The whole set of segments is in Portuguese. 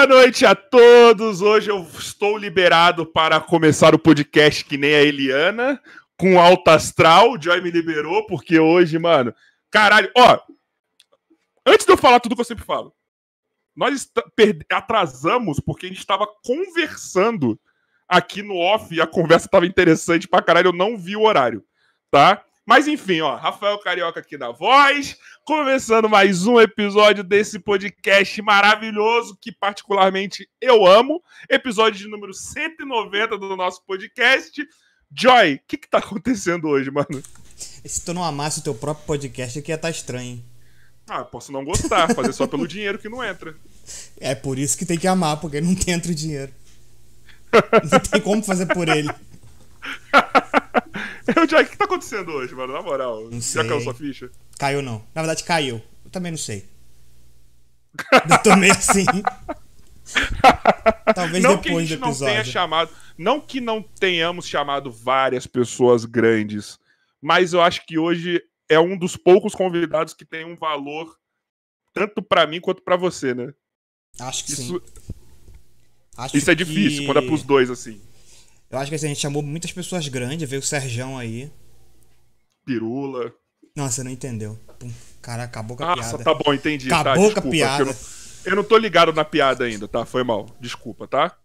Boa noite a todos. Hoje eu estou liberado para começar o podcast que nem a Eliana, com alta astral. O Joy me liberou, porque hoje, mano. Caralho, ó. Antes de eu falar tudo que eu sempre falo, nós atrasamos porque a gente estava conversando aqui no off e a conversa estava interessante pra caralho. Eu não vi o horário, tá? Mas enfim, ó, Rafael Carioca aqui na voz, começando mais um episódio desse podcast maravilhoso que particularmente eu amo, episódio de número 190 do nosso podcast. Joy, o que que tá acontecendo hoje, mano? Se tu não amasse o teu próprio podcast, aqui ia estar tá estranho. Ah, posso não gostar, fazer só pelo dinheiro que não entra. É por isso que tem que amar, porque não tem entra o dinheiro. Não tem como fazer por ele. Eu, Jack, o que tá acontecendo hoje, mano? Na moral. Não sei. Já caiu sua ficha? Caiu não. Na verdade, caiu. Eu também não sei. Eu tô meio assim. Talvez não depois que a gente não tenha chamado. Não que não tenhamos chamado várias pessoas grandes, mas eu acho que hoje é um dos poucos convidados que tem um valor tanto para mim quanto para você, né? Acho que isso, sim. Acho isso é difícil quando é pros dois, assim. Eu acho que assim, a gente chamou muitas pessoas grandes, veio o Serjão aí. Pirula. Nossa, você não entendeu. Cara, acabou com a Nossa, piada. tá bom, entendi. Acabou tá, desculpa, com a piada. Eu não, eu não, tô ligado na piada ainda, tá? Foi mal. Desculpa, tá?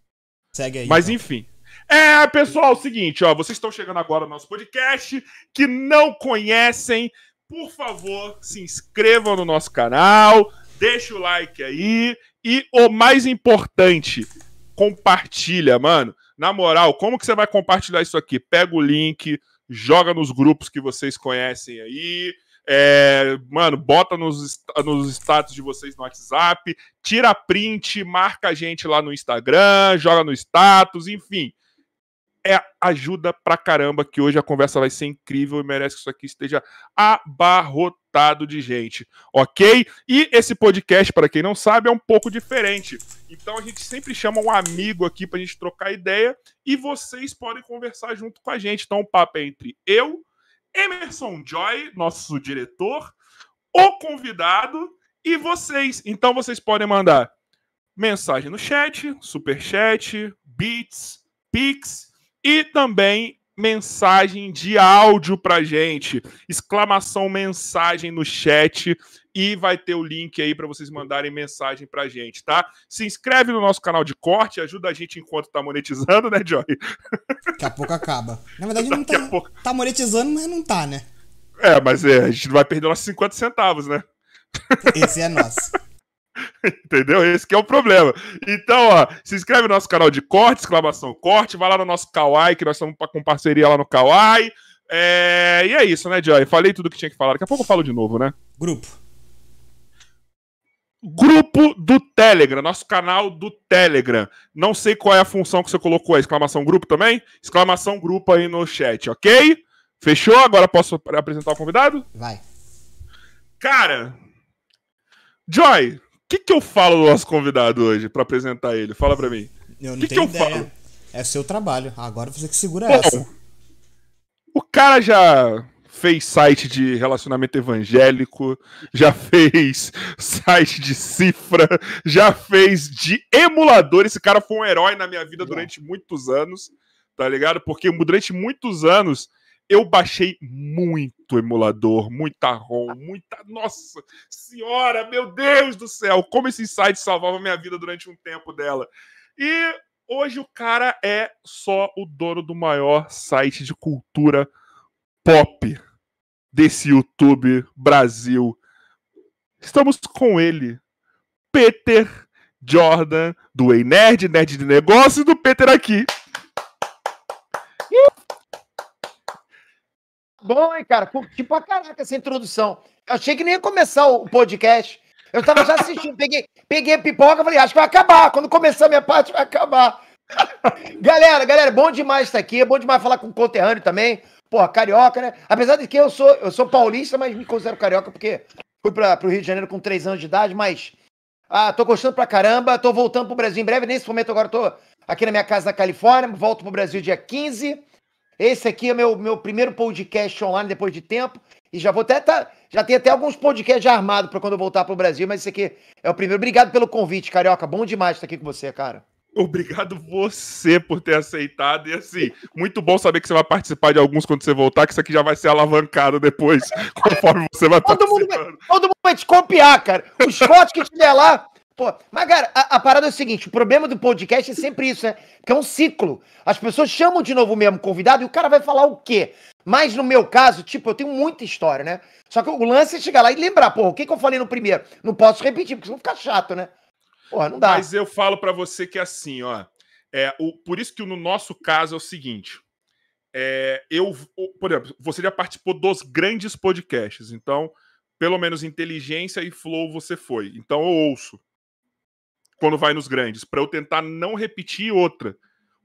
Segue aí. Mas então. enfim. É, pessoal, é o seguinte, ó. Vocês estão chegando agora no nosso podcast, que não conhecem, por favor, se inscrevam no nosso canal, deixa o like aí. E o mais importante, compartilha, mano. Na moral, como que você vai compartilhar isso aqui? Pega o link, joga nos grupos que vocês conhecem aí. É, mano, bota nos, nos status de vocês no WhatsApp, tira print, marca a gente lá no Instagram, joga no status, enfim é ajuda pra caramba, que hoje a conversa vai ser incrível e merece que isso aqui esteja abarrotado de gente, ok? E esse podcast, para quem não sabe, é um pouco diferente. Então a gente sempre chama um amigo aqui pra gente trocar ideia e vocês podem conversar junto com a gente. Então o papo é entre eu, Emerson Joy, nosso diretor, o convidado e vocês. Então vocês podem mandar mensagem no chat, super chat, beats, pix e também mensagem de áudio pra gente. Exclamação mensagem no chat e vai ter o link aí para vocês mandarem mensagem pra gente, tá? Se inscreve no nosso canal de corte, ajuda a gente enquanto tá monetizando, né, Joy? Daqui a pouco acaba. Na verdade não tá, pouco... tá monetizando, mas não tá, né? É, mas é, a gente vai perder nossos 50 centavos, né? Esse é nosso. Entendeu? Esse é o problema. Então, ó, se inscreve no nosso canal de corte, exclamação corte, vai lá no nosso Kawaii, que nós estamos com parceria lá no Kawaii. É... E é isso, né, Joy? Falei tudo que tinha que falar. Daqui a pouco eu falo de novo, né? Grupo. Grupo do Telegram, nosso canal do Telegram. Não sei qual é a função que você colocou aí. Exclamação grupo também? Exclamação grupo aí no chat, ok? Fechou? Agora posso apresentar o convidado? Vai. Cara, Joy, que, que eu falo do nosso convidado hoje para apresentar ele? Fala para mim. Eu não que tenho que ideia. Falo? É seu trabalho. Agora você que segura Bom, essa. O cara já fez site de relacionamento evangélico, já fez site de cifra, já fez de emulador. Esse cara foi um herói na minha vida durante muitos anos, tá ligado? Porque durante muitos anos eu baixei muito emulador, muita ROM, muita. Nossa senhora, meu Deus do céu! Como esse site salvava minha vida durante um tempo dela. E hoje o cara é só o dono do maior site de cultura pop desse YouTube Brasil. Estamos com ele, Peter Jordan, do Ei Nerd, Nerd de Negócios, do Peter aqui. Bom, hein, cara? Curti pra caraca essa introdução. Eu achei que nem ia começar o podcast. Eu tava já assistindo, peguei, peguei a pipoca falei, acho que vai acabar. Quando começar a minha parte, vai acabar. galera, galera, bom demais estar aqui. É bom demais falar com o conterrâneo também. Porra, carioca, né? Apesar de que eu sou, eu sou paulista, mas me considero carioca porque fui para o Rio de Janeiro com 3 anos de idade, mas ah, tô gostando pra caramba, tô voltando pro Brasil em breve. Nesse momento agora tô aqui na minha casa na Califórnia, volto pro Brasil dia 15. Esse aqui é meu, meu primeiro podcast online depois de tempo. E já vou até. Tá, já tem até alguns podcasts já armados para quando eu voltar pro Brasil, mas esse aqui é o primeiro. Obrigado pelo convite, Carioca. Bom demais estar aqui com você, cara. Obrigado você por ter aceitado. E assim, muito bom saber que você vai participar de alguns quando você voltar, que isso aqui já vai ser alavancado depois, conforme você vai todo mundo vai, todo mundo vai te copiar, cara. Os fotos que tiver lá. Pô, mas, cara, a, a, parada é o seguinte: o problema do podcast é sempre isso, né? Que é um ciclo. As pessoas chamam de novo o mesmo convidado e o cara vai falar o quê? Mas no meu caso, tipo, eu tenho muita história, né? Só que o lance é chegar lá e lembrar, pô, o que, que eu falei no primeiro? Não posso repetir, porque senão fica chato, né? Porra, não dá. Mas eu falo para você que é assim, ó. É, o, por isso que no nosso caso é o seguinte. É, eu, por exemplo, você já participou dos grandes podcasts, então, pelo menos inteligência e flow você foi. Então eu ouço quando vai nos grandes, para eu tentar não repetir outra.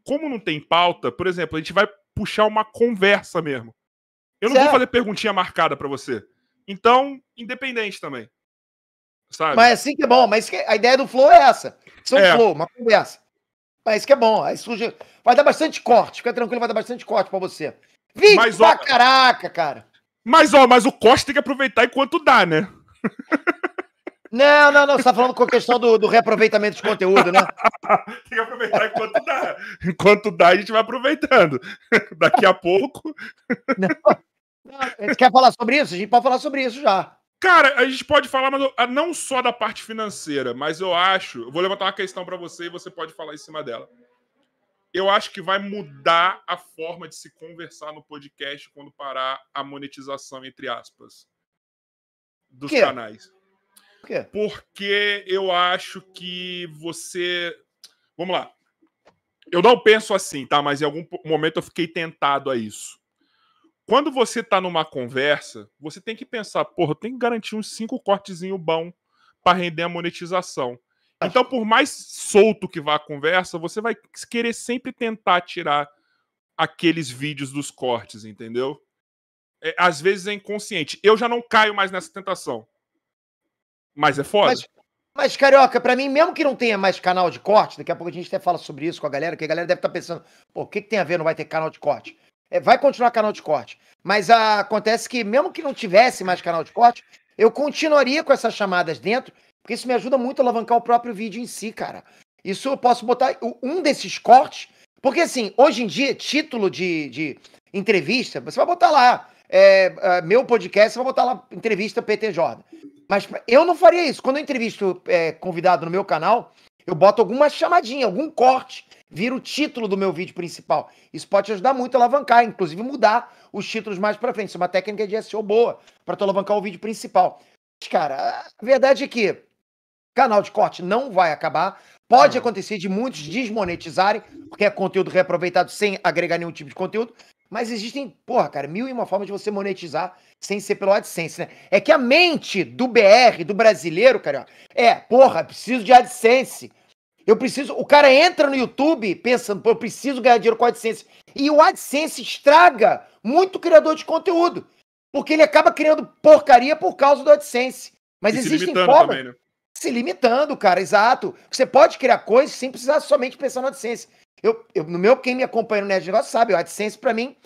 Como não tem pauta, por exemplo, a gente vai puxar uma conversa mesmo. Eu não certo. vou fazer perguntinha marcada para você. Então, independente também. Sabe? Mas assim que é bom, mas a ideia do flow é essa. São é. flow, uma conversa. Mas isso que é bom. Aí surge. Vai dar bastante corte. Fica tranquilo, vai dar bastante corte pra você. Vídeo mas, pra ó, caraca, cara. Mas, ó, mas o corte tem que aproveitar enquanto dá, né? Não, não, não. Você tá falando com a questão do, do reaproveitamento de conteúdo, né? tem que aproveitar enquanto dá. Enquanto dá, a gente vai aproveitando. Daqui a pouco. Não, não, quer falar sobre isso? A gente pode falar sobre isso já. Cara, a gente pode falar mas ah, não só da parte financeira, mas eu acho. Eu vou levantar uma questão para você e você pode falar em cima dela. Eu acho que vai mudar a forma de se conversar no podcast quando parar a monetização, entre aspas, dos que? canais. Por quê? Porque eu acho que você. Vamos lá. Eu não penso assim, tá? Mas em algum momento eu fiquei tentado a isso quando você tá numa conversa, você tem que pensar, porra, tem que garantir uns cinco cortezinho bom para render a monetização. Então, por mais solto que vá a conversa, você vai querer sempre tentar tirar aqueles vídeos dos cortes, entendeu? É, às vezes é inconsciente. Eu já não caio mais nessa tentação. Mas é foda. Mas, mas, Carioca, para mim, mesmo que não tenha mais canal de corte, daqui a pouco a gente até fala sobre isso com a galera, que a galera deve estar tá pensando, pô, o que, que tem a ver, não vai ter canal de corte? É, vai continuar canal de corte. Mas a, ah, acontece que, mesmo que não tivesse mais canal de corte, eu continuaria com essas chamadas dentro, porque isso me ajuda muito a alavancar o próprio vídeo em si, cara. Isso eu posso botar um desses cortes, porque assim, hoje em dia, título de, de entrevista, você vai botar lá, é, é, meu podcast, você vai botar lá, entrevista PT Jordan. Mas eu não faria isso. Quando eu entrevisto é, convidado no meu canal, eu boto alguma chamadinha, algum corte vira o título do meu vídeo principal. Isso pode te ajudar muito a alavancar, inclusive mudar os títulos mais para frente. Isso é uma técnica de SEO boa para tu alavancar o vídeo principal. Mas, cara, a verdade é que canal de corte não vai acabar. Pode acontecer de muitos desmonetizarem, porque é conteúdo reaproveitado sem agregar nenhum tipo de conteúdo. Mas existem, porra, cara, mil e uma formas de você monetizar sem ser pelo AdSense, né? É que a mente do BR, do brasileiro, cara, é, porra, preciso de AdSense. Eu preciso. O cara entra no YouTube pensando, pô, eu preciso ganhar dinheiro com o AdSense. E o AdSense estraga muito criador de conteúdo. Porque ele acaba criando porcaria por causa do AdSense. Mas e existem formas. Também, né? Se limitando, cara, exato. Você pode criar coisas sem precisar somente pensar no AdSense. Eu, eu, no meu, quem me acompanha no Nerd Negócio sabe, o AdSense para mim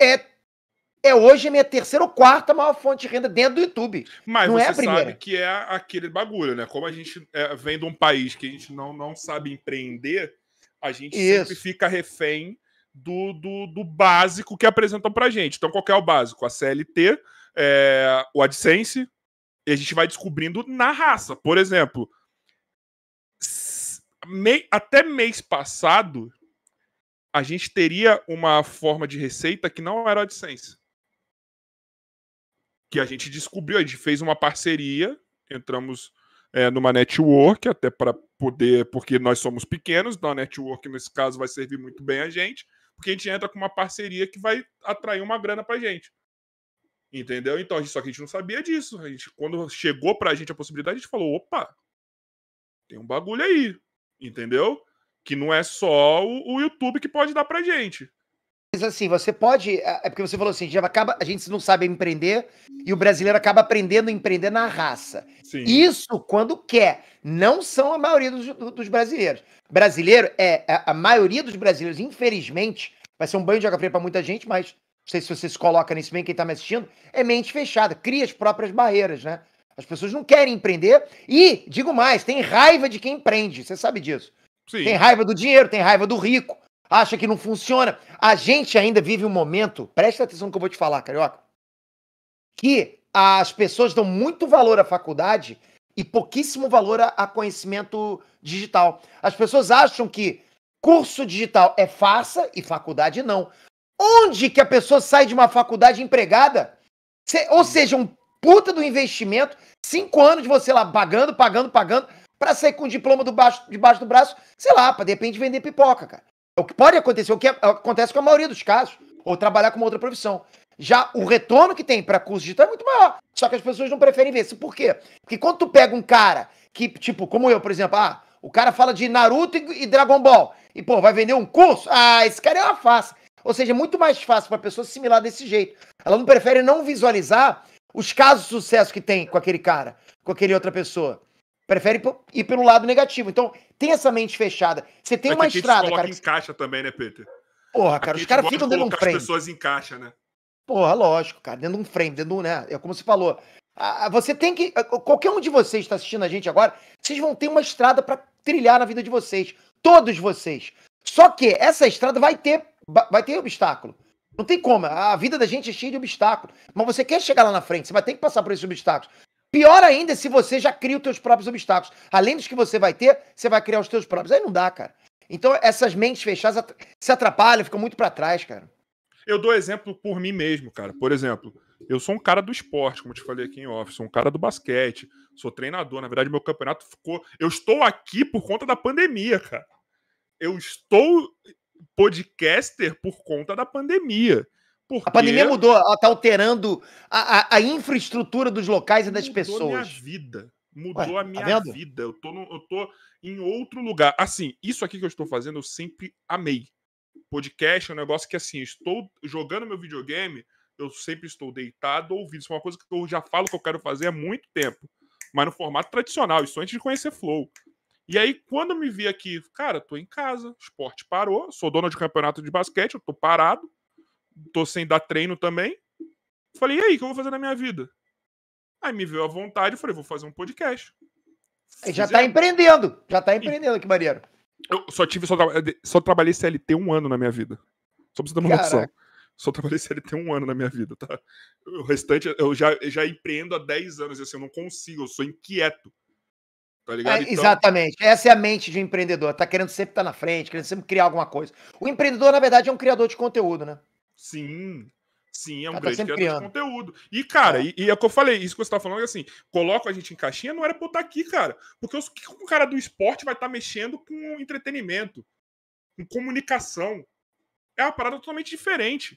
é é hoje a minha terceira ou quarta maior fonte de renda dentro do YouTube. Mas não é você é a primeira. sabe que é aquele bagulho, né? Como a gente é, vem de um país que a gente não, não sabe empreender, a gente Isso. sempre fica refém do, do, do, básico que apresentam pra gente. Então, qual é o básico? A CLT, é, o AdSense, e a gente vai descobrindo na raça. Por exemplo, mei, até mês passado, a gente teria uma forma de receita que não era AdSense que a gente descobriu, a gente fez uma parceria, entramos é, numa network, até para poder, porque nós somos pequenos, então a network nesse caso vai servir muito bem a gente, porque a gente entra com uma parceria que vai atrair uma grana para gente. Entendeu? Então, só que a gente não sabia disso. A gente, quando chegou para a gente a possibilidade, a gente falou: opa, tem um bagulho aí. Entendeu? Que não é só o, o YouTube que pode dar pra gente. Mas assim, você pode. É, é porque você falou assim, já acaba, a gente não sabe empreender e o brasileiro acaba aprendendo a empreender na raça. Sim. Isso quando quer. Não são a maioria dos, dos brasileiros. Brasileiro é. A, a maioria dos brasileiros, infelizmente, vai ser um banho de água fria para muita gente, mas não sei se você se coloca nisso bem, quem tá me assistindo, é mente fechada, cria as próprias barreiras, né? As pessoas não querem empreender e, digo mais, tem raiva de quem empreende, você sabe disso. Sim. Tem raiva do dinheiro, tem raiva do rico, acha que não funciona. A gente ainda vive um momento, presta atenção no que eu vou te falar, carioca, que as pessoas dão muito valor à faculdade e pouquíssimo valor a, a conhecimento digital. As pessoas acham que curso digital é farsa e faculdade não. Onde que a pessoa sai de uma faculdade empregada? Ou seja, um puta do investimento, cinco anos de você lá pagando, pagando, pagando, para sair com o diploma do baixo, debaixo do braço, sei lá, para de repente vender pipoca, cara. É o que pode acontecer, o que acontece com a maioria dos casos, ou trabalhar com uma outra profissão. Já o retorno que tem para curso digital é muito maior. Só que as pessoas não preferem ver isso. Por quê? Porque quando tu pega um cara que, tipo, como eu, por exemplo, ah, o cara fala de Naruto e, e Dragon Ball. E, pô, vai vender um curso? Ah, esse cara é uma face. Ou seja, é muito mais fácil para a pessoa assimilar desse jeito. Ela não prefere não visualizar os casos de sucesso que tem com aquele cara, com aquele outra pessoa. Prefere ir pelo lado negativo. Então, tem essa mente fechada. Você tem é uma estrada, cara. em caixa também, né, Peter? Porra, cara, os caras ficam dentro de um frame. as pessoas em caixa, né? Porra, lógico, cara, dentro de um frame, dentro de um, né? É como você falou. Você tem que. Qualquer um de vocês está assistindo a gente agora, vocês vão ter uma estrada para trilhar na vida de vocês. Todos vocês. Só que essa estrada vai ter, vai ter obstáculo. Não tem como. A vida da gente é cheia de obstáculos. Mas você quer chegar lá na frente, você vai ter que passar por esses obstáculos. Pior ainda se você já cria os seus próprios obstáculos. Além dos que você vai ter, você vai criar os seus próprios. Aí não dá, cara. Então essas mentes fechadas se atrapalham, ficam muito para trás, cara. Eu dou exemplo por mim mesmo, cara. Por exemplo, eu sou um cara do esporte, como te falei aqui em off, sou um cara do basquete, sou treinador. Na verdade, meu campeonato ficou. Eu estou aqui por conta da pandemia, cara. Eu estou podcaster por conta da pandemia. Porque... A pandemia mudou, ela tá alterando a, a, a infraestrutura dos locais e das mudou pessoas. Mudou a minha vida. Mudou Ué, a tá minha tá vida. Eu tô, no, eu tô em outro lugar. Assim, isso aqui que eu estou fazendo, eu sempre amei podcast é um negócio que, assim, estou jogando meu videogame, eu sempre estou deitado ouvindo. Isso é uma coisa que eu já falo que eu quero fazer há muito tempo. Mas no formato tradicional, isso antes de conhecer Flow. E aí, quando eu me vi aqui, cara, tô em casa, esporte parou, sou dono de campeonato de basquete, eu tô parado, tô sem dar treino também. Falei, e aí, o que eu vou fazer na minha vida? Aí me veio a vontade e falei, vou fazer um podcast. Já tá empreendendo, já tá empreendendo aqui, Mariano. Eu só tive, só, só trabalhei CLT um ano na minha vida. Só pra você ter uma noção. Só trabalhei CLT um ano na minha vida, tá? O restante, eu já, já empreendo há 10 anos, assim, eu não consigo, eu sou inquieto. Tá ligado? É, então... Exatamente. Essa é a mente de um empreendedor. Tá querendo sempre estar na frente, querendo sempre criar alguma coisa. O empreendedor, na verdade, é um criador de conteúdo, né? Sim, Sim, é um grande criador criando. de conteúdo. E, cara, é. E, e, é o que eu falei, isso que você tá falando, é assim, coloca a gente em caixinha, não era pra botar aqui, cara. Porque o que o cara do esporte vai estar tá mexendo com entretenimento, com comunicação? É uma parada totalmente diferente.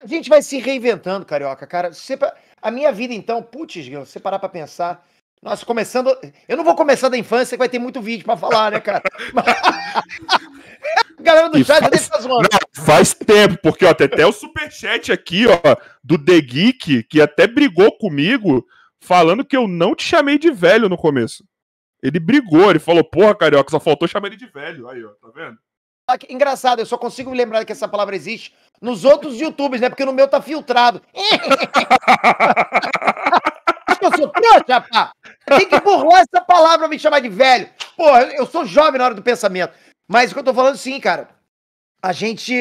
A gente vai se reinventando, carioca, cara. Você, a minha vida, então, putz, se você parar pra pensar. Nossa, começando. Eu não vou começar da infância, que vai ter muito vídeo pra falar, né, cara? galera do chat faz, tá zoando. Não, faz tempo, porque ó, tem até o superchat aqui, ó, do The Geek, que até brigou comigo, falando que eu não te chamei de velho no começo. Ele brigou, ele falou, porra, carioca, só faltou chamar ele de velho. Aí, ó, tá vendo? Ah, engraçado, eu só consigo me lembrar que essa palavra existe nos outros YouTubes, né? Porque no meu tá filtrado. eu sou trouxa, pá. Tem que burlar essa palavra pra me chamar de velho. Porra, eu sou jovem na hora do pensamento. Mas o que eu tô falando, sim, cara. A gente.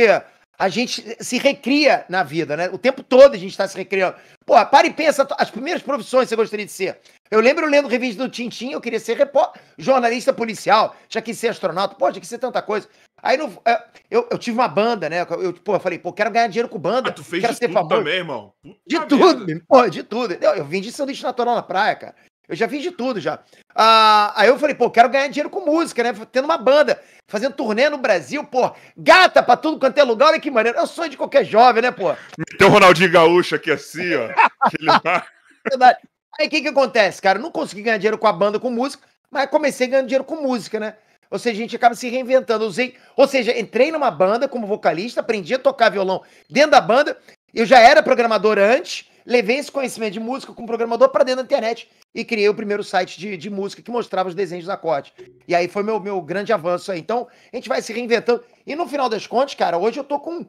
A gente se recria na vida, né? O tempo todo a gente tá se recriando. Pô, para e pensa as primeiras profissões que você gostaria de ser. Eu lembro lendo revista do Tintim, eu queria ser repórter, jornalista policial, já quis ser astronauta, pô, já quis ser tanta coisa. Aí no, é, eu, eu tive uma banda, né? Eu, pô, eu falei, pô, quero ganhar dinheiro com banda. Ah, tu fez quero de ser tudo famoso. também, irmão. Puta de tudo, pô, de tudo. Eu, eu vim de sanduíche natural na praia, cara. Eu já fiz de tudo já. Ah, aí eu falei, pô, quero ganhar dinheiro com música, né? Tendo uma banda, fazendo turnê no Brasil, pô, gata pra tudo quanto é lugar, olha que maneiro. É o sonho de qualquer jovem, né, pô? Tem o Ronaldinho Gaúcho aqui assim, ó. Verdade. Aí o que que acontece, cara? Eu não consegui ganhar dinheiro com a banda, com música, mas comecei ganhando dinheiro com música, né? Ou seja, a gente acaba se reinventando. Usei, ou seja, entrei numa banda como vocalista, aprendi a tocar violão dentro da banda. Eu já era programador antes, levei esse conhecimento de música com o programador para dentro da internet e criei o primeiro site de, de música que mostrava os desenhos da acorde. E aí foi meu, meu grande avanço aí. Então, a gente vai se reinventando. E no final das contas, cara, hoje eu tô com.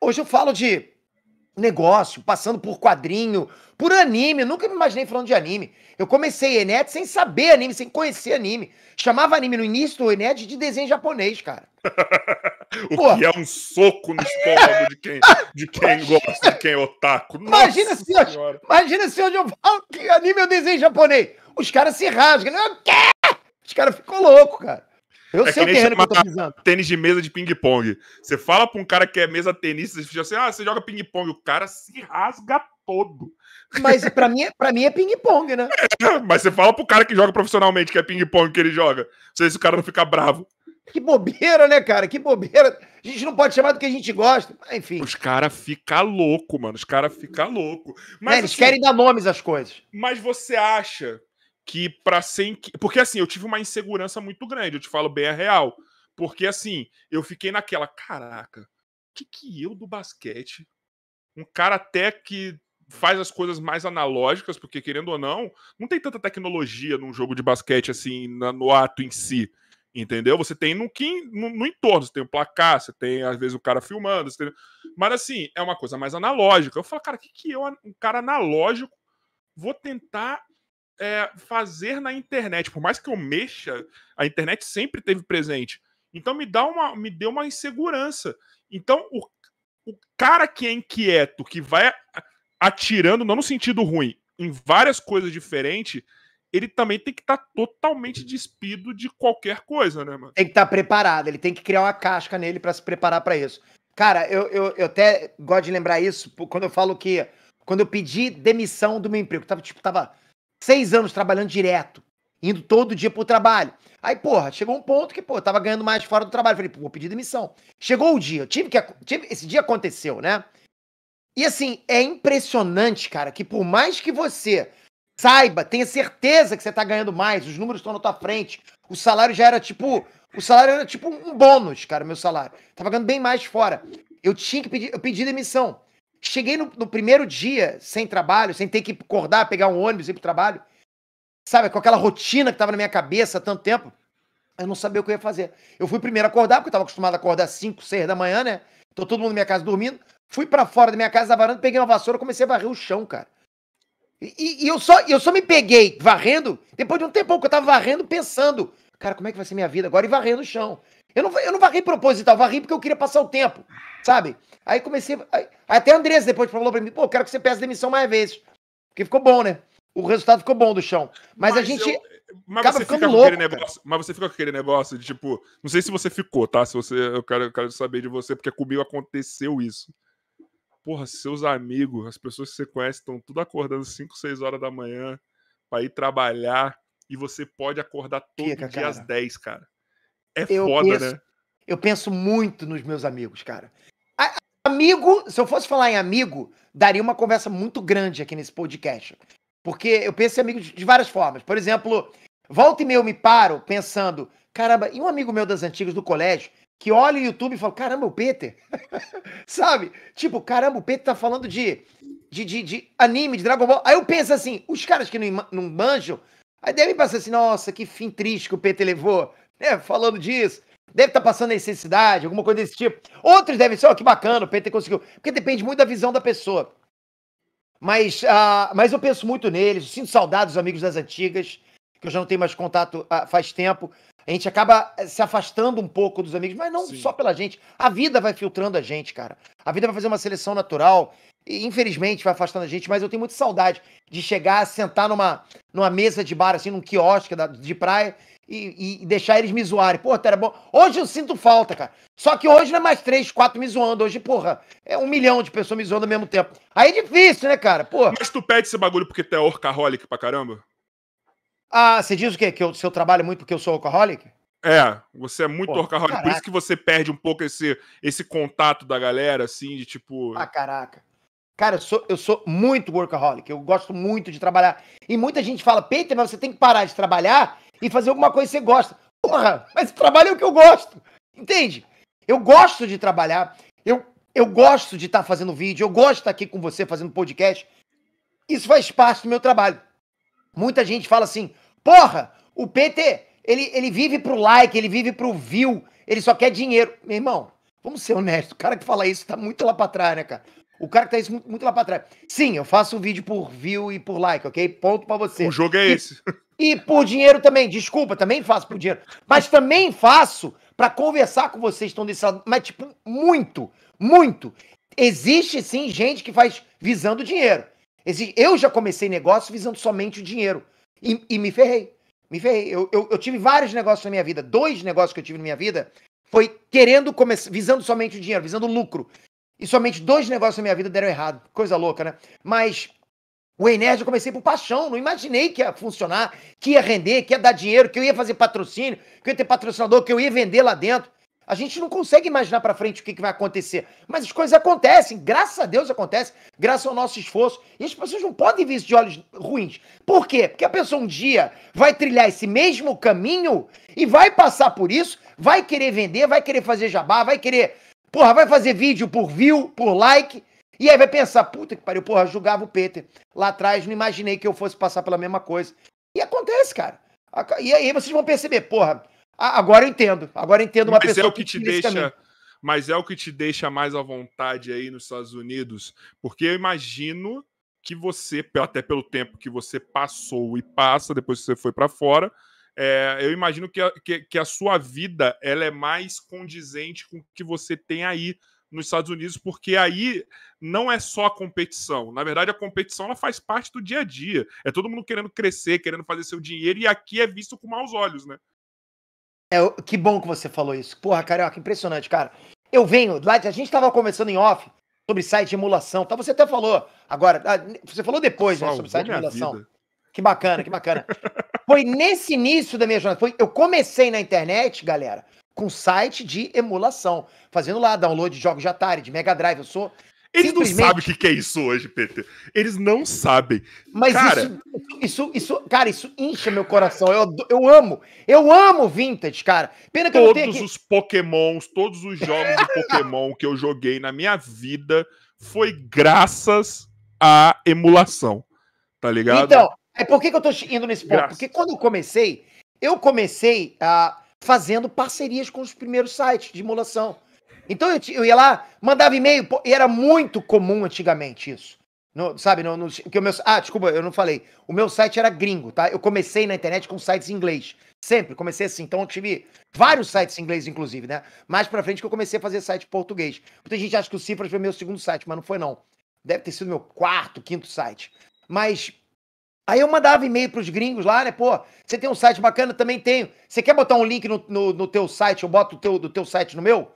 Hoje eu falo de negócio, passando por quadrinho, por anime. Eu nunca me imaginei falando de anime. Eu comecei Enet sem saber anime, sem conhecer anime. Chamava anime no início do Enet de desenho japonês, cara. o Pô. que é um soco no estômago de quem, de quem gosta, de quem é otaku. imagina se, hoje, imagina se hoje eu falo que anime é o desenho japonês. Os caras se rasgam. Né? Os caras ficam loucos, cara. Eu é sei que o terreno que eu tô pisando. Tênis de mesa de ping-pong. Você fala pra um cara que é mesa tenista, você fica assim, ah, você joga ping-pong. O cara se rasga todo. Mas pra mim, é, pra mim é ping-pong, né? É, mas você fala pro cara que joga profissionalmente que é ping-pong que ele joga. Não sei se o cara não fica bravo. Que bobeira, né, cara? Que bobeira. A gente não pode chamar do que a gente gosta. Enfim. Os caras ficam louco, mano. Os caras ficam louco. Mas, é, eles assim, querem dar nomes às coisas. Mas você acha que para ser. Porque assim, eu tive uma insegurança muito grande, eu te falo bem a real. Porque assim, eu fiquei naquela, caraca, o que, que eu do basquete, um cara até que faz as coisas mais analógicas, porque querendo ou não, não tem tanta tecnologia num jogo de basquete assim, no ato em si. Entendeu? Você tem no, no, no entorno, você tem o placar, você tem, às vezes, o cara filmando. Tem... Mas assim, é uma coisa mais analógica. Eu falo, cara, o que, que eu, um cara analógico, vou tentar é, fazer na internet. Por mais que eu mexa, a internet sempre teve presente. Então me dá uma, me deu uma insegurança. Então o, o cara que é inquieto, que vai atirando, não no sentido ruim, em várias coisas diferentes, ele também tem que estar tá totalmente despido de qualquer coisa, né, mano? Tem que estar tá preparado, ele tem que criar uma casca nele para se preparar para isso. Cara, eu, eu, eu até gosto de lembrar isso quando eu falo que quando eu pedi demissão do meu emprego, tava tipo, tava Seis anos trabalhando direto, indo todo dia pro trabalho. Aí, porra, chegou um ponto que, pô, eu tava ganhando mais fora do trabalho. Falei, pô, vou pedir demissão. Chegou o dia, tive que. Tive, esse dia aconteceu, né? E assim, é impressionante, cara, que por mais que você saiba, tenha certeza que você tá ganhando mais, os números estão na tua frente, o salário já era tipo. O salário era tipo um bônus, cara, meu salário. Tava ganhando bem mais fora. Eu tinha que pedir, eu pedi demissão. Cheguei no, no, primeiro dia sem trabalho, sem ter que acordar, pegar um ônibus e ir pro trabalho. Sabe, com aquela rotina que tava na minha cabeça há tanto tempo. Eu não sabia o que eu ia fazer. Eu fui primeiro acordar, porque eu tava acostumado a acordar às 5, 6 da manhã, né? Tô todo mundo na minha casa dormindo. Fui para fora da minha casa, da varanda, peguei uma vassoura comecei a varrer o chão, cara. E, e, eu, só, eu só me peguei varrendo depois de um tempo que eu tava varrendo, pensando, cara, como é que vai ser minha vida agora? E varrendo o chão. Eu não, eu não varri proposital, varri porque eu queria passar o tempo, sabe? Aí comecei. Aí, até a Andressa depois falou pra mim: pô, quero que você peça demissão mais vezes. Porque ficou bom, né? O resultado ficou bom do chão. Mas, mas a gente. Eu, mas acaba você fica com louco, aquele negócio. Mas você fica com aquele negócio de tipo. Não sei se você ficou, tá? Se você. Eu quero, eu quero saber de você, porque comigo aconteceu isso. Porra, seus amigos, as pessoas que você conhece, estão tudo acordando 5, 6 horas da manhã para ir trabalhar. E você pode acordar todo Fica, dia cara. às 10, cara. É eu foda, penso, né? Eu penso muito nos meus amigos, cara. Amigo, se eu fosse falar em amigo, daria uma conversa muito grande aqui nesse podcast. Porque eu penso em amigos de várias formas. Por exemplo, volta e meia eu me paro pensando, caramba, e um amigo meu das antigas do colégio que olha o YouTube e fala, caramba, o Peter. Sabe? Tipo, caramba, o Peter tá falando de, de, de, de, anime, de Dragon Ball. Aí eu penso assim, os caras que não, não manjam, aí devem pensar assim, nossa, que fim triste que o Peter levou né, falando disso. Deve estar tá passando necessidade, alguma coisa desse tipo. Outros devem ser, ó, oh, que bacana, o PT conseguiu. Porque depende muito da visão da pessoa. Mas, uh, mas eu penso muito neles, sinto saudade dos amigos das antigas, que eu já não tenho mais contato uh, faz tempo. A gente acaba eh, se afastando um pouco dos amigos, mas não Sim. só pela gente. A vida vai filtrando a gente, cara. A vida vai fazer uma seleção natural. E, infelizmente, vai afastando a gente, mas eu tenho muita saudade de chegar, sentar numa, numa mesa de bar, assim, num quiosque da, de praia e, e, deixar eles me zoarem. Pô, era bom. Hoje eu sinto falta, cara. Só que hoje não é mais três, quatro me zoando. Hoje, porra, é um milhão de pessoas me zoando ao mesmo tempo. Aí é difícil, né, cara? Porra. Mas tu pede esse bagulho porque tu é orcaholic pra caramba? Ah, você diz o quê? Que eu, se eu trabalho muito porque eu sou orcaholic? É, você é muito Pô, orcaholic. Caraca. Por isso que você perde um pouco esse, esse contato da galera, assim, de tipo. Ah, caraca. Cara, eu sou, eu sou muito workaholic. Eu gosto muito de trabalhar. E muita gente fala, Peter, mas você tem que parar de trabalhar e fazer alguma coisa que você gosta. Porra, mas trabalho é o que eu gosto. Entende? Eu gosto de trabalhar. Eu, eu gosto de estar tá fazendo vídeo. Eu gosto de estar tá aqui com você fazendo podcast. isso faz parte do meu trabalho. Muita gente fala assim, porra, o PT, ele, ele vive pro like, ele vive pro view, ele só quer dinheiro. Meu irmão, vamos ser honestos, o cara que fala isso tá muito lá pra trás, né, cara? O cara que tá isso muito, muito lá pra trás. Sim, eu faço um vídeo por view e por like, ok? Ponto pra você. O jogo é E- esse. E por dinheiro também, desculpa, também faço por dinheiro. Mas também faço pra conversar com vocês que estão desse lado. Mas, tipo, muito, muito. Existe sim gente que faz visando dinheiro. Eu já comecei negócio visando somente o dinheiro. E, e me ferrei. Me ferrei. Eu, eu, eu tive vários negócios na minha vida. Dois negócios que eu tive na minha vida foi querendo começar, visando somente o dinheiro, visando o lucro. E somente dois negócios na minha vida deram errado. Coisa louca, né? Mas o Enerd eu comecei por paixão. Não imaginei que ia funcionar, que ia render, que ia dar dinheiro, que eu ia fazer patrocínio, que eu ia ter patrocinador, que eu ia vender lá dentro. A gente não consegue imaginar pra frente o que, que vai acontecer. Mas as coisas acontecem, graças a Deus acontece, graças ao nosso esforço. E as pessoas não podem ver isso de olhos ruins. Por quê? Porque a pessoa um dia vai trilhar esse mesmo caminho e vai passar por isso, vai querer vender, vai querer fazer jabá, vai querer. Porra, vai fazer vídeo por view, por like. E aí vai pensar, puta que pariu, porra, julgava o Peter. Lá atrás não imaginei que eu fosse passar pela mesma coisa. E acontece, cara. E aí vocês vão perceber, porra, agora eu entendo. Agora eu entendo uma Mas pessoa é o que te trilha esse deixa. Mas é o que te deixa mais à vontade aí nos Estados Unidos, porque eu imagino que você, até pelo tempo que você passou e passa depois que você foi para fora, é, eu imagino que a, que, que a sua vida ela é mais condizente com o que você tem aí nos Estados Unidos, porque aí não é só a competição. Na verdade, a competição ela faz parte do dia a dia. É todo mundo querendo crescer, querendo fazer seu dinheiro, e aqui é visto com maus olhos, né? É, que bom que você falou isso. Porra, carioca, impressionante, cara. Eu venho, lá, a gente tava conversando em off sobre site de emulação, tá? Você até falou agora, ah, você falou depois, né, sobre site de emulação. vida. Que bacana, que bacana. foi nesse início da minha jornada, foi, eu comecei na internet, galera, com site de emulação, fazendo lá download de jogos de Atari, de Mega Drive, eu sou Eles não Simplesmente- sabem o que é isso hoje, PT. Eles não sabem. Mas Cara- isso, isso, isso, cara, isso incha meu coração. Eu, eu amo, eu amo vintage, cara. Pena que eu não tenho Todos os Pokémons, todos os jogos de Pokémon que eu joguei na minha vida foi graças à emulação. Tá ligado? Então, é por que, que eu tô indo nesse ponto? Graças. Porque quando eu comecei, eu comecei ah, fazendo parcerias com os primeiros sites de emulação. Então eu, eu ia lá, mandava e-mail, e era muito comum antigamente isso. No- sabe, no, no- que o meu, ah, desculpa, eu não falei. O meu site era gringo, tá? Eu comecei na internet com sites em inglês. Sempre, comecei assim. Então eu tive vários sites em inglês, inclusive, né? Mais pra frente que eu comecei a fazer site em português. Muita gente acha que o Cifras foi meu segundo site, mas não foi, não. Deve ter sido meu quarto, quinto site. Mas Aí eu mandava e-mail pros gringos lá, né? Pô, você tem um site bacana? Também tenho. Você quer botar um link no, no, no teu site? Eu boto o teu, do teu site no meu?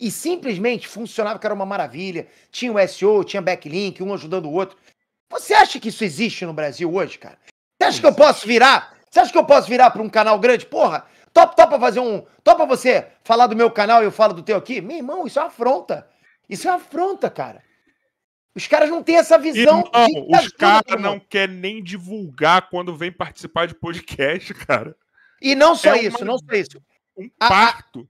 E simplesmente funcionava, que era uma maravilha. Tinha o SEO, tinha backlink, um ajudando o outro. Você acha que isso existe no Brasil hoje, cara? Você acha que eu posso virar? Você acha que eu posso virar para um canal grande? Porra, top, topa fazer um. Topa você falar do meu canal e eu falo do teu aqui? Meu irmão, isso é uma afronta. Isso é uma afronta, cara. Os caras não têm essa visão. Irmão, os caras não querem nem divulgar quando vem participar de podcast, cara. E não só É uma- isso, não só isso. Um A- a- parto.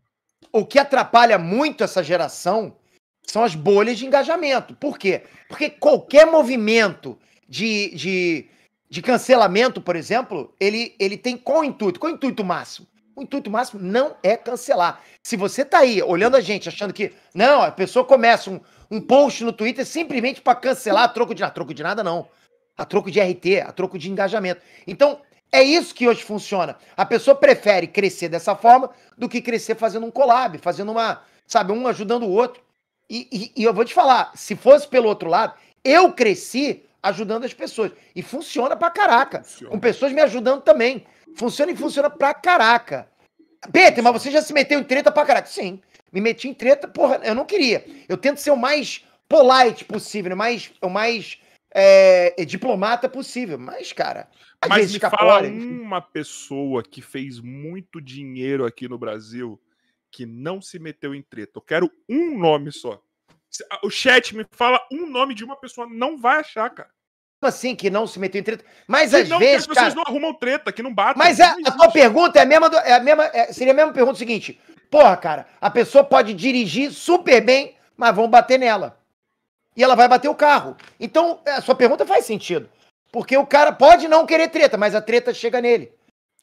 O que atrapalha muito essa geração são as bolhas de engajamento. Por quê? Porque qualquer movimento de, de, de cancelamento, por exemplo, ele, ele tem qual intuito? Qual o intuito máximo? O intuito máximo não é cancelar. Se você tá aí olhando a gente achando que, não, a pessoa começa um, um post no Twitter simplesmente para cancelar a troco de nada. Troco de nada, não. A troco de RT, a troco de engajamento. Então, é isso que hoje funciona. A pessoa prefere crescer dessa forma do que crescer fazendo um collab, fazendo uma, sabe, um ajudando o outro. E, e- e eu vou te falar, se fosse pelo outro lado, eu cresci ajudando as pessoas. E funciona pra caraca. Funciona. Com pessoas me ajudando também. Funciona e funciona pra caraca. Peter, mas você já se meteu em treta pra caraca? Sim. Me meti em treta, porra, eu não queria. Eu tento ser o mais polite possível, o mais, o mais é, diplomata possível. Mas, cara, Mas me fala uma pessoa que fez muito dinheiro aqui no Brasil que não se meteu em treta. Eu quero um nome só. O chat me fala um nome de uma pessoa, não vai achar, cara. Assim que não se meteu em treta? Mas Que às não, que vezes, as pessoas cara. não arrumam treta, que não batem. Mas a, a tua pergunta é a mesma, do- é a mesma é- seria a mesma pergunta seguinte. Porra, cara, a pessoa pode dirigir super bem, mas vão bater nela. e ela vai bater o carro. Então, a sua pergunta faz sentido. Porque o cara pode não querer treta, mas a treta chega nele.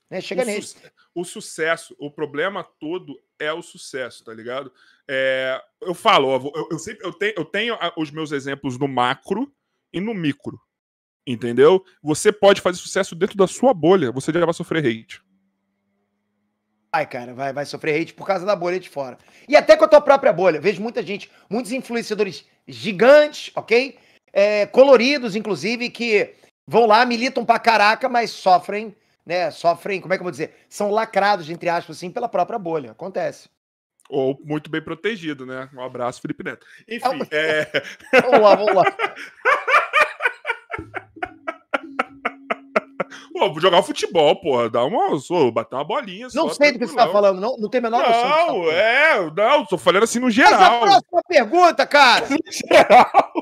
Né? Chega o nele. Su o sucesso, o problema todo é o sucesso, tá ligado? É, eu falo, eu, eu, sempre, eu, tenho, eu tenho os meus exemplos no macro e no micro. Entendeu? Você pode fazer sucesso dentro da sua bolha, você já vai sofrer hate. Vai, cara, vai, vai sofrer hate por causa da bolha de fora. E até com a tua própria bolha. Vejo muita gente, muitos influenciadores gigantes, ok? É, coloridos, inclusive, que vão lá, militam pra caraca, mas sofrem, né? Sofrem, como é que eu vou dizer? São lacrados, entre aspas, assim, pela própria bolha. Acontece. Ou muito bem protegido, né? Um abraço, Felipe Neto. Enfim, é. vamos lá, vamos lá. Pô, jogar futebol, porra, dá uma. Sou, bater uma bolinha. Não sei do que você tá falando, não, não tem a menor não, noção. Não, é, não, tô falando assim no geral. Mas a próxima pergunta, cara. no geral.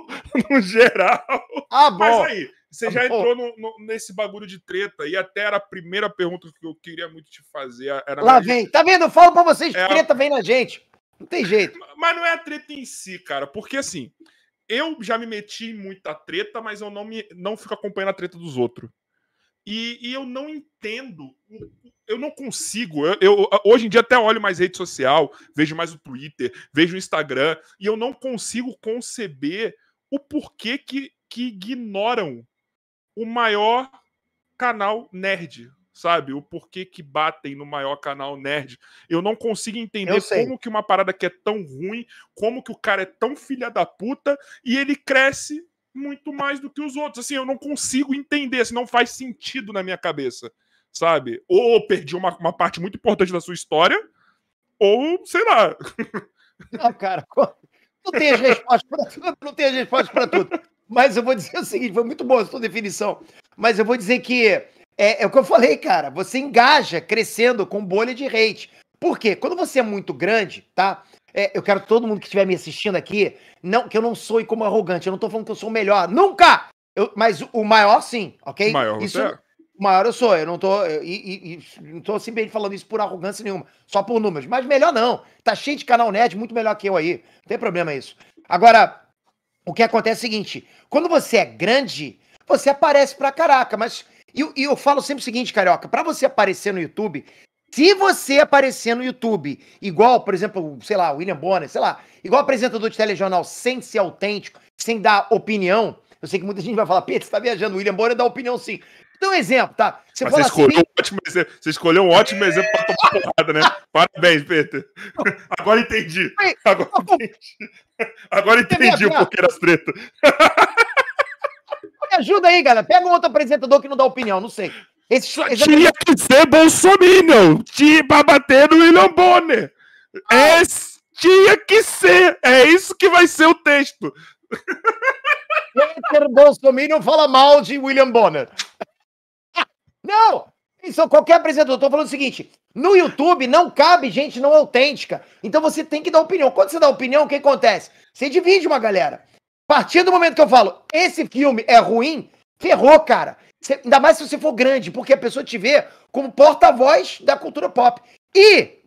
No geral. Ah, bom. Mas aí, você já entrou no, no, nesse bagulho de treta e até era a primeira pergunta que eu queria muito te fazer. Era Lá vem, tá vendo? Eu falo pra vocês, é treta a... vem na gente. Não tem jeito. Mas não é a treta em si, cara, porque assim, eu já me meti em muita treta, mas eu não, me, não fico acompanhando a treta dos outros. E, e, eu não entendo, eu não consigo. Eu, eu, hoje em dia até olho mais rede social, vejo mais o Twitter, vejo o Instagram, e eu não consigo conceber o porquê que, que ignoram o maior canal nerd, sabe? O porquê que batem no maior canal nerd. Eu não consigo entender como que uma parada que é tão ruim, como que o cara é tão filha da puta e ele cresce muito mais do que os outros. Assim, eu não consigo entender, assim, não faz sentido na minha cabeça, sabe? Ou perdi uma, uma parte muito importante da sua história, ou sei lá. Não, cara, não tem as respostas para tudo, não tem as respostas para tudo. Mas eu vou dizer o seguinte, foi muito boa a sua definição, mas eu vou dizer que é, é o que eu falei, cara, você engaja crescendo com bolha de hate. Por quê? Quando você é muito grande, tá? É, eu quero que todo mundo que estiver me assistindo aqui, não, que eu não sou como arrogante, eu não tô falando que eu sou o melhor, nunca! Eu, mas o maior sim, ok? O maior isso, você é. O maior eu sou, eu não tô, eu, e, e, não tô simplesmente falando isso por arrogância nenhuma, só por números, mas melhor não, tá cheio de canal net, muito melhor que eu aí, não tem problema isso. Agora, o que acontece é o seguinte, quando você é grande, você aparece pra caraca, mas, e eu, eu falo sempre o seguinte, Carioca, pra você aparecer no YouTube, se você aparecer no YouTube, igual, por exemplo, sei lá, William Bonner, sei lá, igual apresentador de telejornal, sem ser autêntico, sem dar opinião, eu sei que muita gente vai falar, Pedro, você tá viajando, o William Bonner dá opinião sim. Dá um exemplo, tá? Você, você, escolheu assim, um ótimo exemplo, você escolheu um ótimo exemplo pra tomar porrada, né? Parabéns, Peter. Agora entendi. Agora entendi. Agora entendi o porquê das tretas. Me ajuda aí, galera. Pega um outro apresentador que não dá opinião, não sei. Esse, Tinha que ser Bolsonaro tinha pra bater no William Bonner. Esse tinha que ser. É isso que vai ser o texto. Peter Bolsonaro fala mal de William Bonner. Não! Isso, qualquer apresentador. Tô falando o seguinte: no YouTube não cabe gente não autêntica. Então você tem que dar opinião. Quando você dá opinião, o que acontece? Você divide uma galera. A partir do momento que eu falo, esse filme é ruim, ferrou, cara. Você, ainda mais se você for grande, porque a pessoa te vê como porta-voz da cultura pop. E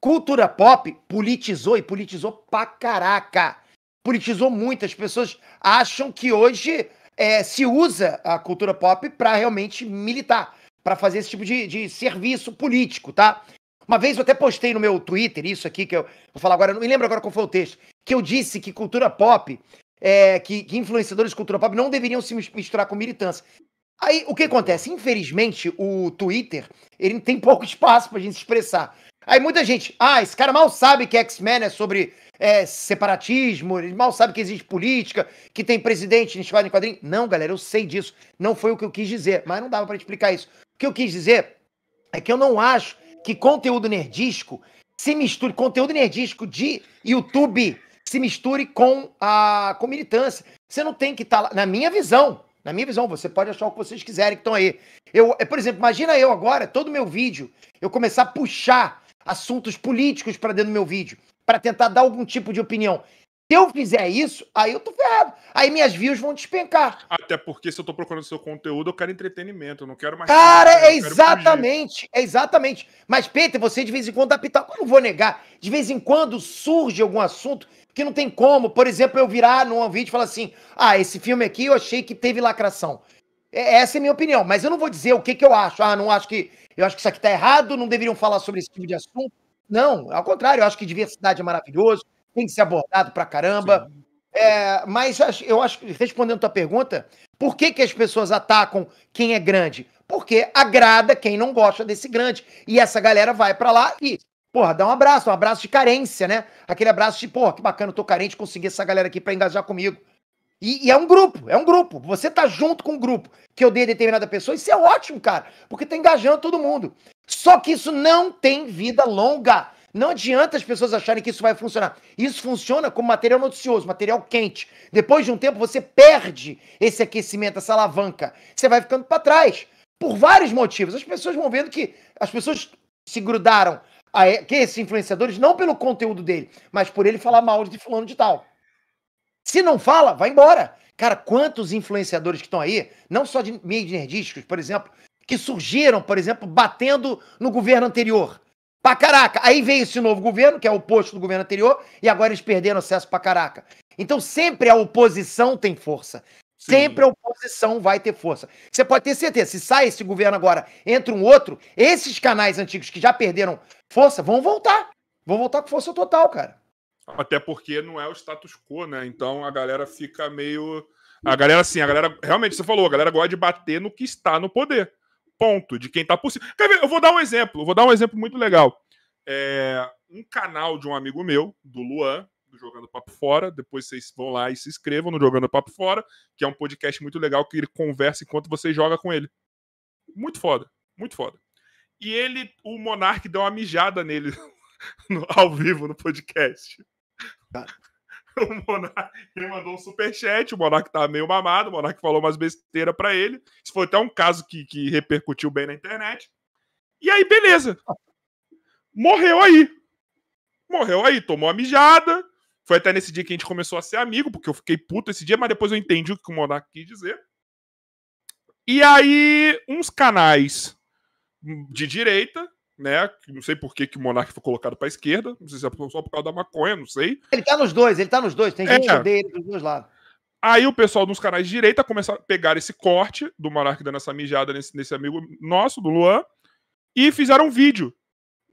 cultura pop politizou e politizou pra caraca. Politizou muito. As pessoas acham que hoje é, se usa a cultura pop para realmente militar, para fazer esse tipo de, de serviço político, tá? Uma vez eu até postei no meu Twitter isso aqui, que eu vou falar agora, não me lembro agora qual foi o texto, que eu disse que cultura pop, é, que, que influenciadores de cultura pop não deveriam se misturar com militância. Aí, o que acontece? Infelizmente, o Twitter, ele tem pouco espaço pra gente se expressar. Aí muita gente, ah, esse cara mal sabe que X-Men é sobre é, separatismo, ele mal sabe que existe política, que tem presidente em em quadrinho. Não, galera, eu sei disso. Não foi o que eu quis dizer, mas não dava para explicar isso. O que eu quis dizer é que eu não acho que conteúdo nerdístico se misture, conteúdo nerdístico de YouTube se misture com a com militância. Você não tem que estar tá na minha visão, na minha visão, você pode achar o que vocês quiserem que estão aí. Eu, é, por exemplo, imagina eu agora, todo meu vídeo, eu começar a puxar assuntos políticos para dentro do meu vídeo, para tentar dar algum tipo de opinião. Se eu fizer isso, aí eu tô ferrado. Aí minhas views vão despencar. Até porque se eu tô procurando seu conteúdo, eu quero entretenimento, eu não quero mais. Cara, é exatamente, é exatamente. Mas, Peter, você de vez em quando dá pitaco. Eu não vou negar. De vez em quando surge algum assunto que não tem como, por exemplo, eu virar num vídeo e falar assim: ah, esse filme aqui eu achei que teve lacração. É, essa é a minha opinião, mas eu não vou dizer o que, que eu acho. Ah, não acho que. Eu acho que isso aqui tá errado, não deveriam falar sobre esse tipo de assunto. Não, ao contrário, eu acho que diversidade é maravilhoso, tem que ser abordado pra caramba. É, mas eu acho que, respondendo a tua pergunta, por que, que as pessoas atacam quem é grande? Porque agrada quem não gosta desse grande. E essa galera vai para lá e Porra, dá um abraço, um abraço de carência, né? Aquele abraço de, porra, que bacana, eu tô carente, consegui essa galera aqui pra engajar comigo. E, e, é um grupo, é um grupo. Você tá junto com um grupo que odeia determinada pessoa, isso é ótimo, cara, porque tá engajando todo mundo. Só que isso não tem vida longa. Não adianta as pessoas acharem que isso vai funcionar. Isso funciona como material noticioso, material quente. Depois de um tempo, você perde esse aquecimento, essa alavanca. Você vai ficando para trás. Por vários motivos. As pessoas vão vendo que as pessoas se grudaram a que esses influenciadores, não pelo conteúdo dele, mas por ele falar mal de fulano de tal. Se não fala, vai embora. Cara, quantos influenciadores que estão aí, não só de meios nerdísticos, por exemplo, que surgiram, por exemplo, batendo no governo anterior. Pra caraca. Aí veio esse novo governo, que é o oposto do governo anterior, e agora eles perderam acesso pra caraca. Então sempre a oposição tem força. Sempre a oposição vai ter força. Você pode ter certeza, se sai esse governo agora, entra um outro, esses canais antigos que já perderam força vão voltar. Vão voltar com força total, cara. Até porque não é o status quo, né? Então a galera fica meio. A galera, assim, a galera. Realmente, você falou, a galera gosta de bater no que está no poder. Ponto. De quem tá por cima. Quer ver? Eu vou dar um exemplo. Eu vou dar um exemplo muito legal. É... Um canal de um amigo meu, do Luan, do Jogando Papo Fora. Depois vocês vão lá e se inscrevam no Jogando Papo Fora, que é um podcast muito legal que ele conversa enquanto você joga com ele. Muito foda, muito foda. E ele, o Monark deu uma mijada nele no, ao vivo no podcast. Tá. O Monark, ele mandou um superchat, o Monark tava meio mamado, o Monark falou umas besteiras para ele. Isso foi até um caso que, que repercutiu bem na internet. E aí, beleza. Morreu aí. Morreu aí, tomou a mijada, foi até nesse dia que a gente começou a ser amigo, porque eu fiquei puto esse dia, mas depois eu entendi o que o Monark quis dizer. E aí, uns canais de direita, né? Não sei por que, que o Monark foi colocado pra esquerda. Não sei se é só por causa da maconha, não sei. Ele tá nos dois, ele tá nos dois. Tem gente é. que odeia ele dos dois lados. Aí o pessoal dos canais de direita começaram a pegar esse corte do Monark dando essa mijada nesse, nesse amigo nosso, do Luan, e fizeram um vídeo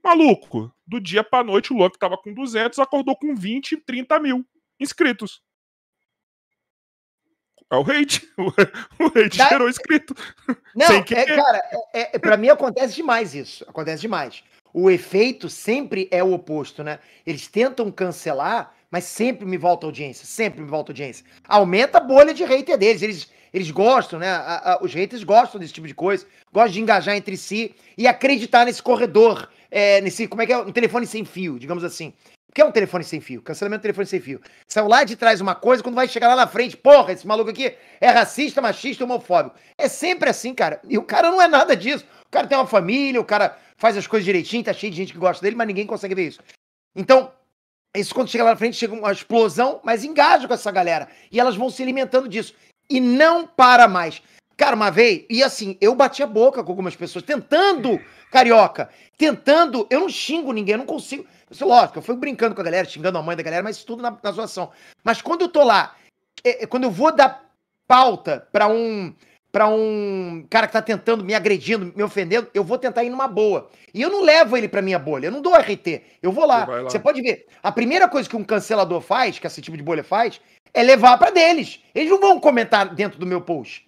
Maluco, do dia pra noite o Luan que tava com 200 acordou com 20, 30 mil inscritos. É o hate. O hate da... gerou inscrito. Não, é, cara, é, é, pra mim acontece demais isso. Acontece demais. O efeito sempre é o oposto, né? Eles tentam cancelar, mas sempre me volta audiência. Sempre me volta audiência. Aumenta a bolha de hater deles. Eles, eles gostam, né? A, a, os haters gostam desse tipo de coisa. Gostam de engajar entre si e acreditar nesse corredor é, nesse, como é que é? Um telefone sem fio, digamos assim. O que é um telefone sem fio? Cancelamento de telefone sem fio. Saiu lá de trás uma coisa, quando vai chegar lá na frente, porra, esse maluco aqui é racista, machista, homofóbico. É sempre assim, cara. E o cara não é nada disso. O cara tem uma família, o cara faz as coisas direitinho, tá cheio de gente que gosta dele, mas ninguém consegue ver isso. Então, isso quando chega lá na frente, chega uma explosão, mas engaja com essa galera. E elas vão se alimentando disso. E não para mais. Cara, uma vez, e assim, eu bati a boca com algumas pessoas, tentando, carioca, tentando, eu não xingo ninguém, eu não consigo. Isso, lógico, eu fui brincando com a galera, xingando a mãe da galera, mas tudo na, na zoação. Mas quando eu tô lá, é, é, quando eu vou dar pauta pra um para um cara que tá tentando me agredindo, me ofendendo, eu vou tentar ir numa boa. E eu não levo ele pra minha bolha, eu não dou RT. Eu vou lá. lá. Você pode ver. A primeira coisa que um cancelador faz, que esse tipo de bolha faz, é levar para deles. Eles não vão comentar dentro do meu post.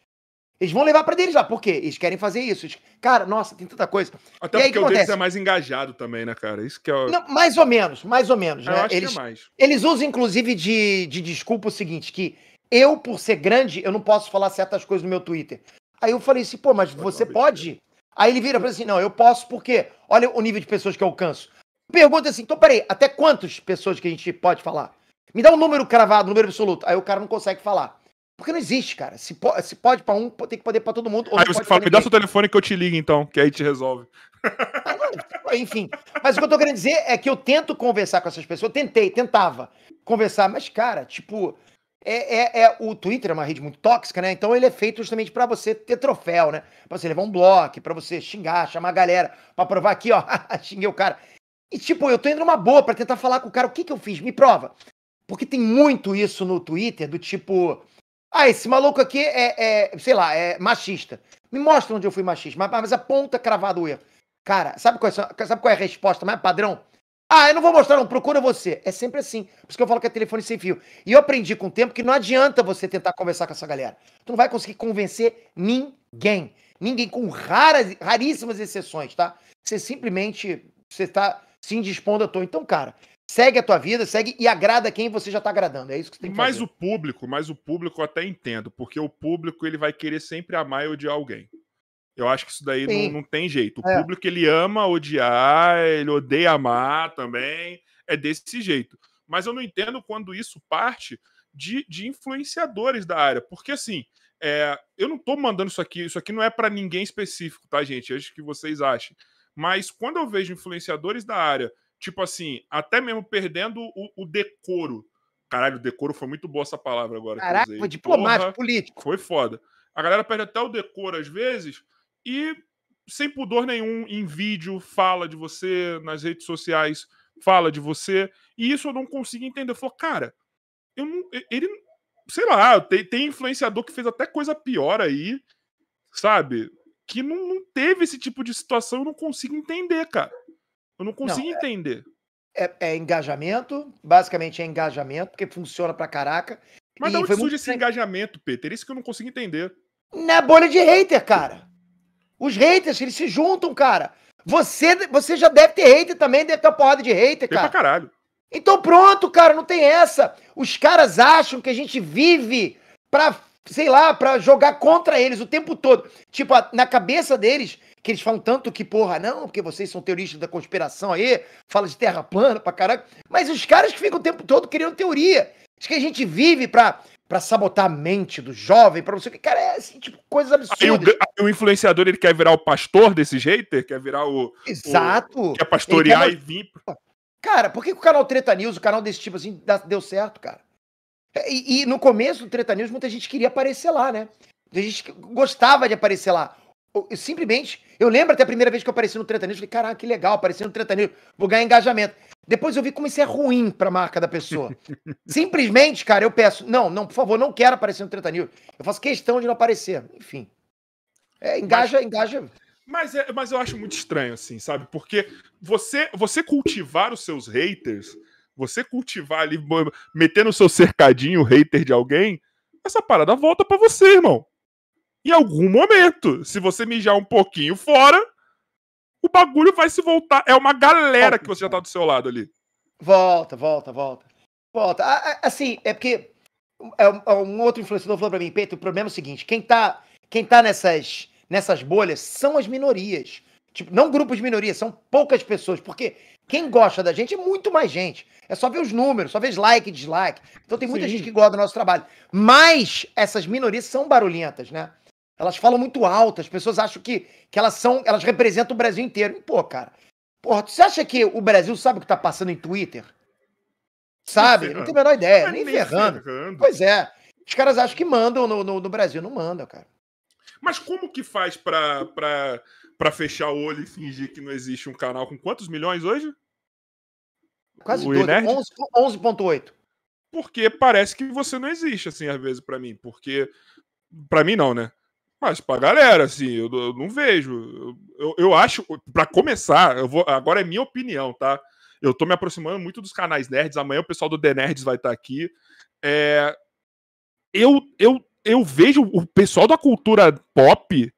Eles vão levar para deles lá. Por quê? Eles querem fazer isso. Eles... Cara, nossa, tem tanta coisa. Até e porque o deles é mais engajado também, né, cara? Isso que é o... Não, mais ou menos, mais ou menos. né? eles, é mais. Eles usam, inclusive, de, de desculpa o seguinte, que eu, por ser grande, eu não posso falar certas coisas no meu Twitter. Aí eu falei assim, pô, mas você pode? Aí ele vira e fala assim, não, eu posso porque olha o nível de pessoas que eu alcanço. Pergunta assim, então peraí, até quantas pessoas que a gente pode falar? Me dá um número cravado, um número absoluto. Aí o cara não consegue falar. Porque não existe, cara. Se, po se pode pra um, tem que poder pra todo mundo. aí você fala, me dá seu telefone que eu te ligo então, que aí te resolve. Ah, não, enfim. Mas o que eu tô querendo dizer é que eu tento conversar com essas pessoas. Tentei, tentava conversar. Mas, cara, tipo, é, é, é, o Twitter é uma rede muito tóxica, né? Então ele é feito justamente para você ter troféu, né? Pra você levar um bloco, para você xingar, chamar a galera, pra provar aqui, ó, xinguei o cara. E tipo, eu tô indo numa boa para tentar falar com o cara, o que que eu fiz? Me prova. Porque tem muito isso no Twitter, do tipo. Ah, esse maluco aqui é, é, sei lá, é machista. Me mostra onde eu fui machista, mas, mas aponta cravado o erro. Cara, sabe qual, é, sabe qual é a resposta mais padrão? Ah, eu não vou mostrar, não, procura você. É sempre assim. Por isso que eu falo que é telefone sem fio. E eu aprendi com o tempo que não adianta você tentar conversar com essa galera. Tu não vai conseguir convencer ninguém. Ninguém, com raras, raríssimas exceções, tá? Você simplesmente você está se indispondo à toa. Então, cara, segue a tua vida, segue e agrada quem você já tá agradando. É isso que você tem que mas fazer. Mas o público, mas o público eu até entendo, porque o público ele vai querer sempre amar e odiar alguém. Eu acho que isso daí não, não, tem jeito. O é. público ele ama odiar, ele odeia amar também. É desse jeito. Mas eu não entendo quando isso parte de, de influenciadores da área. Porque assim, é, eu não tô mandando isso aqui, isso aqui não é para ninguém específico, tá, gente? Acho que vocês achem. Mas quando eu vejo influenciadores da área, tipo assim, até mesmo perdendo o, o decoro. Caralho, decoro foi muito boa essa palavra agora. Caraca, foi diplomático, Porra, político. Foi foda. A galera perde até o decoro às vezes e sem pudor nenhum em vídeo fala de você, nas redes sociais fala de você, e isso eu não consigo entender. Eu falo, cara, eu não, ele, sei lá, tem, tem influenciador que fez até coisa pior aí, sabe? Que não, não teve esse tipo de situação, eu não consigo entender, cara. Eu não consigo não, é, entender. É, é, engajamento, basicamente é engajamento, porque funciona pra caraca. Mas de onde surge esse engajamento, Peter? Isso que eu não consigo entender. Na bolha de hater, cara. Os haters, eles se juntam, cara. Você, você já deve ter hater também, deve ter uma porrada de hater, cara. Tem pra caralho. Então pronto, cara, não tem essa. Os caras acham que a gente vive pra, sei lá, pra jogar contra eles o tempo todo. Tipo, na cabeça deles, que eles falam tanto que, porra, não, porque vocês são teoristas da conspiração aí, fala de terra plana pra caralho. Mas os caras que ficam o tempo todo criando teoria. Acho que a gente vive pra, para sabotar a mente do jovem, para você que cara é assim, tipo coisas absurdas. Aí o, o, influenciador ele quer virar o pastor desse jeito, quer virar o exato, o, quer pastorear quer... e vir. Cara, por que, que, o canal Treta News, o canal desse tipo assim, deu certo, cara? E, e, no começo do Treta News muita gente queria aparecer lá, né? A gente gostava de aparecer lá. Eu, simplesmente, eu lembro até a primeira vez que eu apareci no Treta News, falei, caraca, que legal, apareci no Treta News, vou ganhar engajamento. Depois eu vi como isso é ruim pra marca da pessoa. Simplesmente, cara, eu peço, não, não, por favor, não quero aparecer no Treta News. Eu faço questão de não aparecer. Enfim. É, engaja, mas, engaja. Mas, é, mas eu acho muito estranho, assim, sabe? Porque você, você cultivar os seus haters, você cultivar ali, metendo o seu cercadinho hater de alguém, essa parada volta para você, irmão. Em algum momento. Se você mijar um pouquinho fora, o bagulho vai se voltar. É uma galera que você já tá do seu lado ali. Volta, volta, volta. Volta. Assim, é porque é, é um outro influenciador falou pra mim, Peito, o problema é o seguinte, quem tá, quem tá nessas, nessas bolhas são as minorias. Tipo, não grupos de minorias, são poucas pessoas, porque quem gosta da gente é muito mais gente. É só ver os números, só ver like e dislike. Então tem muita Sim. gente que gosta do nosso trabalho. Mas essas minorias são barulhentas, né? Elas falam muito alto, as pessoas acham que, que elas são, elas representam o Brasil inteiro. E, pô, cara, porra, você acha que o Brasil sabe o que tá passando em Twitter? Sabe? Não tem a menor ideia, nem, nem ferrando. ferrando. Pois é. Os caras acham que mandam no, no, no, Brasil, não mandam, cara. Mas como que faz pra, pra, pra fechar o olho e fingir que não existe um canal com quantos milhões hoje? Quase 11,8. 11. Porque parece que você não existe, assim, às vezes, para mim. Porque. para mim, não, né? Mas pra galera, assim, eu, eu não vejo. Eu, eu acho, para começar, eu vou. Agora é minha opinião, tá? Eu tô me aproximando muito dos canais nerds. Amanhã o pessoal do The Nerds vai estar tá aqui. É, eu, eu, eu vejo o pessoal da cultura pop,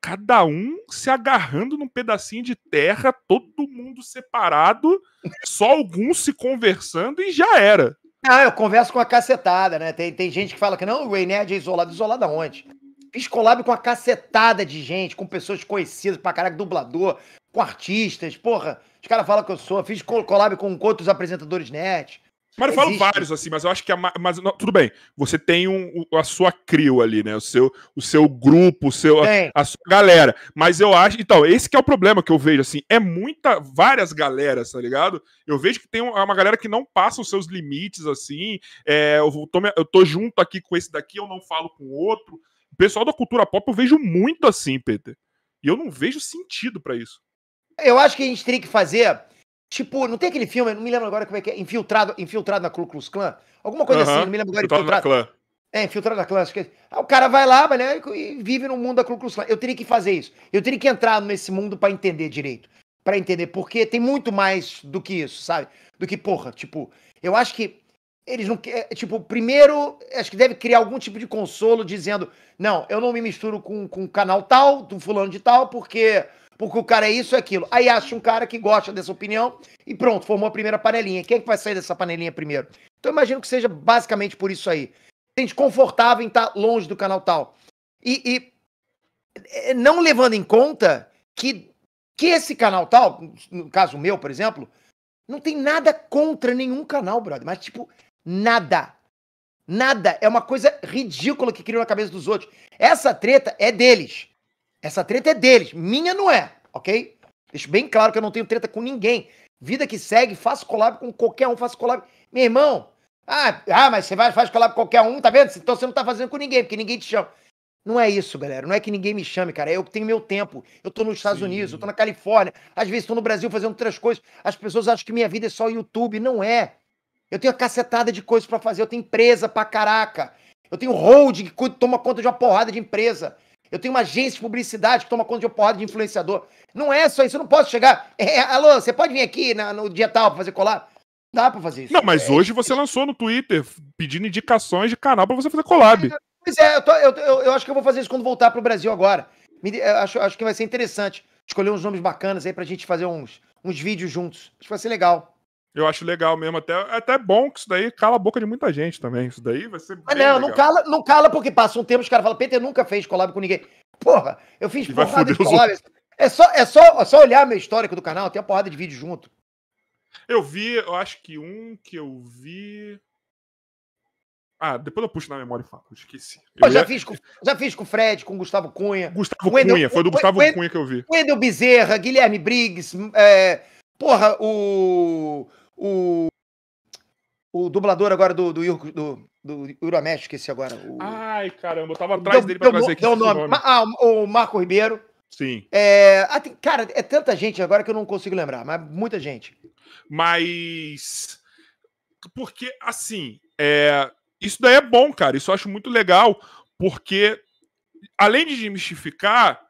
cada um se agarrando num pedacinho de terra, todo mundo separado, só alguns se conversando e já era. Ah, eu converso com a cacetada, né? Tem, tem gente que fala que não, o Ray Nerd é isolado. Isolado aonde? Fiz collab com uma cacetada de gente, com pessoas conhecidas pra caraca, dublador, com artistas, porra. Os caras falam que eu sou. Fiz collab com outros apresentadores net. Mas eu falo vários, assim, mas eu acho que a, mas não, tudo bem. Você tem um, a sua crio ali, né? O seu, o seu grupo, o seu, a, a, sua galera. Mas eu acho. Então, esse que é o problema que eu vejo, assim. É muita. Várias galeras, tá ligado? Eu vejo que tem uma galera que não passa os seus limites, assim. É, eu, tô, eu tô junto aqui com esse daqui, eu não falo com o outro. O pessoal da cultura pop eu vejo muito assim, Peter. E eu não vejo sentido para isso. Eu acho que a gente teria que fazer Tipo, não tem aquele filme, não me lembro agora como é que é, Infiltrado, infiltrado na Ku Klux Klan? Alguma coisa assim, não me lembro agora. Infiltrado na Infiltrado, clã. é, infiltrado na que é- Ah, o cara vai lá, vai, né, e vive no mundo da Ku Klux Klan. Eu teria que fazer isso. Eu teria que entrar nesse mundo pra entender direito. Pra entender, porque tem muito mais do que isso, sabe? Do que, porra, tipo, eu acho que eles não querem. Tipo, primeiro, acho que deve criar algum tipo de consolo dizendo: não, eu não me misturo com, o canal tal, do fulano de tal, porque, porque o cara é isso e aquilo. Aí acha um cara que gosta dessa opinião e pronto, formou a primeira panelinha. Quem é que vai sair dessa panelinha primeiro? Então eu imagino que seja basicamente por isso aí. Sente confortável em estar longe do canal tal. E, e, eh, não levando em conta que, que esse canal tal, no caso meu, por exemplo, não tem nada contra nenhum canal, brother. Mas, tipo, nada. Nada. É uma coisa ridícula que criou na cabeça dos outros. Essa treta é deles. Essa treta é deles. Minha não é, ok? Deixo bem claro que eu não tenho treta com ninguém. Vida que segue, faço collab com qualquer um, faço collab. Meu irmão, ah, ah mas você vai, faz collab com qualquer um, tá vendo? Então você não tá fazendo com ninguém, porque ninguém te chama. Não é isso, galera. Não é que ninguém me chame, cara. Eu tenho meu tempo. Eu tô nos Estados Sim. Unidos, eu tô na Califórnia. Às vezes tô no Brasil fazendo outras coisas. As pessoas acham que minha vida é só YouTube. Não é. Eu tenho a cacetada de coisas pra fazer. Eu tenho empresa pra caraca. Eu tenho hold que toma conta de uma porrada de empresa. Eu tenho uma agência de publicidade que toma conta de uma porrada de influenciador. Não é só isso. Eu não posso chegar. É, alô, você pode vir aqui na- no dia tal pra fazer colar? Dá pra fazer isso. Não, mas É, hoje você lançou no Twitter pedindo indicações de canal pra você fazer collab. Pois é, eu, tô- eu- eu- eu acho que eu vou fazer isso quando voltar pro Brasil agora. Me acho, acho que vai ser interessante escolher uns nomes bacanas aí pra gente fazer uns, uns vídeos juntos. Acho que vai ser legal. Eu acho legal mesmo, até, até bom que isso daí cala a boca de muita gente também. Isso daí vai ser. Mas não, não cala, não cala porque passa um tempo os caras falam, Peter nunca fez collab com ninguém. Porra, eu fiz E porrada de os. É só, é, só, é só olhar meu histórico do canal, tem uma porrada de vídeo junto. Eu vi, eu acho que um que eu vi. Ah, depois eu puxo na memória e falo. Esqueci. Pô, Eu já, ia- fiz com, já fiz com o Fred, com o Gustavo Cunha, Gustavo Cunha, foi do Gustavo Cunha que eu vi. Wendel Bezerra, Guilherme Briggs, é, porra, o. O. O dublador agora do, do, Yur- do, do Uramesh, esqueci agora. O, Ai, caramba, eu tava atrás deu- dele pra deu trazer no- aqui. deu o nome. Ma- Ah, o Marco Ribeiro. Sim. É, ah, cara, é tanta gente agora que eu não consigo lembrar, mas muita gente. Mas. Porque, assim, é... isso daí é bom, cara. Isso eu acho muito legal, porque, além de desmistificar,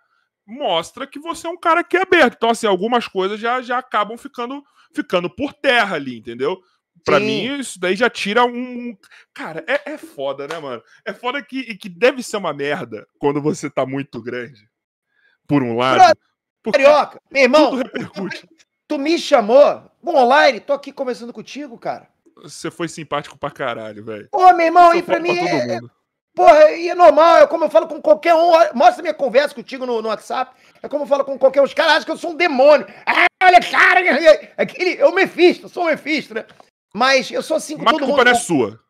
mostra que você é um cara que é aberto. Então, assim, algumas coisas já, já acabam ficando, ficando por terra ali, entendeu? Pra Sim. mim, isso daí já tira um. Cara, é, é foda, né, mano? É foda que, que deve ser uma merda quando você tá muito grande. Por um lado. Porque Carioca, meu irmão, tu me chamou, bom, online, tô aqui conversando contigo, cara. Você foi simpático pra caralho, velho. Pô, meu irmão, Isso e pra mim pra é. Porra, e é normal, é como eu falo com qualquer um. Mostra minha conversa contigo no, no WhatsApp. É como eu falo com qualquer um. Os caras acham que eu sou um demônio. Ah, olha, cara. Aquele, eu Mephisto, eu sou Mephisto, né? Mas eu sou assim com Mas a todo culpa mundo. não é sua.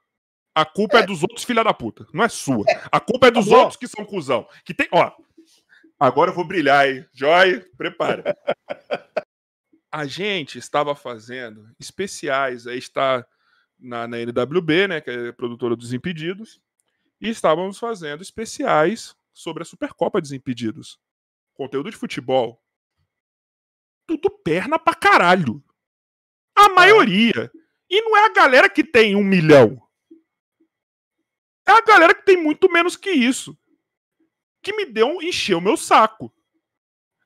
A culpa é, dos outros filha da puta. Não é sua. A culpa é dos Tá outros que são cuzão. Que tem, ó. Agora eu vou brilhar, hein? Joy, prepara. A gente estava fazendo especiais, aí está na, na NWB, né, que é a produtora dos Impedidos, e estávamos fazendo especiais sobre a Supercopa Desimpedidos. Conteúdo de futebol. Tudo perna pra caralho. A maioria. E não é a galera que tem um milhão. É a galera que tem muito menos que isso. Que me deu, encheu meu saco.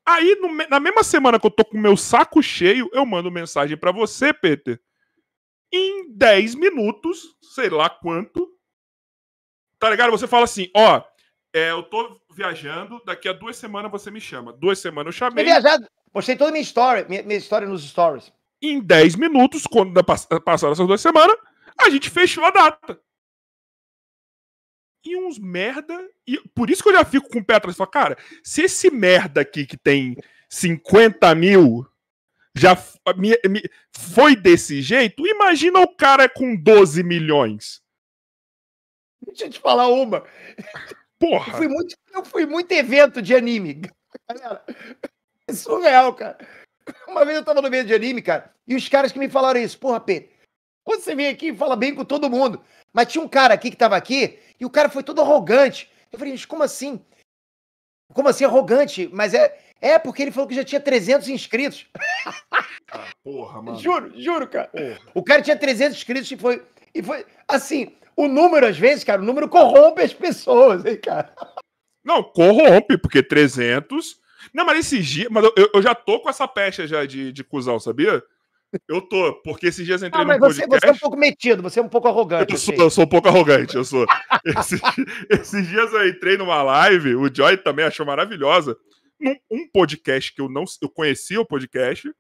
Aí, no na mesma semana que eu tô com meu saco cheio, eu mando mensagem pra você, Peter. Em 10 minutos, sei lá quanto. Tá ligado? Você fala assim: ó, é, eu tô viajando, daqui a duas semanas você me chama. Duas semanas eu chamei. viajado. Postei toda a minha história, minha, minha história nos stories. Em 10 minutos, quando passaram essas duas semanas, a gente fechou a data. E uns merda. E por isso que eu já fico com o pé atrás. Falo, cara, se esse merda aqui que tem 50 mil já me- me- foi desse jeito, imagina o cara com 12 milhões. Deixa eu te falar uma. Eu Porra. fui muito, eu fui muito evento de anime. Galera, é surreal, cara. Uma vez eu tava no meio de anime, cara, e os caras que me falaram isso, porra, Pedro, quando você vem aqui e fala bem com todo mundo, mas tinha um cara aqui que tava aqui, e o cara foi todo arrogante. Eu falei, mas como assim? Como assim, arrogante? Mas é, é porque ele falou que já tinha 300 inscritos. Ah, porra, mano. Juro, juro, cara. Porra. O cara tinha 300 inscritos e foi, e foi. Assim, o número, às vezes, cara, o número corrompe as pessoas, hein, cara? Não, corrompe, porque 300. Não, mas esses dias. Mas eu, eu já tô com essa pecha já de, de cuzão, sabia? Eu tô, porque esses dias eu entrei Ah, no mas você, podcast. você é um pouco metido, você é um pouco arrogante. Eu sou, eu sou um pouco arrogante, eu sou. Esses, esses dias eu entrei numa live, o Joy também achou maravilhosa. Num um podcast que eu não eu conhecia o podcast,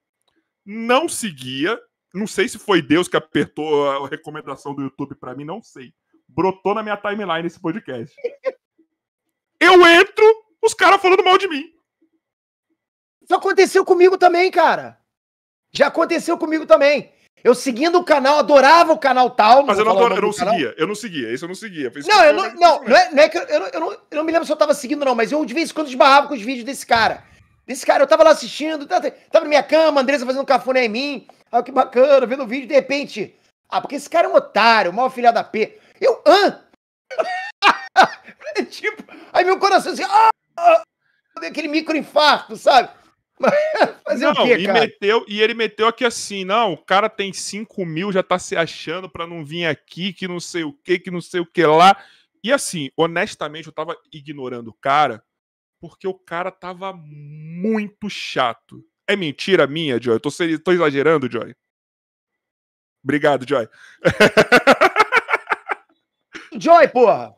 não seguia. Não sei se foi Deus que apertou a recomendação do YouTube pra mim, não sei. Brotou na minha timeline esse podcast. Eu entro, os caras falando mal de mim. Isso aconteceu comigo também, cara. Já aconteceu comigo também. Eu seguindo o canal, adorava o canal tal. Mas eu não, adoro- eu não canal. seguia, eu não seguia, isso eu não seguia. Isso Não, eu eu não, não, não é, não é que eu, eu não, eu, não, eu não me lembro se eu tava seguindo, não, mas eu de vez em quando esbarrava com os vídeos desse cara. Desse cara, eu tava lá assistindo, tava, tava na minha cama, a Andressa fazendo um cafuné em mim. Ah, que bacana, vendo o vídeo, de repente. Ah, porque esse cara é um otário, maior filha da P. Eu, hã? tipo, aí meu coração assim, ah, ah, aquele microinfarto, sabe? Fazer não, o quê, e, cara? meteu, e ele meteu aqui assim, não, o cara tem 5 mil, já tá se achando pra não vir aqui, que não sei o que, que não sei o que lá. E assim, honestamente, eu tava ignorando o cara, porque o cara tava muito chato. É mentira minha, Joy? Eu tô, tô exagerando, Joy? Obrigado, Joy. Joy, porra.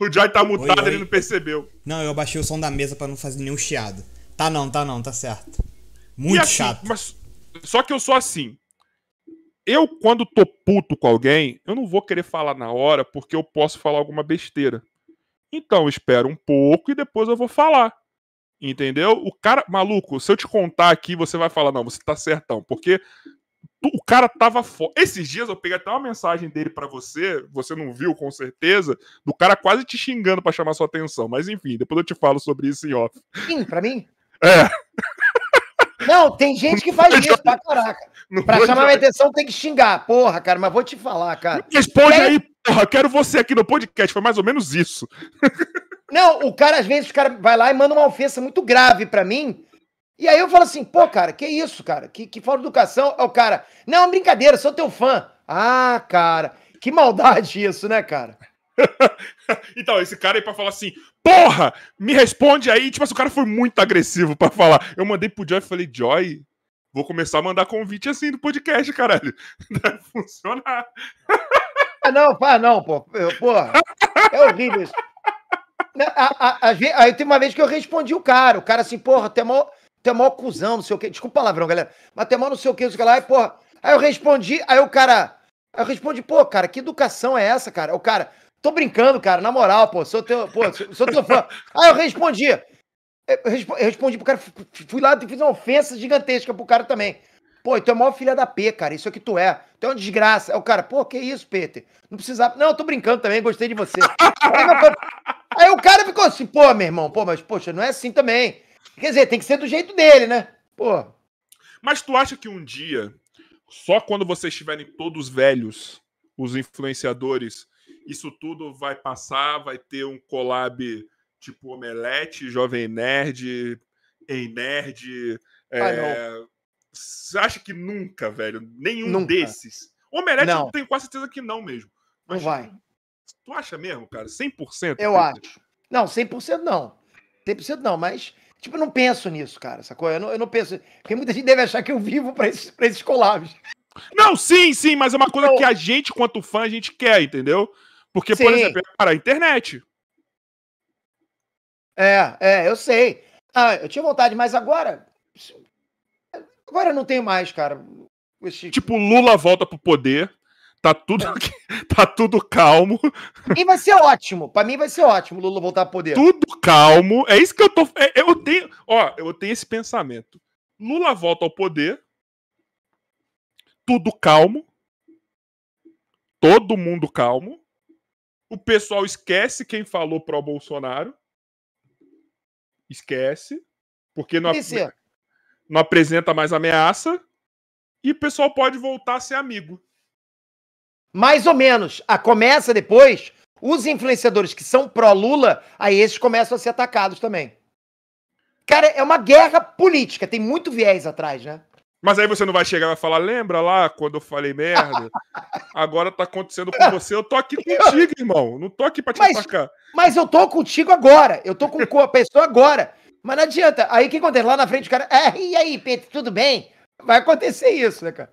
O Joy tá mutado, oi. ele não percebeu. Não, eu abaixei o som da mesa pra não fazer nenhum chiado. Tá não, tá não, tá certo. Muito assim, chato. Mas, só que eu sou assim. Eu, quando tô puto com alguém, eu não vou querer falar na hora porque eu posso falar alguma besteira. Então, eu espero um pouco e depois eu vou falar. Entendeu? O cara, maluco, se eu te contar aqui, você vai falar, não, você tá certão. Porque tu- o cara tava fora. Esses dias eu peguei até uma mensagem dele pra você, você não viu com certeza, do cara quase te xingando pra chamar sua atenção. Mas enfim, depois eu te falo sobre isso em off. Sim, pra mim. É. Não, tem gente que faz isso pra caraca. Não Pra chamar minha atenção tem que xingar. Porra, cara, mas vou te falar, cara. Responde aí- aí, porra, quero você aqui no podcast. Foi mais ou menos isso. Não, o cara, às vezes, o cara vai lá e manda uma ofensa muito grave pra mim. E aí eu falo assim, pô, cara, que isso, cara? Que, que falta de educação. É o cara, não, brincadeira, sou teu fã. Ah, cara, que maldade isso, né, cara? Então, esse cara aí pra falar assim, porra, me responde aí. Tipo assim, o cara foi muito agressivo pra falar. Eu mandei pro Joy e falei, Joy, vou começar a mandar convite assim no podcast, caralho. Deve funcionar. Ah, não, pá, não, pô. Porra, é horrível isso. A- a- ve- Aí tem uma vez que eu respondi o cara. O cara assim, porra, tu é mó, tu é cuzão, não sei o quê. Desculpa o palavrão, galera. Mas tu é mó não sei o quê, não sei o que lá. Aí, porra. Aí eu respondi, aí o cara. Aí eu respondi, pô, cara, que educação é essa, cara? O cara, tô brincando, cara, na moral, pô, sou teu, pô, sou, teu fã. Aí eu respondi. Eu respo- eu respondi pro cara, fu- fui lá e fiz uma ofensa gigantesca pro cara também. Pô, tu é maior filha da P, cara. Isso é que tu é. Tu é uma desgraça. Aí o cara, pô, que isso, Peter? Não precisava. Não, eu tô brincando também, gostei de você. Aí o cara ficou assim, pô, meu irmão, pô, mas, poxa, não é assim também. Quer dizer, tem que ser do jeito dele, né? Pô. Mas tu acha que um dia, só quando vocês estiverem todos velhos, os influenciadores, isso tudo vai passar, vai ter um collab tipo Omelete, Jovem Nerd, Ei Nerd. Ah, é... Você acha que nunca, velho? Nenhum Nunca. desses. Omelete Não. eu tenho quase certeza que não mesmo. Não Mas vai. Tu acha mesmo, cara? 100%? Eu acho. Não, 100% não. 100% não, mas, tipo, eu não penso nisso, cara, sacou? Eu não, eu não penso. Porque muita gente deve achar que eu vivo pra esses, pra esses collabs. Não, sim, sim, mas é uma coisa Não. que a gente, quanto fã, a gente quer, entendeu? Porque, por Sim. exemplo, cara, a internet. É, é, eu sei. Ah, eu tinha vontade, mas agora. Agora eu não tenho mais, cara. Esse- Tipo, Lula volta pro poder. Tá tudo, tá tudo calmo. Pra mim vai ser ótimo. Pra mim vai ser ótimo Lula voltar a poder. Tudo calmo. É isso que eu tô. é- eu tenho. Ó, eu tenho esse pensamento. Lula volta ao poder. Tudo calmo. Todo mundo calmo. O pessoal esquece quem falou pro Bolsonaro. Esquece. Porque não, ser. não apresenta mais ameaça. E o pessoal pode voltar a ser amigo. Mais ou menos. A começa depois, Os influenciadores que são pró-Lula, aí esses começam a ser atacados também. Cara, é uma guerra política, tem muito viés atrás, né? Mas aí você não vai chegar e vai falar, lembra lá quando eu falei merda? Agora tá acontecendo com você. Eu tô aqui contigo, irmão. Não tô aqui pra te Mas- atacar. Mas eu tô contigo agora. Eu tô com a pessoa agora. Mas não adianta. Aí o que acontece? Lá na frente o cara. É, e aí, Pedro, tudo bem? Vai acontecer isso, né, cara?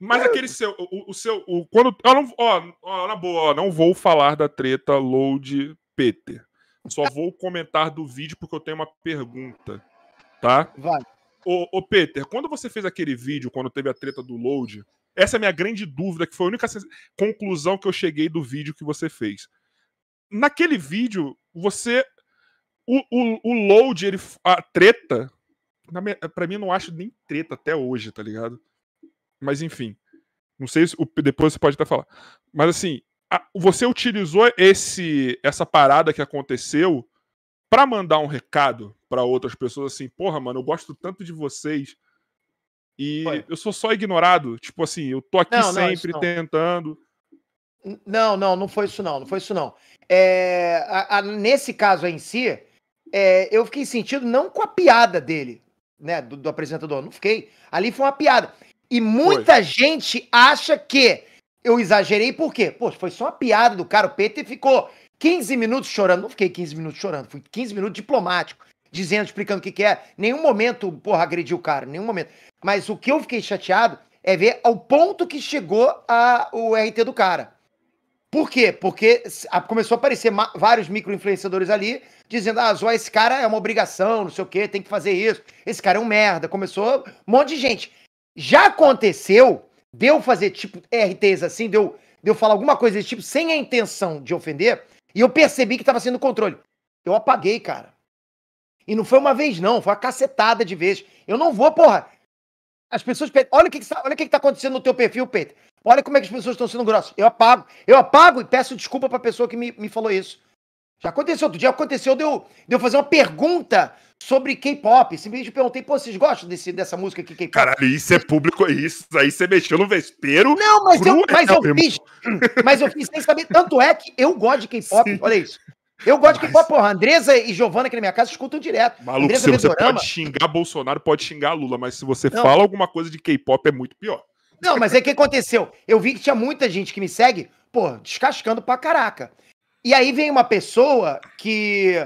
Mas aquele seu, o, o seu, o, quando, eu não, ó, ó, na boa, ó, não vou falar da treta load Peter. Só vou comentar do vídeo porque eu tenho uma pergunta, tá? Vai. Ô, ô Peter, quando você fez aquele vídeo, quando teve a treta do load, essa é a minha grande dúvida, que foi a única conclusão que eu cheguei do vídeo que você fez. Naquele vídeo, você. O, o, o load, ele, a treta, pra mim, não acho nem treta até hoje, tá ligado? Mas enfim. Não sei se. Depois você pode até falar. Mas assim, a- você utilizou esse essa parada que aconteceu pra mandar um recado pra outras pessoas assim, porra, mano, eu gosto tanto de vocês e Foi. eu sou só ignorado. Tipo assim, eu tô aqui Não, não, sempre não. tentando. N- Não, não, não foi isso não, não foi isso não. É, a- a- nesse caso aí em si, é, eu fiquei sentido não com a piada dele, né, do, do apresentador, não fiquei. Ali foi uma piada. E muita gente acha que eu exagerei, por quê? Pô, foi só uma piada do cara, o Peter ficou 15 minutos chorando. Não fiquei 15 minutos chorando, fui 15 minutos diplomático, dizendo, explicando o que, que é. Nenhum momento, porra, agrediu o cara, nenhum momento. Mas o que eu fiquei chateado é ver ao ponto que chegou a, o RT do cara. Por quê? Porque começou a aparecer vários micro-influenciadores ali, dizendo, ah, zoar esse cara é uma obrigação, não sei o quê, tem que fazer isso. Esse cara é um merda. Começou um monte de gente. Já aconteceu de eu fazer, tipo, RTs assim, de eu, de eu falar alguma coisa desse tipo, sem a intenção de ofender, e eu percebi que tava sendo controle. Eu apaguei, cara. E não foi uma vez, não, foi uma cacetada de vezes. Eu não vou, porra. As pessoas. pe- Olha o que, que, tá- olha o que, que tá acontecendo no teu perfil, Peter. Olha como é que as pessoas estão sendo grossas. Eu apago. Eu apago e peço desculpa pra pessoa que me, me falou isso. Já aconteceu. Outro dia aconteceu de eu, de eu fazer uma pergunta sobre K-pop. Simplesmente perguntei, pô, vocês gostam desse, dessa música aqui, K-pop? Caralho, isso é público, isso aí você mexeu no vespeiro. Não, mas eu, Cruel, mas eu fiz. Mas eu fiz sem saber. Tanto é que eu gosto de K-pop. Olha isso. Eu gosto de Mas- K-pop, porra. Andresa e Giovana aqui na minha casa escutam direto. Maluco, se você Vedorama- pode xingar Bolsonaro, pode xingar Lula, mas se você Não. fala alguma coisa de K-pop é muito pior. Não, mas aí o que aconteceu? Eu vi que tinha muita gente que me segue, pô, descascando pra caraca. E aí vem uma pessoa que.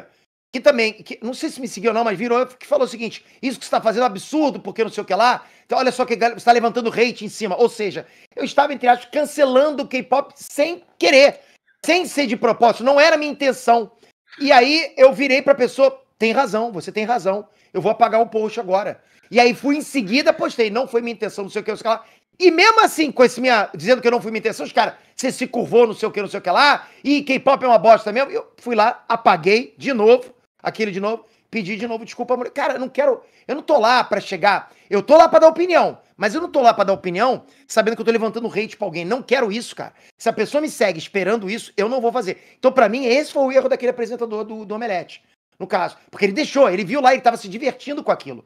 Que também, que, não sei se me seguiu ou não, mas virou que falou o seguinte: isso que você tá fazendo é absurdo, porque não sei o que lá. Então, olha só que você tá levantando hate em cima. Ou seja, eu estava, entre aspas, cancelando o K-pop sem querer, sem ser de propósito, não era minha intenção. E aí eu virei pra pessoa: tem razão, você tem razão, eu vou apagar o post agora. E aí fui em seguida, postei, não foi minha intenção, não sei o que, não sei o que lá. E mesmo assim, com esse minha. dizendo que eu não fui minha intenção, os caras, você se curvou, não sei o que, não sei o que lá, e K-pop é uma bosta mesmo. Eu fui lá, apaguei de novo, aquele de novo, pedi de novo desculpa. Cara, eu não quero. Eu não tô lá pra chegar. Eu tô lá pra dar opinião. Mas eu não tô lá pra dar opinião sabendo que eu tô levantando hate pra alguém. Não quero isso, cara. Se a pessoa me segue esperando isso, eu não vou fazer. Então, pra mim, esse foi o erro daquele apresentador do, do Omelete. No caso. Porque ele deixou, ele viu lá, ele tava se divertindo com aquilo.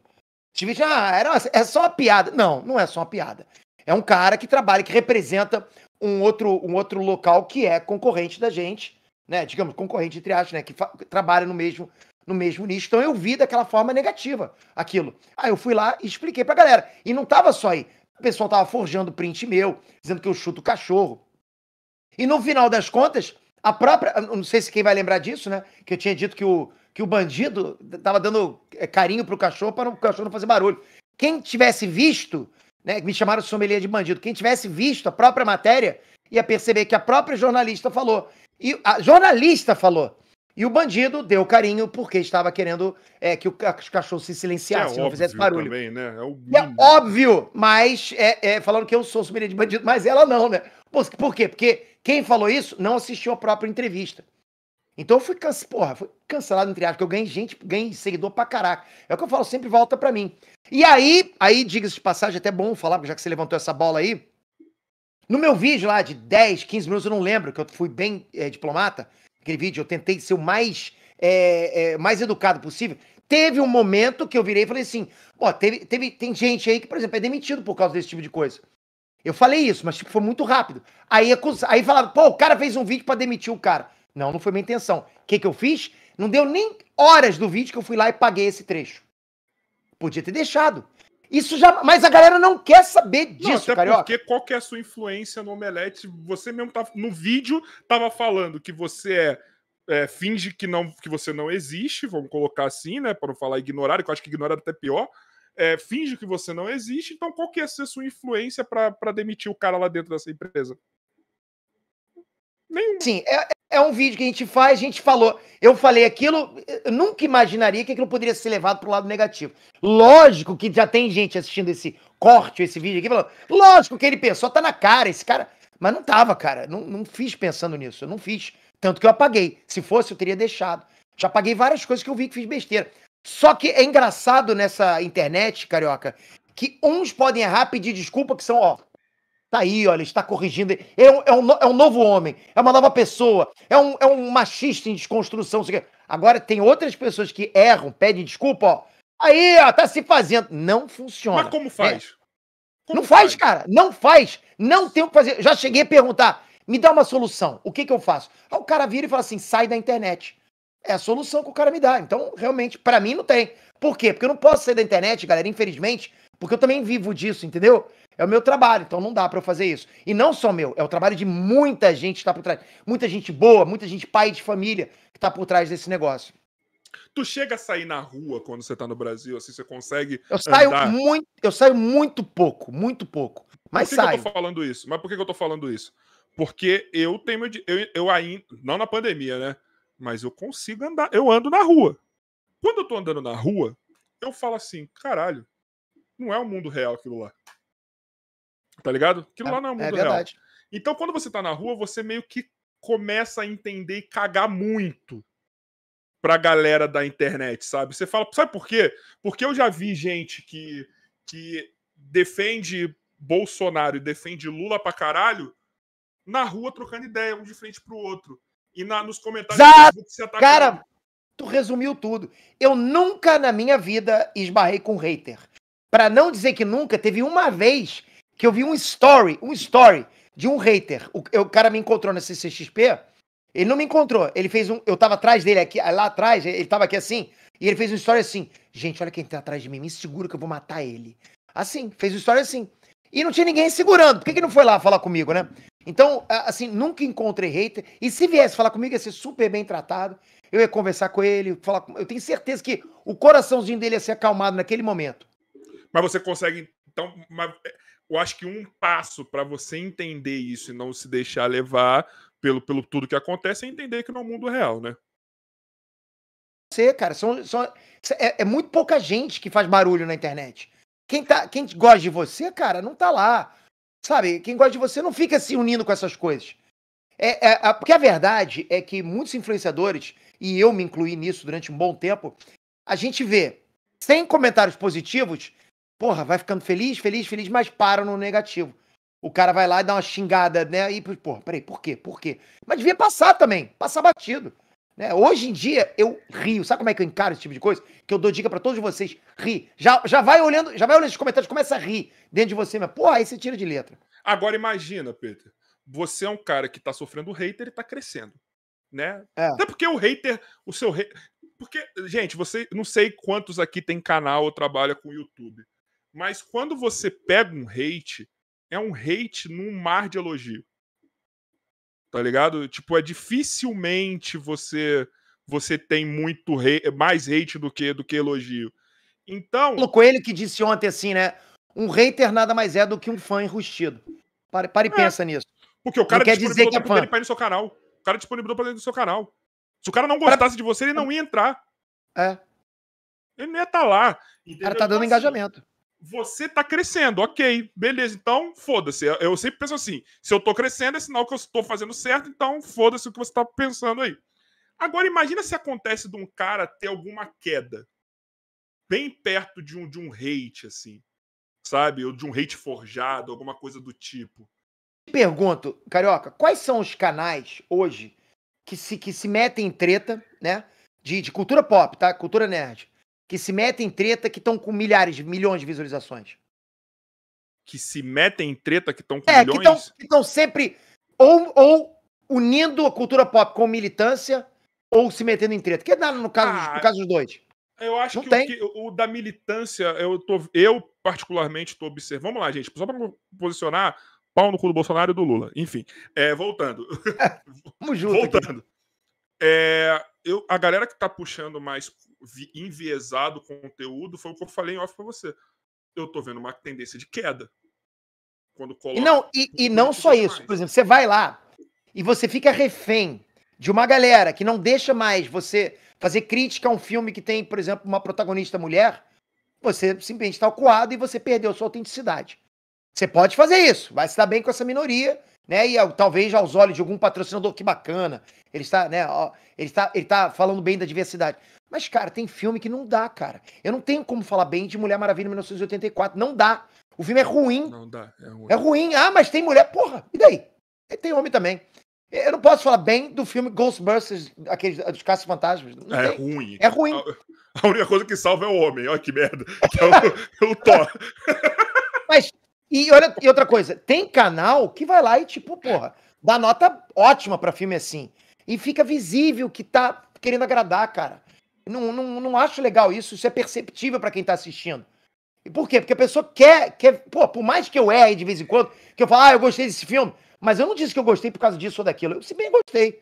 Divertindo, ah, era, uma- é só uma piada. Não, não é só uma piada. É um cara que trabalha, que representa um outro, um outro local que é concorrente da gente, né? Digamos, concorrente entre aspas, né? Que trabalha no mesmo, no mesmo nicho. Então eu vi daquela forma negativa aquilo. Aí eu fui lá e expliquei pra galera. E não tava só aí. O pessoal tava forjando print meu, dizendo que eu chuto o cachorro. E no final das contas, a própria. Não sei se quem vai lembrar disso, né? Que eu tinha dito que o, que o bandido tava dando eh, carinho pro cachorro para o cachorro não fazer barulho. Quem tivesse visto, né? Me chamaram de sommelier de bandido. Quem tivesse visto a própria matéria ia perceber que a própria jornalista falou. E a jornalista falou. E o bandido deu carinho porque estava querendo eh, que os cachorros se silenciassem, não fizesse barulho. também, né? É o É óbvio, mas é, é, falando que eu sou sommelier de bandido, mas ela não, né? Por, por quê? Porque quem falou isso não assistiu a própria entrevista. Então eu fui, canc... Porra, fui cancelado, entre aspas, porque eu ganhei gente, ganhei seguidor pra caraca. É o que eu falo, sempre volta pra mim. E aí, aí diga-se de passagem, até bom falar, já que você levantou essa bola aí. No meu vídeo lá de 10, 15 minutos, eu não lembro, que eu fui bem é, diplomata, aquele vídeo, eu tentei ser o mais, é, é, mais educado possível. Teve um momento que eu virei e falei assim: ó, teve, teve, tem gente aí que, por exemplo, é demitido por causa desse tipo de coisa. Eu falei isso, mas tipo, foi muito rápido. Aí, aí falaram, pô, o cara fez um vídeo pra demitir o cara. Não, não foi minha intenção. O que, que eu fiz? Não deu nem horas do vídeo que eu fui lá e paguei esse trecho. Podia ter deixado. Isso já. Mas a galera não quer saber disso, não, até Carioca. Porque qual que é a sua influência no Omelete? Você mesmo tá. No vídeo tava falando que você é. é finge que, não, que você não existe, vamos colocar assim, né? Para não falar ignorar, que eu acho que ignorar é até pior. É, finge que você não existe, então qual que é a sua influência para demitir o cara lá dentro dessa empresa? Nenhum. Sim, é, é um vídeo que a gente faz, a gente falou. Eu falei aquilo, eu nunca imaginaria que aquilo poderia ser levado para o lado negativo. Lógico que já tem gente assistindo esse corte, esse vídeo aqui, falando. Lógico que ele pensou, tá na cara, esse cara. Mas não tava, cara. Não, não fiz pensando nisso. Eu não fiz. Tanto que eu apaguei. Se fosse, eu teria deixado. Já apaguei várias coisas que eu vi que fiz besteira. Só que é engraçado nessa internet, carioca, que uns podem errar, pedir desculpa, que são, ó, Tá aí, olha, está corrigindo. É um, é um, é um novo homem, é uma nova pessoa, é um, é um machista em desconstrução. Agora tem outras pessoas que erram, pedem desculpa, ó. Aí, ó, tá se fazendo. Não funciona. Mas como faz? É. Como não faz, faz, cara. Não faz. Não tem o que fazer. Já cheguei a perguntar. Me dá uma solução. O que, que eu faço? Aí o cara vira e fala assim: sai da internet. É a solução que o cara me dá. Então, realmente, para mim não tem. Por quê? Porque eu não posso sair da internet, galera, infelizmente, porque eu também vivo disso, entendeu? É o meu trabalho, então não dá para eu fazer isso. E não só meu, é o trabalho de muita gente que tá por trás. Muita gente boa, muita gente pai de família que tá por trás desse negócio. Tu chega a sair na rua quando você tá no Brasil, assim, você consegue. Eu saio andar? muito, eu saio muito pouco, muito pouco. Mas por que saio. Que eu tô falando isso? Mas por que, que eu tô falando isso? Porque eu tenho. Eu, eu ainda. Não na pandemia, né? Mas eu consigo andar. Eu ando na rua. Quando eu tô andando na rua, eu falo assim: caralho, não é o mundo real aquilo lá. Tá ligado? Aquilo é, lá não é o mundo é real. Então, quando você tá na rua, você meio que começa a entender e cagar muito pra galera da internet, sabe? Você fala, sabe por quê? Porque eu já vi gente que, que defende Bolsonaro e defende Lula pra caralho na rua trocando ideia, um de frente pro outro. E na, nos comentários Zá, do você. Cara, tu resumiu tudo. Eu nunca na minha vida esbarrei com hater. Para não dizer que nunca, teve uma vez que eu vi um story, um story de um hater. O, o cara me encontrou na CCXP. Ele não me encontrou. Ele fez um. Eu tava atrás dele aqui, lá atrás, ele tava aqui assim. E ele fez um story assim. Gente, olha quem tá atrás de mim. Me segura que eu vou matar ele. Assim, fez um story assim. E não tinha ninguém segurando. Por que, que não foi lá falar comigo, né? Então, assim, nunca encontrei hater. E se viesse falar comigo, ia ser super bem tratado. Eu ia conversar com ele, falar com... Eu tenho certeza que o coraçãozinho dele ia ser acalmado naquele momento. Mas você consegue. Então, mas eu acho que um passo para você entender isso e não se deixar levar pelo, pelo tudo que acontece é entender que não é o mundo real, né? Você, cara, são, são, é, é, muito pouca gente que faz barulho na internet. Quem, tá, quem gosta de você, cara, não tá lá. Sabe? Quem gosta de você não fica se unindo com essas coisas. É, é, a, porque a verdade é que muitos influenciadores, e eu me incluí nisso durante um bom tempo, a gente vê sem comentários positivos porra, vai ficando feliz, feliz, feliz, mas para no negativo. O cara vai lá e dá uma xingada, né? E, porra, peraí, por quê? Por quê? Mas devia passar também, passar batido. Né? Hoje em dia, eu rio. Sabe como é que eu encaro esse tipo de coisa? Que eu dou dica para todos vocês. Ri. Já, já vai olhando, já vai olhando esses comentários, começa a rir dentro de você, mas, porra, aí você tira de letra. Agora imagina, Peter. Você é um cara que tá sofrendo hater e tá crescendo. Né? É. Até porque o hater, o seu. Porque, gente, você não sei quantos aqui tem canal ou trabalha com YouTube. Mas quando você pega um hate, é um hate num mar de elogio. Tá ligado? Tipo, é dificilmente você você tem muito hate, mais hate do que do que elogio. Então, o Coelho que disse ontem assim, né? Um hater nada mais é do que um fã enrustido. Pare, pare e é, pensa nisso. Porque o cara quer dizer que é fã. pra ir no seu canal. O cara disponibilizou pra dentro do seu canal. Se o cara não gostasse pra... de você, ele não ia entrar. É. Ele não ia estar tá lá. Entendeu? O cara tá dando então, assim, engajamento você tá crescendo, ok, beleza, então foda-se. Eu sempre penso assim: se eu tô crescendo, é sinal que eu estou fazendo certo, então foda-se o que você tá pensando aí. Agora, imagina se acontece de um cara ter alguma queda bem perto de um, de um hate, assim, sabe? Ou de um hate forjado, alguma coisa do tipo. Pergunto, Carioca, quais são os canais hoje que se, que se metem em treta, né? De, de cultura pop, tá? Cultura nerd que se metem em treta que estão com milhares, milhões de visualizações. Que se metem em treta que estão com é, milhões? Que estão sempre. Ou, ou unindo a cultura pop com militância ou se metendo em treta? Que é nada no caso, Ah, no caso dos dois. Eu acho Não que, tem. O, que- o da militância, eu, tô, eu particularmente estou observando. Vamos lá, gente, só para posicionar pau no cu do Bolsonaro e do Lula. Enfim, é, voltando. Vamos junto. voltando. É, eu, a galera que tá puxando mais enviesado o conteúdo foi o que eu falei em off pra você. Eu tô vendo uma tendência de queda. Quando E coloca. não, e, e não só isso. mais. Por exemplo, você vai lá e você fica refém de uma galera que não deixa mais você fazer crítica a um filme que tem, por exemplo, uma protagonista mulher. Você simplesmente está acuado e você perdeu sua autenticidade. Você pode fazer isso, vai se dar bem com essa minoria, né? E talvez aos olhos de algum patrocinador, que bacana. Ele está, né? ó, ele está, ele tá falando bem da diversidade. Mas, cara, tem filme que não dá, cara. Eu não tenho como falar bem de Mulher Maravilha em 1984. Não dá. O filme é ruim. Não dá. É ruim. É ruim. Ah, mas tem mulher. Porra, e daí? Tem homem também. Eu não posso falar bem do filme Ghostbusters, aquele dos Caças Fantasmas. Não É tem. ruim. É ruim. A, a única coisa que salva é o homem. Olha que merda. Que é o, o Thor. Mas, e, olha, e outra coisa, tem canal que vai lá e, tipo, porra, dá nota ótima pra filme assim. E fica visível que tá querendo agradar, cara. Não, não, não acho legal isso, isso é perceptível pra quem tá assistindo. E por quê? Porque a pessoa quer, quer. Pô, por mais que eu erre de vez em quando, que eu falo, ah, eu gostei desse filme, mas eu não disse que eu gostei por causa disso ou daquilo. Eu se bem gostei.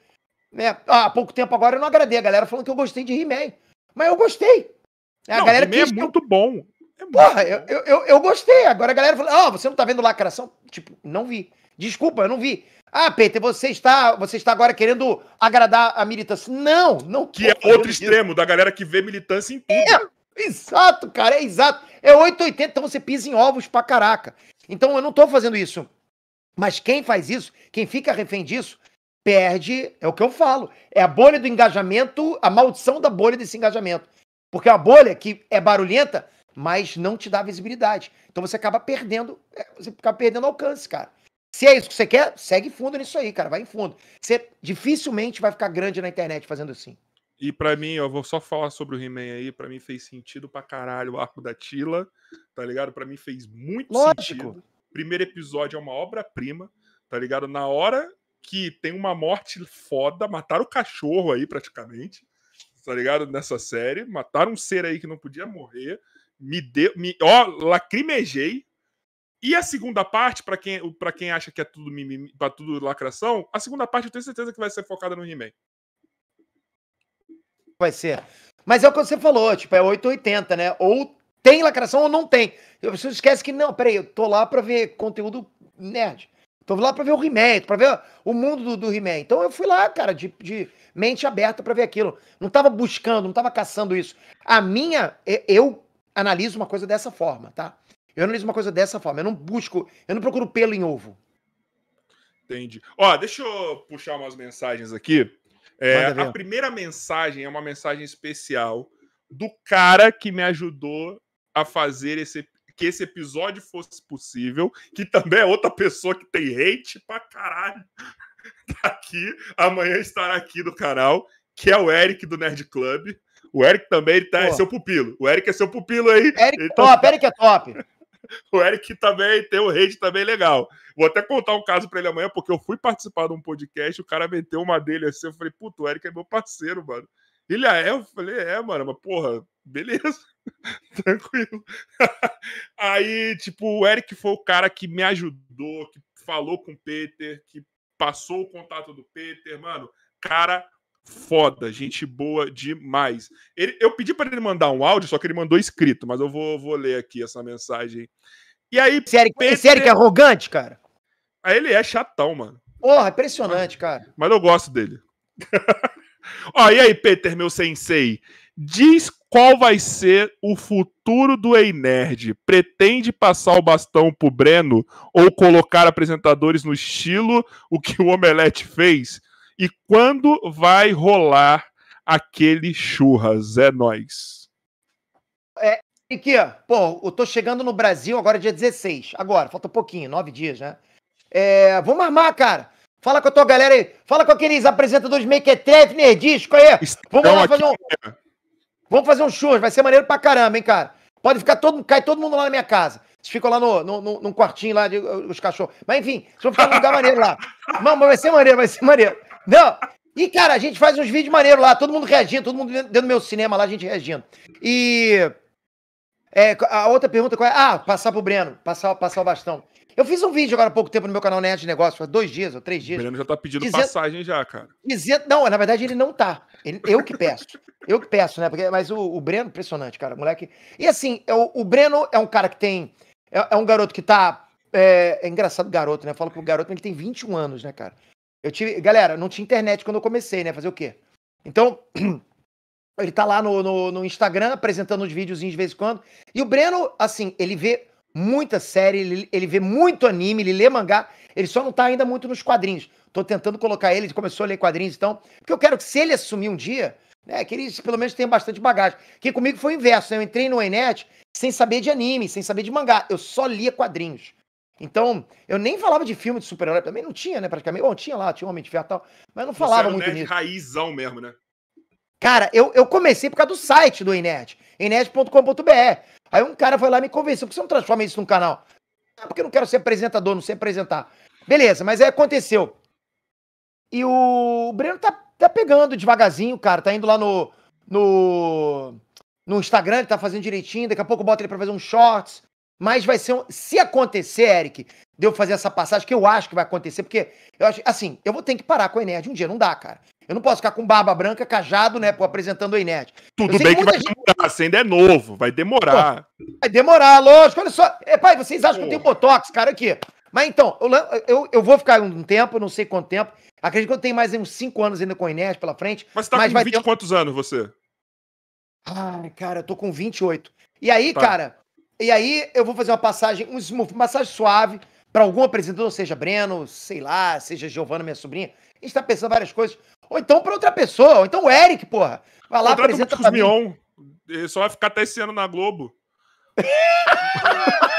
Né? Ah, há pouco tempo agora eu não agradei a galera falando que eu gostei de He-Man. Mas eu gostei. A Não, galera é quis eu muito bom. É muito Porra, bom. eu, eu, eu, gostei. Agora a galera falou: Ah, você não tá vendo lacração? Tipo, não vi. Desculpa, eu não vi. Ah, Peter, você está, você está agora querendo agradar a militância. Não, não Que é outro isso. extremo da galera que vê militância em tudo. É, exato, cara, é exato. É 880, então você pisa em ovos pra caraca. Então eu não tô fazendo isso. Mas quem faz isso, quem fica refém disso, perde, é o que eu falo. É a bolha do engajamento, a maldição da bolha desse engajamento. Porque é uma bolha que é barulhenta, mas não te dá visibilidade. Então você acaba perdendo, é, você acaba perdendo alcance, cara. Se é isso que você quer, segue fundo nisso aí, cara. Vai em fundo. Você dificilmente vai ficar grande na internet fazendo assim. E pra mim, eu vou só falar sobre o He-Man aí, pra mim fez sentido pra caralho o arco da Tila, tá ligado? Pra mim fez muito Lógico. sentido. Primeiro episódio é uma obra-prima, tá ligado? Na hora que tem uma morte foda, mataram o cachorro aí praticamente, tá ligado? Nessa série, mataram um ser aí que não podia morrer, me deu, me, ó, lacrimejei. E a segunda parte, pra quem, pra quem acha que é tudo mimimi, pra tudo lacração, a segunda parte eu tenho certeza que vai ser focada no He-Man. vai ser. Mas é o que você falou, tipo, é 880, né? Ou tem lacração ou não tem. A pessoa esquece que, não, peraí, eu tô lá pra ver conteúdo nerd. Tô lá pra ver o He-Man, pra ver o mundo do, do He-Man. Então eu fui lá, cara, de, de mente aberta pra ver aquilo. Não tava buscando, não tava caçando isso. A minha, eu analiso uma coisa dessa forma, tá? Eu analiso uma coisa dessa forma. Eu não busco, eu não procuro pelo em ovo. Entendi. Ó, deixa eu puxar umas mensagens aqui. É, a primeira mensagem é uma mensagem especial do cara que me ajudou a fazer esse, que esse episódio fosse possível, que também é outra pessoa que tem hate pra caralho. Tá aqui, amanhã estará aqui no canal, que é o Eric do Nerd Club. O Eric também ele tá, é seu pupilo. O Eric é seu pupilo aí. Eric é Então- top, Eric é top. o Eric também tem um hate também legal. Vou até contar um caso pra ele amanhã, porque eu fui participar de um podcast, o cara meteu uma dele assim, eu falei, puto, o Eric é meu parceiro, mano. Ele ah, é? Eu falei, é, mano, mas porra, beleza, tranquilo. Aí, tipo, o Eric foi o cara que me ajudou, que falou com o Peter, que passou o contato do Peter, mano, cara foda, gente boa demais. Ele- eu pedi pra ele mandar um áudio, só que ele mandou escrito, mas eu vou, vou ler aqui essa mensagem. E aí, Esse Eric, esse Eric é arrogante, cara. aí ele é chatão, mano. Porra, impressionante, cara. Mas eu gosto dele. Ó, e aí, Peter, meu sensei? Diz qual vai ser o futuro do Ei Nerd. Pretende passar o bastão pro Breno ou colocar apresentadores no estilo o que o Omelete fez? E quando vai rolar aquele churras? É nóis. E aqui, ó, pô, eu tô chegando no Brasil agora dia 16. Agora, falta pouquinho, nove dias, né? É, vamos armar, cara. Fala com a tua galera aí. Fala com aqueles apresentadores Mequetrefe, Nerdisco aí. Vamos Estão lá aqui- fazer um. Vamos fazer um show, vai ser maneiro pra caramba, hein, cara. Pode ficar todo, cai todo mundo lá na minha casa. Vocês ficam lá no, no, no- num quartinho lá, de, os cachorros. Mas enfim, vocês vão ficar num lugar maneiro lá. Não, mas vai ser maneiro, vai ser maneiro. Não. E, cara, a gente faz uns vídeos maneiros lá, todo mundo reagindo, todo mundo dentro do meu cinema lá, a gente reagindo. E. É, a outra pergunta qual é? Ah, passar pro Breno, passar, passar o bastão. Eu fiz um vídeo agora há pouco tempo no meu canal Nerd de Negócio, faz dois dias ou três O dias. Breno já tá pedindo Dizendo- passagem já, cara. Dizendo, não, na verdade ele não tá. Ele- eu que peço. Eu que peço, né? Porque, mas o, o Breno, impressionante, cara. Moleque. E assim, é o, o Breno é um cara que tem. É, é um garoto que tá. É, é engraçado garoto, né? Eu falo pro garoto, mas ele tem 21 anos, né, cara? Eu tive. Galera, não tinha internet quando eu comecei, né? Fazer o quê? Então. Ele tá lá no, no, no Instagram apresentando uns videozinhos de vez em quando. E o Breno, assim, ele vê muita série, ele, ele vê muito anime, ele lê mangá. Ele só não tá ainda muito nos quadrinhos. Tô tentando colocar ele, ele começou a ler quadrinhos, então. Porque eu quero que se ele assumir um dia, né, que ele pelo menos tenha bastante bagagem. Que comigo foi o inverso, né? Eu entrei no Enet sem saber de anime, sem saber de mangá. Eu só lia quadrinhos. Então, eu nem falava de filme de super-herói, também não tinha, né, praticamente. Bom, tinha lá, tinha Homem de Ferro e tal, mas eu não Você falava era um muito nerd nisso. raizão mesmo, né? Cara, eu, eu comecei por causa do site do Enet, enet.com.br. Aí um cara foi lá e me convenceu, por que você não transforma isso num canal? Ah, porque eu não quero ser apresentador, não sei apresentar. Beleza, mas aí aconteceu. E o Breno tá, tá pegando devagarzinho, cara, tá indo lá no, no, no Instagram, ele tá fazendo direitinho, daqui a pouco eu boto ele pra fazer um shorts. Mas vai ser um. Se acontecer, Eric, de eu fazer essa passagem, que eu acho que vai acontecer, porque eu acho. Assim, eu vou ter que parar com a Enerd um dia, não dá, cara. Eu não posso ficar com barba branca, cajado, né, pô, apresentando a Enerd. Tudo bem que que vai muita demorar, você ainda é novo, vai demorar. Vai demorar, lógico. Olha só. É, pai, vocês acham que eu tenho botox, cara, aqui. Mas então, eu, eu, eu vou ficar um tempo, não sei quanto tempo. Acredito que eu tenho mais uns 5 anos ainda com a Enerd pela frente. Mas você tá Mas com vai 20 ter quantos anos você? Ai, cara, eu tô com 28. E aí, Tá. cara, e aí eu vou fazer uma passagem, um smooth, uma massagem suave pra algum apresentador, seja Breno, sei lá, seja Giovana, minha sobrinha. A gente tá pensando várias coisas. Ou então pra outra pessoa, ou então o Eric, porra. Vai lá, Contrata apresenta pra. Mion. Ele só vai ficar até esse ano na Globo.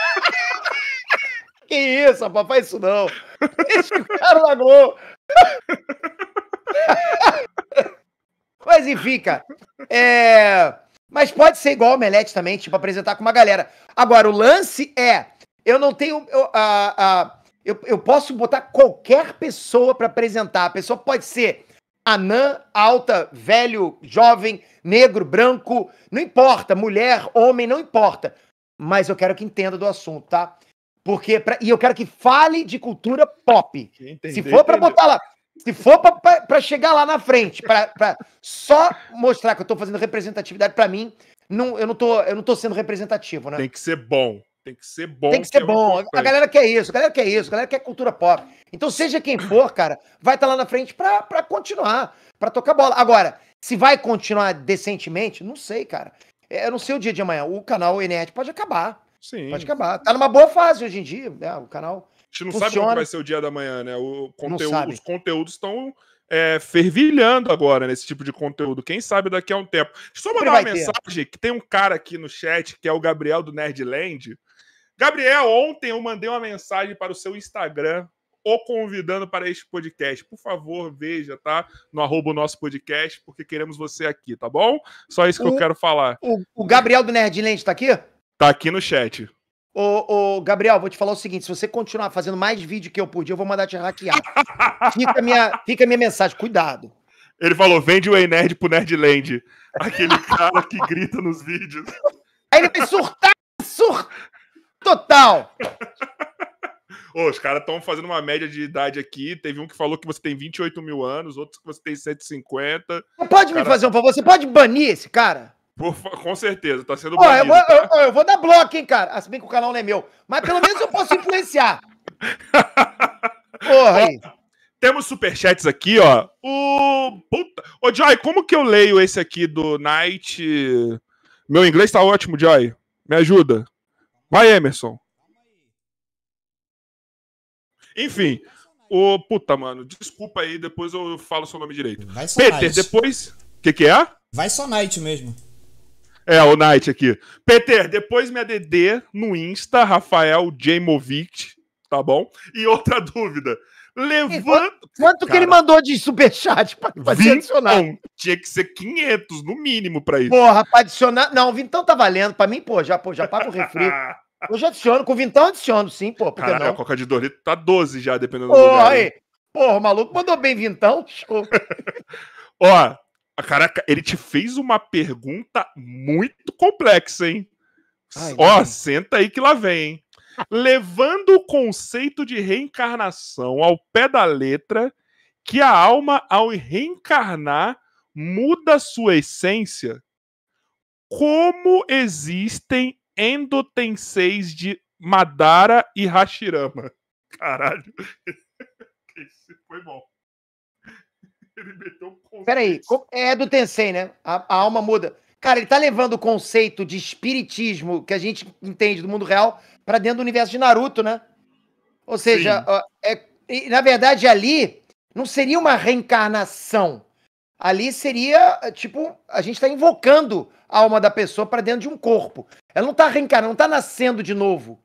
Que isso, rapaz, faz isso não. O cara na Globo. Mas enfim, cara. É... Mas pode ser igual o Omelete também, tipo, apresentar com uma galera. Agora, o lance é: eu não tenho. Eu, a- a- eu, eu posso botar qualquer pessoa pra apresentar. A pessoa pode ser anã, alta, velho, jovem, negro, branco, não importa, mulher, homem, não importa. Mas eu quero que entenda do assunto, tá? Porque pra- e eu quero que fale de cultura pop. Se for pra botar lá, se for pra chegar lá na frente, pra só mostrar que eu tô fazendo representatividade pra mim, não, eu não tô, eu não tô sendo representativo, né? Tem que ser bom. Tem que ser bom. Tem que ser é bom. A importante. galera quer isso, a galera quer isso, a galera quer cultura pop. Então, seja quem for, cara, vai estar lá na frente pra, pra continuar, pra tocar bola. Agora, se vai continuar decentemente, não sei, cara. É, Eu não sei o dia de amanhã. O canal Enet pode acabar. Sim. Pode acabar. Tá numa boa fase hoje em dia, né? O canal. A gente não sabe Funciona. como vai ser o dia da manhã, né? O conteúdo, sabe. os conteúdos estão é, fervilhando agora nesse tipo de conteúdo. Quem sabe daqui a um tempo. Deixa eu só mandar uma vai ter. mensagem que tem um cara aqui no chat que é o Gabriel do Nerdland. Gabriel, ontem eu mandei uma mensagem para o seu Instagram o convidando para este podcast. Por favor, veja, tá? No arroba o nosso podcast, porque queremos você aqui, tá bom? Só isso que eu O- quero falar. O, o Gabriel do Nerdland tá aqui? Tá aqui no chat. Ô, ô, Gabriel, vou te falar o seguinte: se você continuar fazendo mais vídeo que eu por dia, eu vou mandar te hackear. fica, a minha, fica minha mensagem, cuidado. Ele falou: vende o Ei Nerd pro Nerdland. Aquele cara que grita nos vídeos. Aí ele vai surtar, surtar total. Ô, os caras estão fazendo uma média de idade aqui. Teve um que falou que você tem 28 mil anos, outros que você tem 150. Você pode me Cara- fazer um favor? Você pode banir esse cara? Por com certeza, tá sendo Pô, eu, vou, eu- eu vou dar bloco, hein, cara? Se bem que o canal não é meu. Mas pelo menos eu posso influenciar. Porra, aí. Temos superchats aqui, ó. O. Puta. Ô, Joy, como que eu leio esse aqui do Night? Meu inglês tá ótimo, Joy. Me ajuda. Vai, Emerson. Enfim. O. Puta, mano. Desculpa aí, depois eu falo seu nome direito. Vai só Peter, Night. depois. O que, que é? Vai só Night mesmo. É, o Night aqui. Peter, depois me ADD no Insta, Rafael Jamovic, tá bom? E outra dúvida. Levanta. Quanto que ele Cara. mandou de superchat pra, pra? Vintão. Tinha que ser 500 no mínimo pra isso. Porra, pra adicionar. Não, o Vintão tá valendo. Pra mim, pô, já, pô, já paga o refri. Eu já adiciono. Com o Vintão adiciono, sim, pô. Caralho, a não? Coca de Dorito tá 12 já, dependendo do Porra, lugar. aí. hein? Porra, o maluco mandou bem vintão. Show. Ó, caraca, ele te fez uma pergunta muito complexa, hein? Ai, Ó, senta aí que lá vem, hein? Levando o conceito de reencarnação ao pé da letra, que a alma, ao reencarnar, muda sua essência, como existem endotenseis de Madara e Hashirama? Caralho. Esse foi bom. Ele meteu um conceito. Peraí, é do Tensei, né? A, a alma muda. Cara, ele tá levando o conceito de espiritismo que a gente entende do mundo real pra dentro do universo de Naruto, né? Ou seja, é, e, na verdade ali não seria uma reencarnação. Ali seria, tipo, a gente tá invocando a alma da pessoa pra dentro de um corpo. Ela não tá reencarnando, não tá nascendo de novo.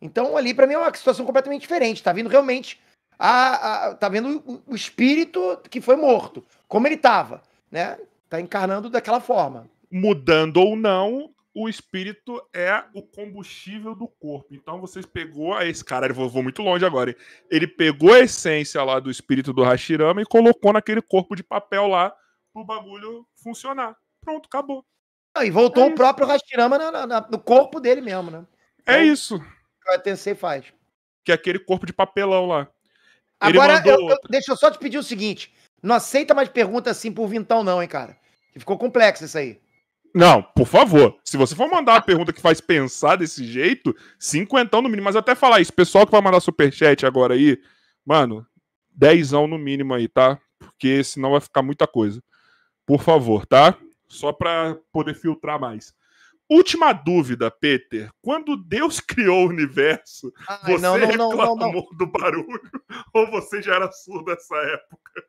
Então ali pra mim é uma situação completamente diferente. Tá vindo realmente a, a- tá vendo o, o espírito que foi morto, como ele tava, né? Tá encarnando daquela forma. mudando ou não, o espírito é o combustível do corpo. Então vocês pegou a esse cara, ele vou, vou muito longe agora. hein? Ele pegou a essência lá do espírito do Hashirama e colocou naquele corpo de papel lá pro bagulho funcionar. Pronto, acabou. Ah, e voltou É o isso. próprio Hashirama na- na- no corpo dele mesmo, né? É Então- isso, Que o Tensei faz. que é aquele corpo de papelão lá. Agora, mandou eu- eu- deixa eu só te pedir o seguinte: não aceita mais pergunta assim por vintão, não, hein, cara? Que ficou complexo isso aí. Não, por favor. Se você for mandar uma pergunta que faz pensar desse jeito, cinquentão no mínimo. Mas até falar isso, pessoal que vai mandar superchat agora aí, mano, dezão no mínimo aí, tá? Porque senão vai ficar muita coisa. Por favor, tá? Só pra poder filtrar mais. Última dúvida, Peter. Quando Deus criou o universo, Ai, você não, não, não, não, reclamou não. do barulho ou você já era surdo nessa época?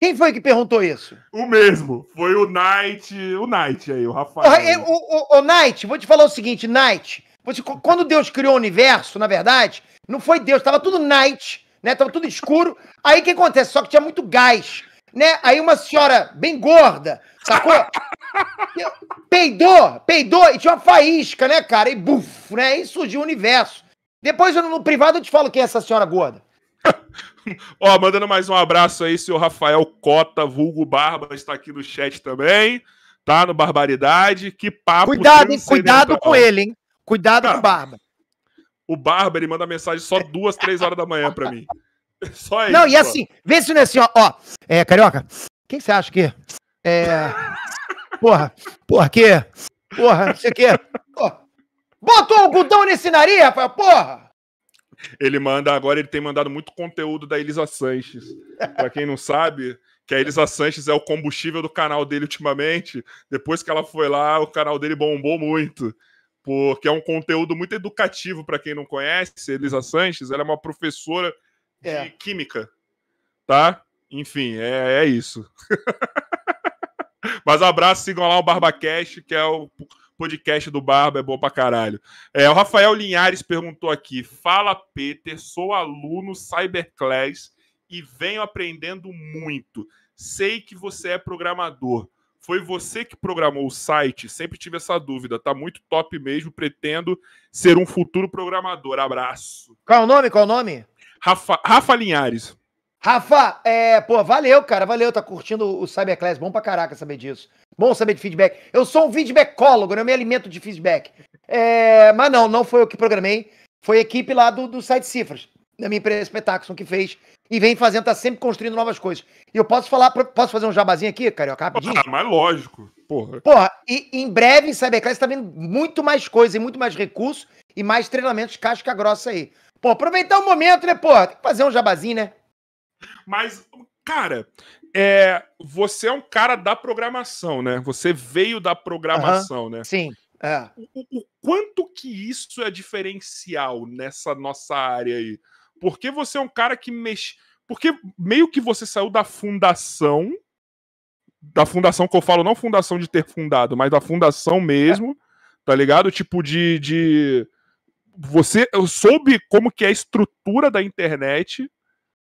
Quem foi que perguntou isso? O mesmo. Foi o Knight, o Knight aí, o Rafael. O, o, o Knight, vou te falar o seguinte, Knight. Você, quando Deus criou o universo, na verdade, não foi Deus, tava tudo night, né? Tava tudo escuro. Aí o que acontece? Só que tinha muito gás, né? Aí uma senhora bem gorda, sacou? peidou, peidou e tinha uma faísca, né, cara? E buf, né? Aí surgiu o universo. Depois eu, no privado eu te falo quem é essa senhora gorda. Ó, mandando mais um abraço aí, seu Rafael Cota, vulgo Barba, está aqui no chat também, tá? No Barbaridade. Que papo Cuidado, hein? Cuidado transcendental. com ele, hein? Cuidado Tá. com o Barba. O Barba, ele manda mensagem só duas, três horas da manhã pra mim. Só isso. Não, e assim, vê se não é assim, ó. ó é, Carioca, o que que você acha que. É. Porra, porra, que. Porra, não sei o quê. Porra. Bota o algodão nesse nariz, rapaz, porra! Ele manda, agora ele tem mandado muito conteúdo da Elisa Sanches. Pra quem não sabe, que a Elisa Sanches é o combustível do canal dele ultimamente. Depois que ela foi lá, o canal dele bombou muito. Porque é um conteúdo muito educativo para quem não conhece. Elisa Sanches, ela é uma professora de É. química, tá? Enfim, é, é isso. Mas abraço, sigam lá o BarbaCast, que é o podcast do Barba, é bom pra caralho. É, o Rafael Linhares perguntou aqui: Fala, Peter, sou aluno Cyberclass e venho aprendendo muito. Sei que você é programador. Foi você que programou o site? Sempre tive essa dúvida. Tá muito top mesmo. Pretendo ser um futuro programador. Abraço. Qual é o nome? Qual é o nome? Rafa, Rafa Linhares. Rafa, é, pô, valeu, cara, valeu, tá curtindo o Cyberclass, bom pra caraca saber disso. Bom saber de feedback. Eu sou um feedbackólogo, né? eu me alimento de feedback. É, mas não, não foi eu que programei, foi a equipe lá do, do site Cifras, da minha empresa Spetaxon, que fez e vem fazendo, tá sempre construindo novas coisas. E eu posso falar, posso fazer um jabazinho aqui, Carioca, rapidinho? Ah, mas lógico. Porra. Porra, e em breve em Cyberclass tá vindo muito mais coisa e muito mais recursos e mais treinamentos casca grossa aí. Pô, aproveitar o momento, né, pô? Tem que fazer um jabazinho, né? Mas, cara, é, você é um cara da programação, né? Você veio da programação, né? Sim. É. O, o quanto que isso é diferencial nessa nossa área aí? Porque você é um cara que mexe. Porque meio que você saiu da fundação. Da fundação que eu falo, não fundação de ter fundado, mas da fundação mesmo, tá ligado? Tipo de. de... Você eu soube como que é a estrutura da internet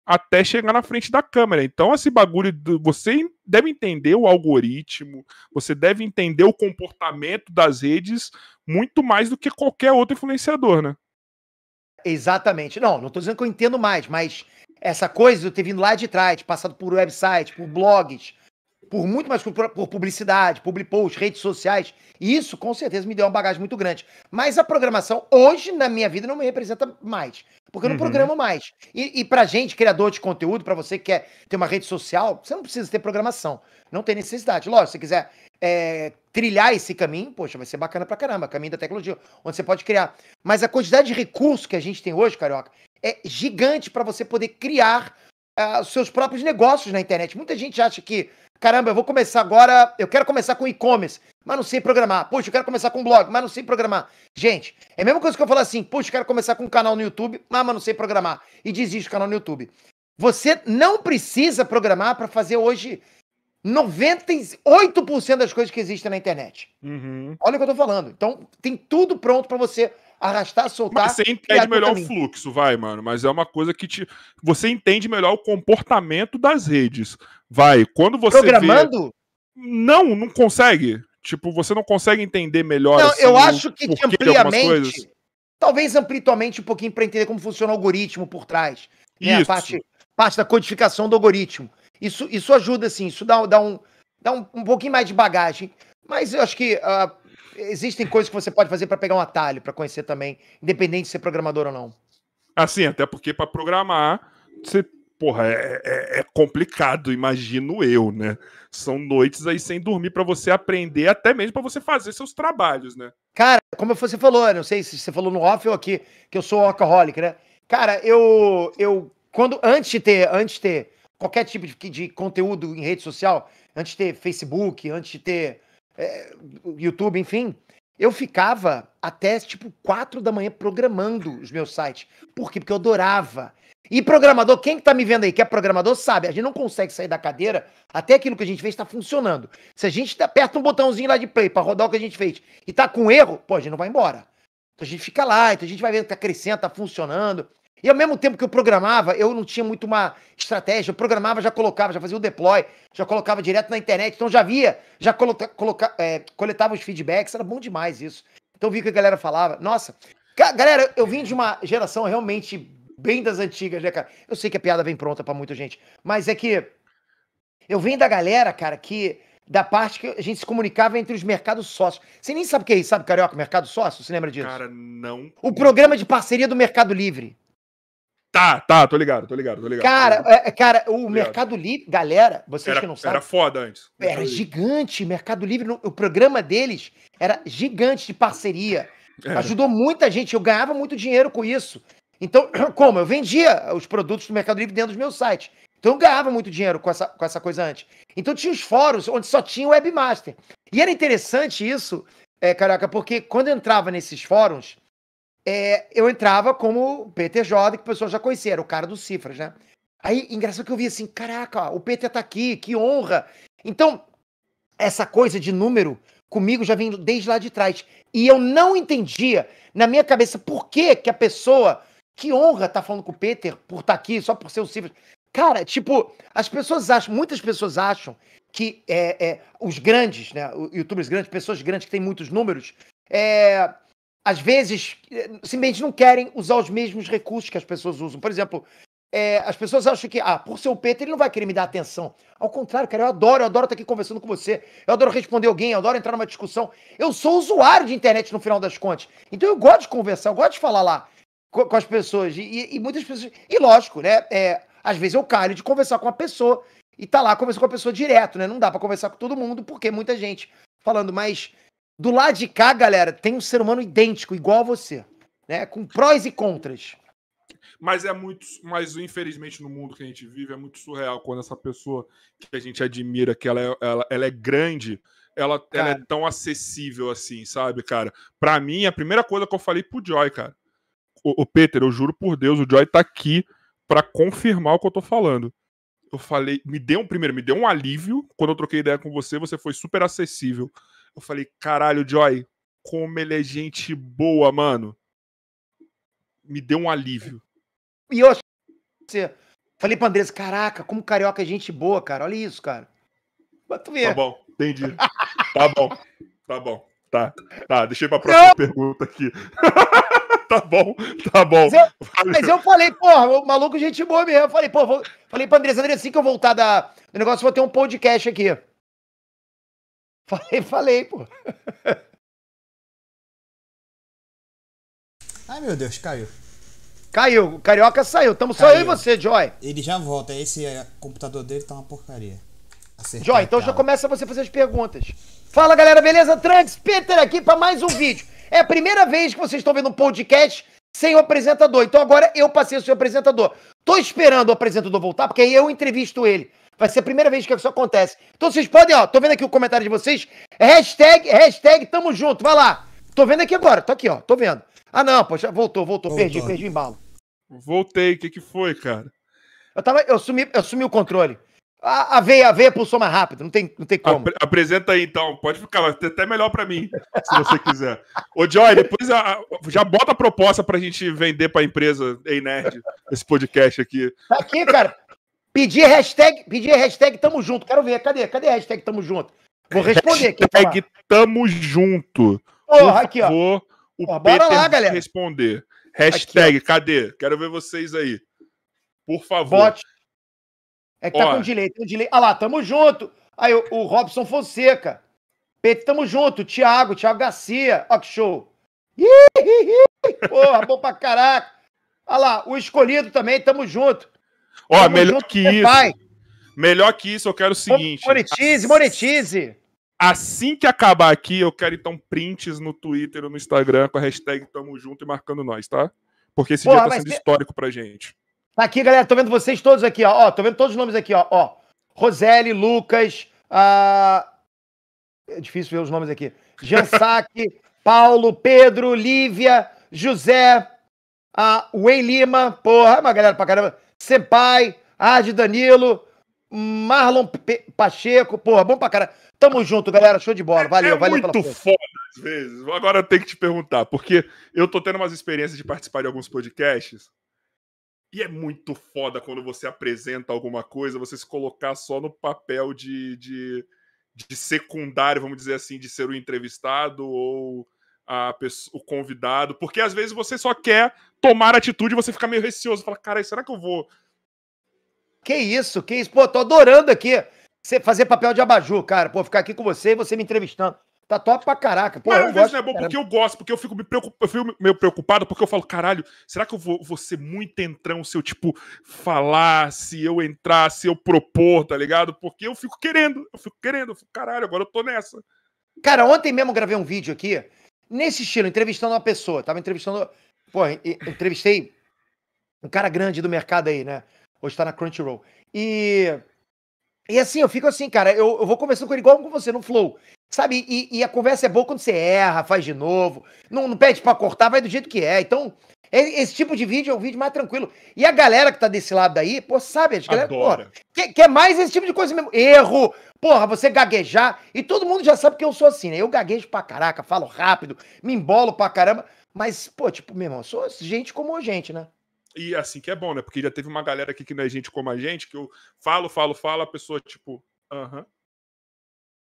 até chegar na frente da câmera. Então, esse bagulho. Você deve entender o algoritmo, você deve entender o comportamento das redes muito mais do que qualquer outro influenciador, né? Exatamente. Não, não tô dizendo que eu entendo mais, mas essa coisa eu ter vindo lá de trás, passado por website, por blogs, por muito mais por, por publicidade, public post, redes sociais, e isso com certeza me deu uma bagagem muito grande. Mas a programação, hoje, na minha vida, não me representa mais. Porque eu não Uhum. programo mais. E, e pra gente, criador de conteúdo, pra você que quer ter uma rede social, você não precisa ter programação. Não tem necessidade. Lógico, se você quiser é, trilhar esse caminho, poxa, vai ser bacana pra caramba. Caminho da tecnologia, onde você pode criar. Mas a quantidade de recursos que a gente tem hoje, Carioca, é gigante pra você poder criar os seus próprios negócios na internet. Muita gente acha que, caramba, eu vou começar agora, eu quero começar com e-commerce, mas não sei programar. Puxa, eu quero começar com blog, mas não sei programar. Gente, é a mesma coisa que eu falar assim, puxa, eu quero começar com um canal no YouTube, mas mas não sei programar. E desiste do canal no YouTube. Você não precisa programar para fazer hoje 98% das coisas que existem na internet. Uhum. Olha o que eu tô falando. Então, tem tudo pronto para você arrastar, soltar. Mas você entende melhor o fluxo, vai, mano. Mas é uma coisa que te. Você entende melhor o comportamento das redes. Vai. Quando você. Vê... Programando? Não, não consegue. Tipo, você não consegue entender melhor. Não, assim, eu acho que te amplia a mente. Talvez amplie tua mente um pouquinho para entender como funciona o algoritmo por trás. Né? A Isso. parte, parte da codificação do algoritmo. Isso, isso ajuda, sim. Isso dá, dá, um, dá um, um pouquinho mais de bagagem. Mas eu acho que ah, existem coisas que você pode fazer para pegar um atalho, para conhecer também, independente de ser programador ou não. Assim, até porque pra programar, você. Porra, é, é- é complicado, imagino eu, né? São noites aí sem dormir pra você aprender, até mesmo pra você fazer seus trabalhos, né? Cara, como você falou, eu não sei se você falou no off ou aqui, que eu sou alcoholic, né? Cara, eu, eu quando antes de ter, antes de ter qualquer tipo de, de conteúdo em rede social, antes de ter Facebook, antes de ter é, YouTube, enfim, eu ficava até tipo quatro da manhã programando os meus sites. Por quê? Porque eu adorava. E programador, quem que tá me vendo aí que é programador sabe, a gente não consegue sair da cadeira até aquilo que a gente fez tá funcionando. Se a gente aperta um botãozinho lá de play para rodar o que a gente fez e tá com erro, pô, a gente não vai embora. Então a gente fica lá, então a gente vai vendo que tá crescendo, tá funcionando. E ao mesmo tempo que eu programava, eu não tinha muito uma estratégia. Eu programava, já colocava, já fazia o deploy, já colocava direto na internet. Então já via, já coloca, coloca, é, coletava os feedbacks. Era bom demais isso. Então vi o que a galera falava. Nossa, galera, eu vim de uma geração realmente bem das antigas, né, cara? Eu sei que a piada vem pronta pra muita gente, mas é que eu venho da galera, cara, que da parte que a gente se comunicava entre os mercados sócios. Você nem sabe o que é isso, sabe, Carioca? Mercado sócio? Você lembra disso? Cara, não. o programa de parceria do Mercado Livre. Tá, tá, tô ligado, tô ligado, tô ligado. Cara, é, cara, o Obrigado. Mercado Livre, galera, vocês era, que não sabem, era foda antes. era, gigante. Mercado Livre, o programa deles era gigante de parceria. Era. Ajudou muita gente, eu ganhava muito dinheiro com isso. Então, como? Eu vendia os produtos do Mercado Livre dentro dos meus sites. Então eu ganhava muito dinheiro com essa, com essa coisa antes. Então tinha os fóruns onde só tinha webmaster. E era interessante isso, é, caraca, porque quando eu entrava nesses fóruns, é, eu entrava como Jordan, que o pessoal já conhecia, era o cara dos cifras, né? Aí, engraçado que eu vi assim, caraca, o Peter tá aqui, que honra. Então, essa coisa de número comigo já vem desde lá de trás. E eu não entendia na minha cabeça por que, que a pessoa, que honra tá falando com o Peter por estar aqui, só por ser o cifras. Cara, tipo, as pessoas acham, muitas pessoas acham que é, é, os grandes, né, youtubers grandes, pessoas grandes que têm muitos números, é, às vezes simplesmente não querem usar os mesmos recursos que as pessoas usam. Por exemplo, é, as pessoas acham que, ah, por ser o Peter, ele não vai querer me dar atenção. Ao contrário, cara, eu adoro, eu adoro estar aqui conversando com você, eu adoro responder alguém, eu adoro entrar numa discussão. Eu sou usuário de internet no final das contas. Então eu gosto de conversar, eu gosto de falar lá co- com, as pessoas. E, e- muitas pessoas. E lógico, né? é, às vezes eu calho de conversar com uma pessoa e tá lá conversando com a pessoa direto, né? Não dá pra conversar com todo mundo, porque muita gente falando, mas do lado de cá, galera, tem um ser humano idêntico, igual a você, né? Com prós e contras. Mas é muito. Mas infelizmente no mundo que a gente vive é muito surreal quando essa pessoa que a gente admira, que ela é, ela, ela é grande, ela, ela é tão acessível assim, sabe, cara? Pra mim, a primeira coisa que eu falei pro Joy, cara. O, o Peter, eu juro por Deus, o Joy tá aqui pra confirmar o que eu tô falando. Eu falei, me deu um primeiro, me deu um alívio quando eu troquei ideia com você, você foi super acessível. Eu falei, caralho, Joy, como ele é gente boa, mano. Me deu um alívio. E eu achei. Falei pra Andressa, caraca, como carioca é gente boa, cara. Olha isso, cara. Mas tu vê. Tá bom, entendi. Tá bom, tá bom. Tá, tá. Deixei pra próxima pergunta aqui. tá bom, tá bom. Mas eu, mas eu falei, porra, o maluco, gente boa mesmo. Eu falei, pô, vou, falei pra Andressa, Andressa, assim que eu voltar da, do negócio, vou ter um podcast aqui. Falei, falei, pô. Ai, meu Deus, caiu. Caiu, o Carioca saiu. Tamo só Caiu. eu e você, Joy. Ele já volta. Esse é, computador dele tá uma porcaria. Joy, então já começa você fazer as perguntas. Fala, galera, beleza? Trunks, Peter aqui pra mais um vídeo. É a primeira vez que vocês estão vendo um podcast sem o apresentador. Então agora eu passei a ser o apresentador. Tô esperando o apresentador voltar, porque aí eu entrevisto ele. Vai ser a primeira vez que isso acontece. Então vocês podem, ó, tô vendo aqui o comentário de vocês. Hashtag, hashtag, tamo junto, vai lá. Tô vendo aqui agora, tô aqui, ó, tô vendo. Ah, não, poxa, voltou, voltou, Voltou. perdi, perdi o embalo. Voltei, o que que foi, cara? Eu tava, eu sumi, eu sumi o controle. A, a veia, a veia pulsou mais rápido, não tem, não tem como. Apre- apresenta aí, então. Pode ficar, vai ter até melhor pra mim, se você quiser. Ô, Joy, depois a- a- já bota a proposta pra gente vender pra empresa Ei Nerd, esse podcast aqui. Tá aqui, cara. Pedir hashtag, pedir hashtag tamo junto. Quero ver. Cadê? Cadê a hashtag tamo junto? Vou responder aqui. Hashtag tamo junto. Porra, aqui, ó. O Porra, bora lá, galera. responder. Hashtag, cadê? Quero ver vocês aí. Por favor. Bote. É que tá Ó. com delay, tem um delay. Ah lá, tamo junto. Aí o, o Robson Fonseca. Peito, tamo junto. Thiago, Thiago Garcia. Ó que show. Ih, ih, ih. Porra, bom pra caraca. Olha lá, o escolhido também, tamo junto. Ó, Tamo melhor que isso. pai. Melhor que isso, eu quero o seguinte. Monetize, monetize. Assim que acabar aqui, eu quero então prints no Twitter ou no Instagram com a hashtag Tamo Junto e marcando nós, tá? Porque esse Porra, dia tá sendo tem- histórico pra gente. Tá aqui, galera. Tô vendo vocês todos aqui, ó. ó tô vendo todos os nomes aqui, ó. ó. Roseli, Lucas, ah, é difícil ver os nomes aqui. Jean Saque, Paulo, Pedro, Lívia, José, a Wei Lima, porra, uma galera pra caramba. Senpai, Ard Danilo, Marlon Pe- Pacheco, porra, bom pra caramba. Tamo junto, galera. Show de bola. Valeu, é valeu muito pela foda às vezes. Agora eu tenho que te perguntar, porque eu tô tendo umas experiências de participar de alguns podcasts. E é muito foda quando você apresenta alguma coisa, você se colocar só no papel de, de, de secundário, vamos dizer assim, de ser o entrevistado ou pessoa- o convidado. Porque às vezes você só quer tomar atitude e você fica meio receoso. Fala, cara, será que eu vou Que isso, que isso. Pô, tô adorando aqui você fazer papel de abajur, cara. Pô, ficar aqui com você e você me entrevistando. Tá top pra caraca. Pô, Mas eu às vezes não é bom porque eu gosto, porque eu fico, me preocup... eu fico meio preocupado, porque eu falo, caralho, será que eu vou, vou ser muito entrão se eu, tipo, falar, se eu entrar, se eu propor, tá ligado? Porque eu fico querendo, eu fico querendo, eu fico, caralho, agora eu tô nessa. Cara, ontem mesmo eu gravei um vídeo aqui, nesse estilo, entrevistando uma pessoa. Tava entrevistando. Pô, entrevistei um cara grande do mercado aí, né? Hoje tá na Crunchyroll. E. E assim, eu fico assim, cara, eu, eu vou conversando com ele igual com você, no Flow. Sabe? E, e a conversa é boa quando você erra, faz de novo, não, não pede pra cortar, vai do jeito que é. Então, esse tipo de vídeo é um vídeo mais tranquilo. E a galera que tá desse lado daí, pô, sabe? A galera, Adora. Quer, quer mais esse tipo de coisa mesmo. Erro, porra, você gaguejar. E todo mundo já sabe que eu sou assim, né? Eu gaguejo pra caraca, falo rápido, me embolo pra caramba. Mas, pô, tipo, meu irmão, eu sou gente como a gente, né? E assim que é bom, né? Porque já teve uma galera aqui que não é gente como a gente, que eu falo, falo, falo, a pessoa, tipo, aham.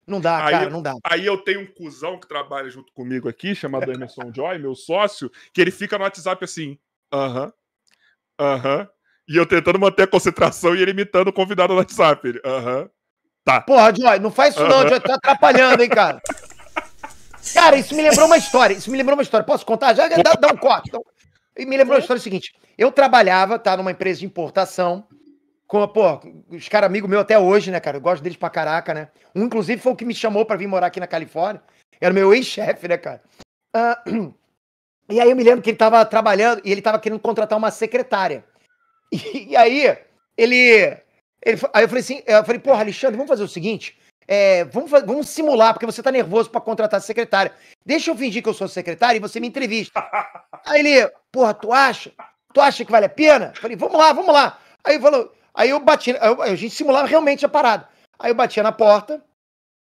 Não dá, Aí cara, não dá. Aí eu tenho um cuzão que trabalha junto comigo aqui, chamado Emerson Joy, meu sócio, que ele fica no WhatsApp assim, aham, aham. E eu tentando manter a concentração e ele imitando o convidado no WhatsApp. Aham. Porra, Joy, não faz isso não, Joy, tá atrapalhando, hein, cara. Cara, isso me lembrou uma história. Isso me lembrou uma história. Posso contar? Já dá, dá um corte. um- E me lembrou a história seguinte. Eu trabalhava, tá, numa empresa de importação. Com, pô, os caras amigos meus até hoje, né, cara? Eu gosto deles pra caraca, né? Um, inclusive, foi o que me chamou pra vir morar aqui na Califórnia. Era o meu ex-chefe, né, cara? Ah, e aí eu me lembro que ele tava trabalhando e ele tava querendo contratar uma secretária. E, e aí, ele, ele. Aí eu falei assim, eu falei, porra, Alexandre, vamos fazer o seguinte. é, vamos, vamos simular, porque você tá nervoso pra contratar secretária. Deixa eu fingir que eu sou secretária e você me entrevista. Aí ele, porra, tu acha? Tu acha que vale a pena? Eu falei, vamos lá, vamos lá. Aí falou, aí eu bati, eu- a gente simulava realmente a parada. Aí eu batia na porta,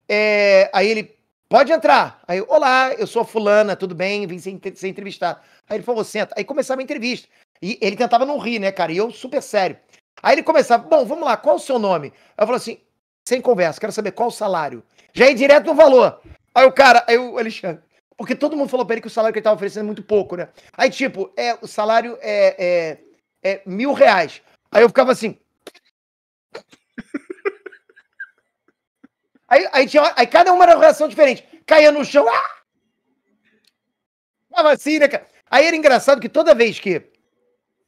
é, aí ele, pode entrar. Aí, eu, olá, eu sou a fulana, tudo bem? Vim ser, ser entrevistado. Aí ele falou, senta. Aí começava a entrevista. E ele tentava não rir, né, cara? E eu super sério. Aí ele começava, bom, vamos lá, qual o seu nome? Aí eu falei assim, sem conversa, quero saber qual o salário. Já ia direto no valor. Aí o cara, aí o Alexandre, porque todo mundo falou pra ele que o salário que ele tava oferecendo é muito pouco, né? Aí, tipo, é, o salário é, é, é mil reais. Aí eu ficava assim. Aí, aí, tinha, aí cada uma era uma reação diferente. Caía no chão. Ah! Tava assim, né, cara? Aí era engraçado que toda vez que.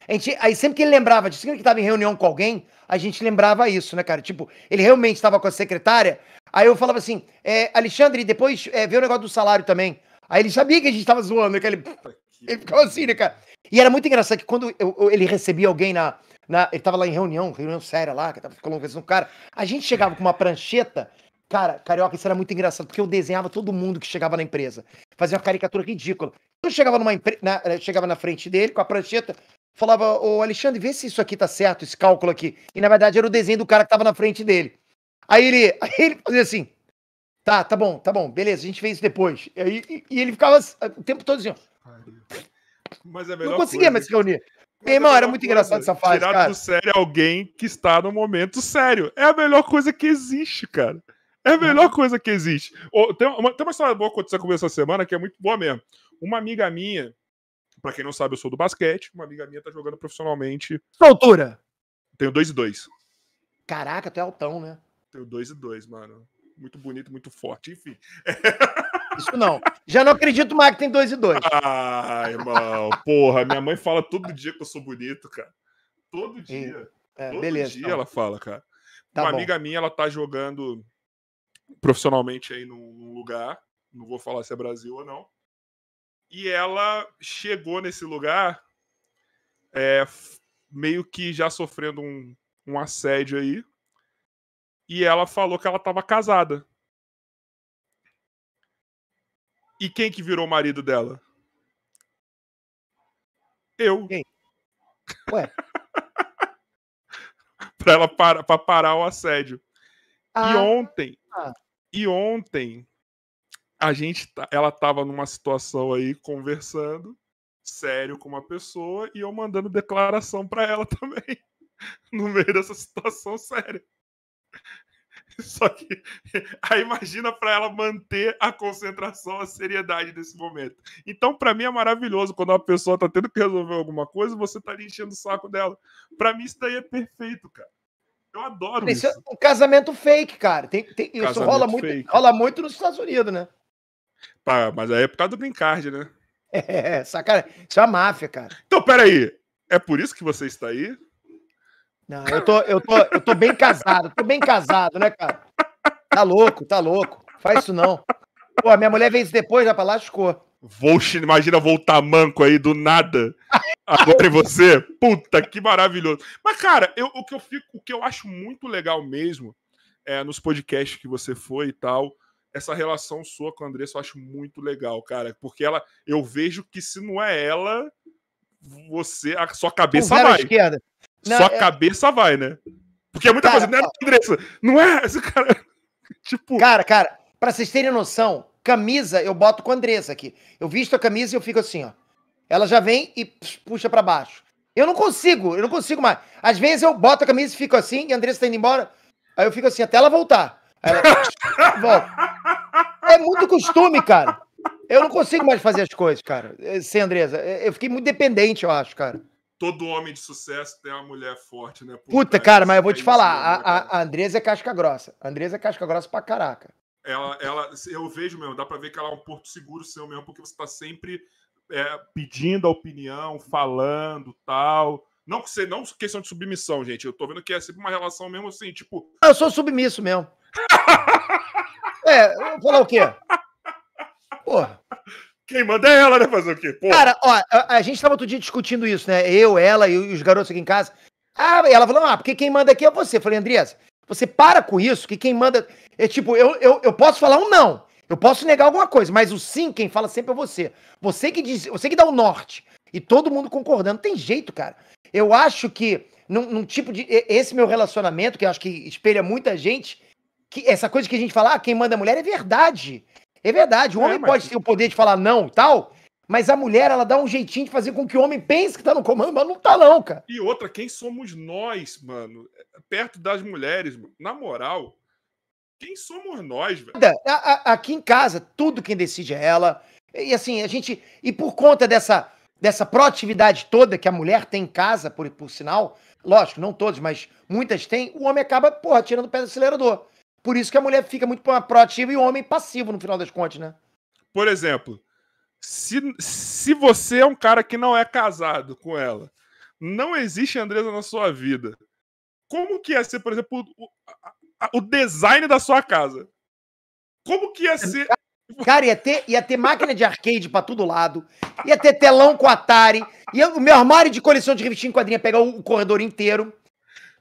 A gente, aí sempre que ele lembrava disso, sempre que tava em reunião com alguém, a gente lembrava isso, né, cara? Tipo, ele realmente estava com a secretária. Aí eu falava assim, é, Alexandre, depois é, vê o negócio do salário também. Aí ele sabia que a gente tava zoando, né? Ele, ele ficava assim, né, cara? E era muito engraçado que quando eu, eu, ele recebia alguém na, na. Ele tava lá em reunião, reunião séria lá, que tava conversando com um cara. A gente chegava com uma prancheta. Cara, carioca, isso era muito engraçado, porque eu desenhava todo mundo que chegava na empresa. Fazia uma caricatura ridícula. Eu chegava numa na, chegava na frente dele com a prancheta, falava, ô Alexandre, vê se isso aqui tá certo, esse cálculo aqui. E na verdade era o desenho do cara que tava na frente dele. Aí ele, aí ele fazia assim, tá, tá bom, tá bom, beleza, a gente fez isso depois. E, aí, e ele ficava o tempo todo assim, ó. Mas é Não conseguia mais se reunir. Meu irmão, era muito engraçado essa fase, Tirar cara. do sério alguém que está no momento sério. É a melhor coisa que existe, cara. É a melhor coisa que existe. Ô, tem, uma, tem uma história boa que aconteceu comigo essa semana que é muito boa mesmo. Uma amiga minha, pra quem não sabe, eu sou do basquete, uma amiga minha tá jogando profissionalmente. Sua altura. Tenho dois e dois. Caraca, tu é altão, né? Tenho dois e dois, mano. Muito bonito, muito forte. Enfim. Isso não. Já não acredito mais que tem dois e dois. Ah, irmão. Porra, minha mãe fala todo dia que eu sou bonito, cara. Todo dia. É, todo beleza. dia então. ela fala, cara. Tá uma bom. amiga minha, ela tá jogando profissionalmente aí num, lugar. Não vou falar se é Brasil ou não. E ela chegou nesse lugar é, meio que já sofrendo um, um assédio aí. E ela falou que ela tava casada. E quem que virou o marido dela? Eu. Quem? Ué? pra ela para, pra parar o assédio. E Ah, ontem, Ah. e ontem, a gente, tá- ela tava numa situação aí conversando sério com uma pessoa e eu mandando declaração pra ela também no meio dessa situação séria. Só que aí imagina pra ela manter a concentração, a seriedade desse momento. Então, pra mim é maravilhoso quando uma pessoa tá tendo que resolver alguma coisa, você tá ali enchendo o saco dela. Pra mim isso daí é perfeito, cara. Eu adoro isso isso. é um casamento fake, cara. Tem, tem- isso Casamento rola muito, fake. rola muito nos Estados Unidos, né? Pá, mas aí é por causa do green card, né? É, sacanagem. Isso é uma máfia, cara. Então, peraí. É por isso que você está aí? Não, eu tô, eu tô, eu tô bem casado, tô bem casado, né, cara? Tá louco, tá louco. Faz isso não. Pô, a minha mulher veio isso depois, já pra lascou. Vou, imagina voltar manco aí do nada. Agora em você. Puta, que maravilhoso. Mas, cara, eu, o, que eu fico, o que eu acho muito legal mesmo é nos podcasts que você foi e tal. Essa relação sua com a Andressa eu acho muito legal, cara. Porque ela, eu vejo que se não é ela, você, a sua cabeça vai. esquerda. Não, sua é- cabeça vai, né? Porque é muita Cara, coisa, não é Andressa, não é esse cara. tipo, Cara, cara, pra vocês terem noção, camisa eu boto com a Andressa aqui. Eu visto a camisa e eu fico assim, ó. Ela já vem e puxa pra baixo. Eu não consigo, eu não consigo mais. Às vezes eu boto a camisa e fico assim, e a Andressa tá indo embora. Aí eu fico assim até ela voltar. Aí ela volta. É muito costume, cara. Eu não consigo mais fazer as coisas, cara. Sem Andressa. Eh, Eu fiquei muito dependente, eu acho, cara. Todo homem de sucesso tem uma mulher forte, né? por Puta, cara, mas eu vou te É falar, mesmo, a, a, a Andressa é casca grossa. A Andressa é casca grossa pra caraca. Ela, ela, eu vejo mesmo, dá pra ver que ela é um porto seguro seu mesmo, porque você tá sempre é, pedindo a opinião, falando tal. Não que você, não questão de submissão, gente. Eu tô vendo que é sempre uma relação mesmo assim, tipo, Eu sou submisso mesmo. É, eu vou falar o quê? Porra. Quem manda é ela, né? Fazer o quê? Pô, Cara, ó, a, a gente tava outro dia discutindo isso, né? Eu, ela e os garotos aqui em casa. Ah, ela falou, ah, porque quem manda aqui é você. Eu falei, Andressa, você para com isso, que quem manda. É tipo, eu, eu, eu posso falar um não. Eu posso negar alguma coisa, mas o sim, quem fala sempre é você. Você que diz, você que dá o norte. E todo mundo concordando. Tem jeito, cara. Eu acho que, num, num tipo de. Esse meu relacionamento, que eu acho que espelha muita gente, que essa coisa que a gente fala, ah, quem manda a mulher é verdade. É verdade. O É, homem mas- pode ter o poder de falar não e tal, mas a mulher, ela dá um jeitinho de fazer com que o homem pense que tá no comando, mas não tá não, cara. E outra, quem somos nós, mano? Perto das mulheres, mano. Na moral, quem somos nós, velho? Aqui em casa, tudo quem decide é ela. E assim, a gente. E por conta dessa, dessa proatividade toda que a mulher tem em casa, por, por sinal, lógico, não todos, mas muitas têm, o homem acaba, porra, tirando o pé do acelerador. Por isso que a mulher fica muito proativa e o homem passivo no final das contas, né? Por exemplo, se, se você é um cara que não é casado com ela, não existe Andresa na sua vida. Como que ia ser, por exemplo, o, o design da sua casa? Como que ia ser. Cara, ia ter, ia ter máquina de arcade pra todo lado, ia ter telão com Atari, ia, o meu armário de coleção de revistinha em quadrinha pegar o, o corredor inteiro.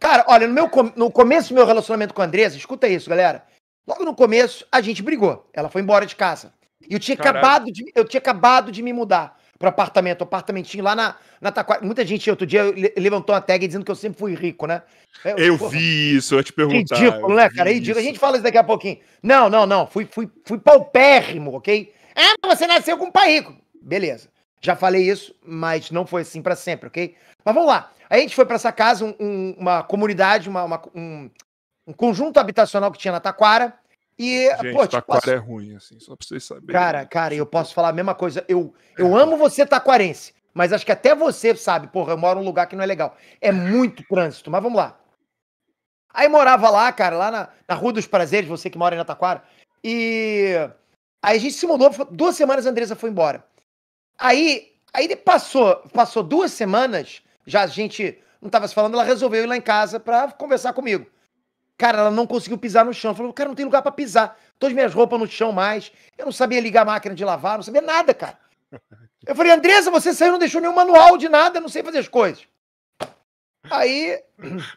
Cara, olha, no, meu, no começo do meu relacionamento com a Andresa, escuta isso, galera. Logo no começo, a gente brigou. Ela foi embora de casa. E eu tinha acabado de, eu tinha acabado de me mudar pro apartamento, apartamentinho lá na, na Taquara. Muita gente outro dia levantou uma tag dizendo que eu sempre fui rico, né? Eu, eu porra, vi isso, eu te perguntar. Ridículo, né, cara? Ridículo. A gente fala isso daqui a pouquinho. Não, não, não. Fui, fui, fui paupérrimo, ok? Ah, você nasceu com um pai rico. Beleza. Já falei isso, mas não foi assim para sempre, ok? Mas vamos lá. Aí a gente foi para essa casa, um, um, uma comunidade, uma, uma um, um, conjunto habitacional que tinha na Taquara. E, Gente, pô, tipo, Taquara é ruim, assim, só pra vocês saberem. Cara, cara, eu posso falar a mesma coisa. Eu, eu amo você, taquarense, mas acho que até você sabe, porra, eu moro num lugar que não é legal. É muito trânsito, mas vamos lá. Aí morava lá, cara, lá na, na Rua dos Prazeres, você que mora em Taquara. E aí a gente se mudou, duas semanas a Andressa foi embora. Aí, aí passou, passou duas semanas, já a gente não tava se falando, ela resolveu ir lá em casa pra conversar comigo. Cara, ela não conseguiu pisar no chão. Falou, cara, não tem lugar para pisar. Todas minhas roupas no chão mais. Eu não sabia ligar a máquina de lavar, não sabia nada, cara. Eu falei, Andressa, você saiu, não deixou nenhum manual de nada, não sei fazer as coisas. Aí.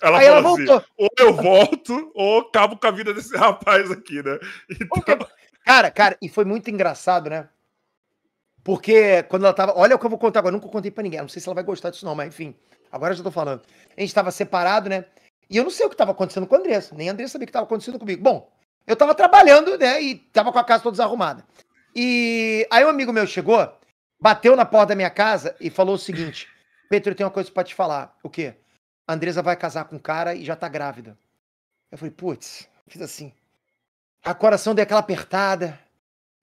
Ela, aí ela assim, voltou. Assim, ou eu volto, ou acabo com a vida desse rapaz aqui, né? Então... Cara, cara, e foi muito engraçado, né? Porque quando ela tava. Olha o que eu vou contar agora, nunca contei pra ninguém. Não sei se ela vai gostar disso, não, mas enfim. Agora já tô falando. A gente tava separado, né? E eu não sei o que estava acontecendo com a Andressa, nem a Andressa sabia o que estava acontecendo comigo. Bom, eu estava trabalhando, né, e estava com a casa toda desarrumada. E aí um amigo meu chegou, bateu na porta da minha casa e falou o seguinte: Pedro, eu tenho uma coisa para te falar. O quê? A Andressa vai casar com um cara e já tá grávida. Eu falei, putz, fiz assim. A coração deu aquela apertada.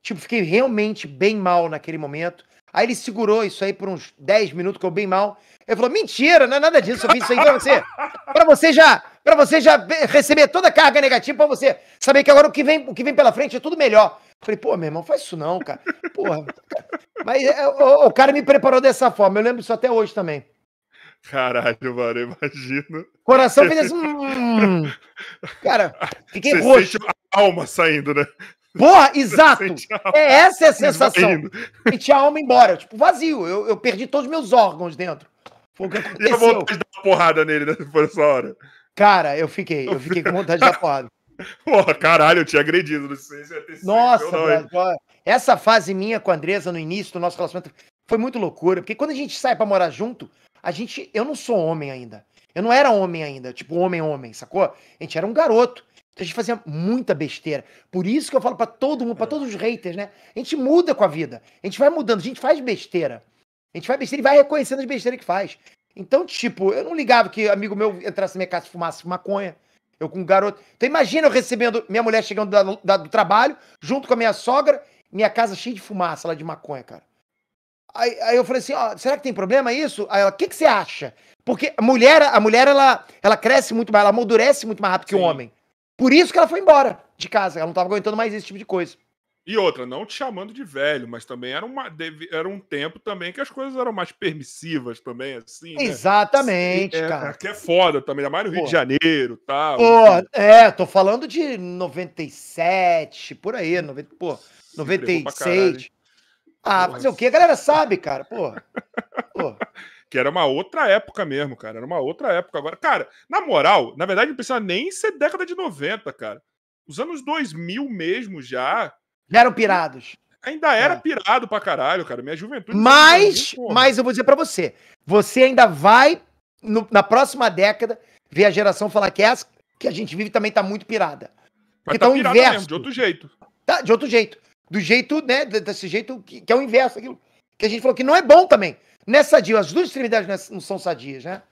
Tipo, fiquei realmente bem mal naquele momento. Aí ele segurou isso aí por uns 10 minutos, que eu bem mal. Ele falou: mentira, não é nada disso, eu fiz isso aí pra você. Pra você já, para você já receber toda a carga negativa, pra você saber que agora o que vem, o que vem pela frente é tudo melhor. Eu falei, pô, meu irmão, faz isso não, cara. Porra. Mas é, o, o, cara me preparou dessa forma, eu lembro isso até hoje também. Caralho, mano, imagino. Coração fez assim. Hum. Cara, fiquei Você roxo. Sente a alma saindo, né? Porra, exato! É essa é a sensação. Senti a alma embora, tipo, vazio. Eu, eu perdi todos os meus órgãos dentro. Foi o que aconteceu. E a vontade de dar uma porrada nele né, por essa hora. Cara, eu fiquei, eu fiquei com vontade de dar porrada. Porra, caralho, eu tinha agredido. Não sei se ia ter Nossa, não, essa fase minha com a Andresa no início do nosso relacionamento foi muito loucura, porque quando a gente sai para morar junto, a gente, eu não sou homem ainda. Eu não era homem ainda, tipo homem homem, sacou? A gente era um garoto. A gente fazia muita besteira. Por isso que eu falo para todo mundo, para todos os haters, né? A gente muda com a vida. A gente vai mudando, a gente faz besteira. A gente faz besteira e vai reconhecendo as besteiras que faz. Então, tipo, eu não ligava que amigo meu entrasse na minha casa e fumasse maconha. Eu com um garoto. Então imagina eu recebendo minha mulher chegando da, da, do trabalho, junto com a minha sogra, minha casa cheia de fumaça lá de maconha, cara. Aí, aí eu falei assim, ó, será que tem problema isso? Aí ela, o que, que você acha? Porque a mulher, a mulher, ela, ela cresce muito mais, ela amadurece muito mais rápido Sim. que o homem. Por isso que ela foi embora de casa. Ela não estava aguentando mais esse tipo de coisa. E outra, não te chamando de velho, mas também era, uma, era um tempo também que as coisas eram mais permissivas também, assim. Né? Exatamente, é, cara. Que é foda também, ainda mais no Rio Pô. de Janeiro e tal. Pô, é, tô falando de 97, por aí, 90, pô, 96. Ah, Porra. fazer o quê? A galera sabe, cara, pô. pô que era uma outra época mesmo, cara. Era uma outra época. Agora, cara, na moral, na verdade, não precisa nem ser década de 90, cara. Os anos 2000 mesmo já. Já eram pirados. Ainda era é. pirado pra caralho, cara. Minha juventude. Mas, mas eu vou dizer pra você: você ainda vai, no, na próxima década, ver a geração falar que essa que a gente vive também tá muito pirada. Porque tá, tá o inverso. Mesmo, de outro jeito. Tá, de outro jeito. Do jeito, né? Desse jeito que, que é o inverso. Aquilo que a gente falou que não é bom também. Não é sadio. As duas extremidades não são sadias, né?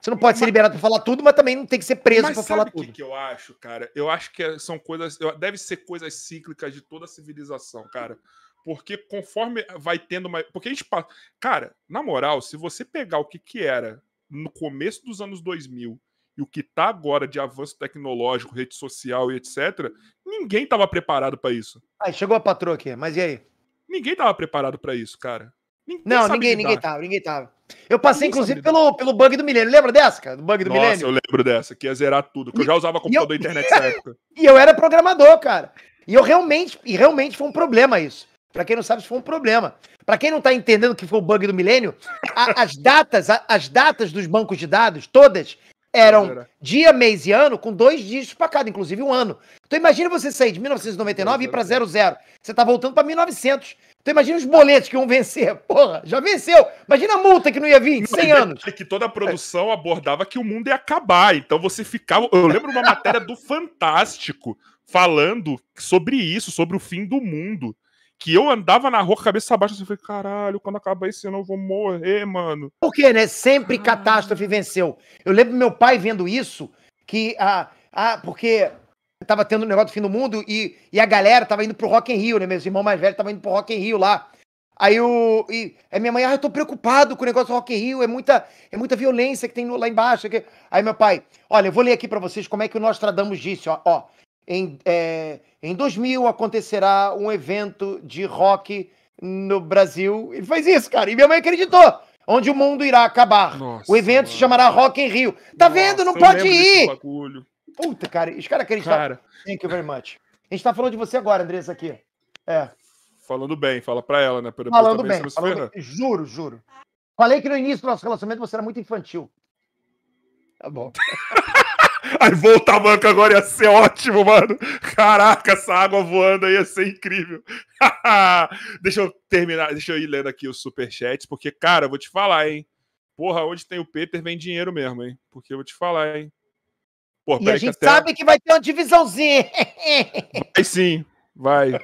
Você não pode mas, ser liberado para falar tudo, mas também não tem que ser preso para falar tudo. O que eu acho, cara? Eu acho que é, são coisas. Deve ser coisas cíclicas de toda a civilização, cara. Porque conforme vai tendo mais. Porque a gente passa. Cara, na moral, se você pegar o que, que era no começo dos anos 2000 e o que tá agora de avanço tecnológico, rede social e etc., ninguém tava preparado para isso. Aí chegou a patroa aqui, mas e aí? Ninguém tava preparado para isso, cara. Ninguém não, ninguém, ninguém tava, ninguém tava. Eu passei, ninguém inclusive, pelo, pelo bug do milênio. Lembra dessa, cara? Do bug do Nossa, milênio? eu lembro dessa, que ia zerar tudo. Que eu já usava computador e internet nessa época. E eu era programador, cara. E eu realmente, e realmente foi um problema isso. Pra quem não sabe, isso foi um problema. Pra quem não tá entendendo o que foi o bug do milênio, a, as datas, a, as datas dos bancos de dados, todas, eram dia, mês e ano com dois dígitos para cada, inclusive um ano. Então imagina você sair de 1999 e ir para 00. Você tá voltando para 1900. Então imagina os boletos que iam vencer. Porra, já venceu. Imagina a multa que não ia vir, 100 anos. que toda a produção abordava que o mundo ia acabar. Então você ficava... Eu lembro uma matéria do Fantástico falando sobre isso, sobre o fim do mundo que eu andava na rua com a cabeça abaixo, assim, eu falei, caralho, quando acabar esse ano eu vou morrer, mano. Por quê, né? Sempre catástrofe venceu. Eu lembro meu pai vendo isso, que, ah, ah porque tava tendo um negócio do fim do mundo e, e a galera tava indo pro Rock in Rio, né? Meus irmãos mais velhos tava indo pro Rock in Rio lá. Aí o. E, a minha mãe, ah, eu tô preocupado com o negócio do Rock in Rio, é muita, é muita violência que tem lá embaixo. Aí meu pai, olha, eu vou ler aqui para vocês como é que o Nostradamus disse, ó. ó em, é, em 2000 acontecerá um evento de rock no Brasil. Ele faz isso, cara. E minha mãe acreditou. Onde o mundo irá acabar. Nossa, o evento mano. se chamará Rock in Rio. Tá Nossa, vendo? Não pode ir. Puta, cara. Os caras acreditam. Cara. Thank you very much. A gente tá falando de você agora, Andressa, aqui. É. Falando bem, fala pra ela, né? Pra falando bem. Falando bem. Juro, juro. Falei que no início do nosso relacionamento você era muito infantil. Tá bom. Aí voltar a banca agora ia ser ótimo, mano. Caraca, essa água voando aí ia ser incrível. deixa eu terminar, deixa eu ir lendo aqui os superchats, porque, cara, eu vou te falar, hein. Porra, onde tem o Peter vem dinheiro mesmo, hein? Porque eu vou te falar, hein. Porra, e a gente até... sabe que vai ter uma divisãozinha. Vai sim, vai.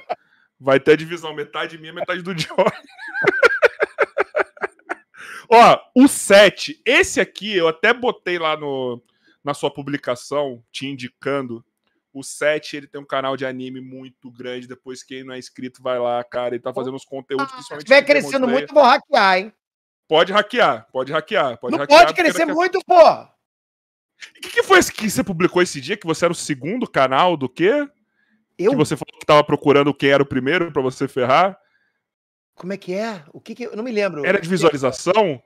Vai ter divisão, metade minha, metade do Johnny. Ó, o 7, esse aqui eu até botei lá no, na sua publicação te indicando. O 7, ele tem um canal de anime muito grande. Depois, quem não é inscrito, vai lá, cara. Ele tá fazendo os conteúdos, ah, principalmente. Se estiver crescendo muito, vou hackear, hein? Pode hackear, pode hackear. Pode não hackear, pode crescer muito, pô! O que, que foi esse que você publicou esse dia? Que você era o segundo canal do quê? Eu? Que você falou que tava procurando quem era o primeiro para você ferrar? Como é que é? O que que eu não me lembro. Era de visualização?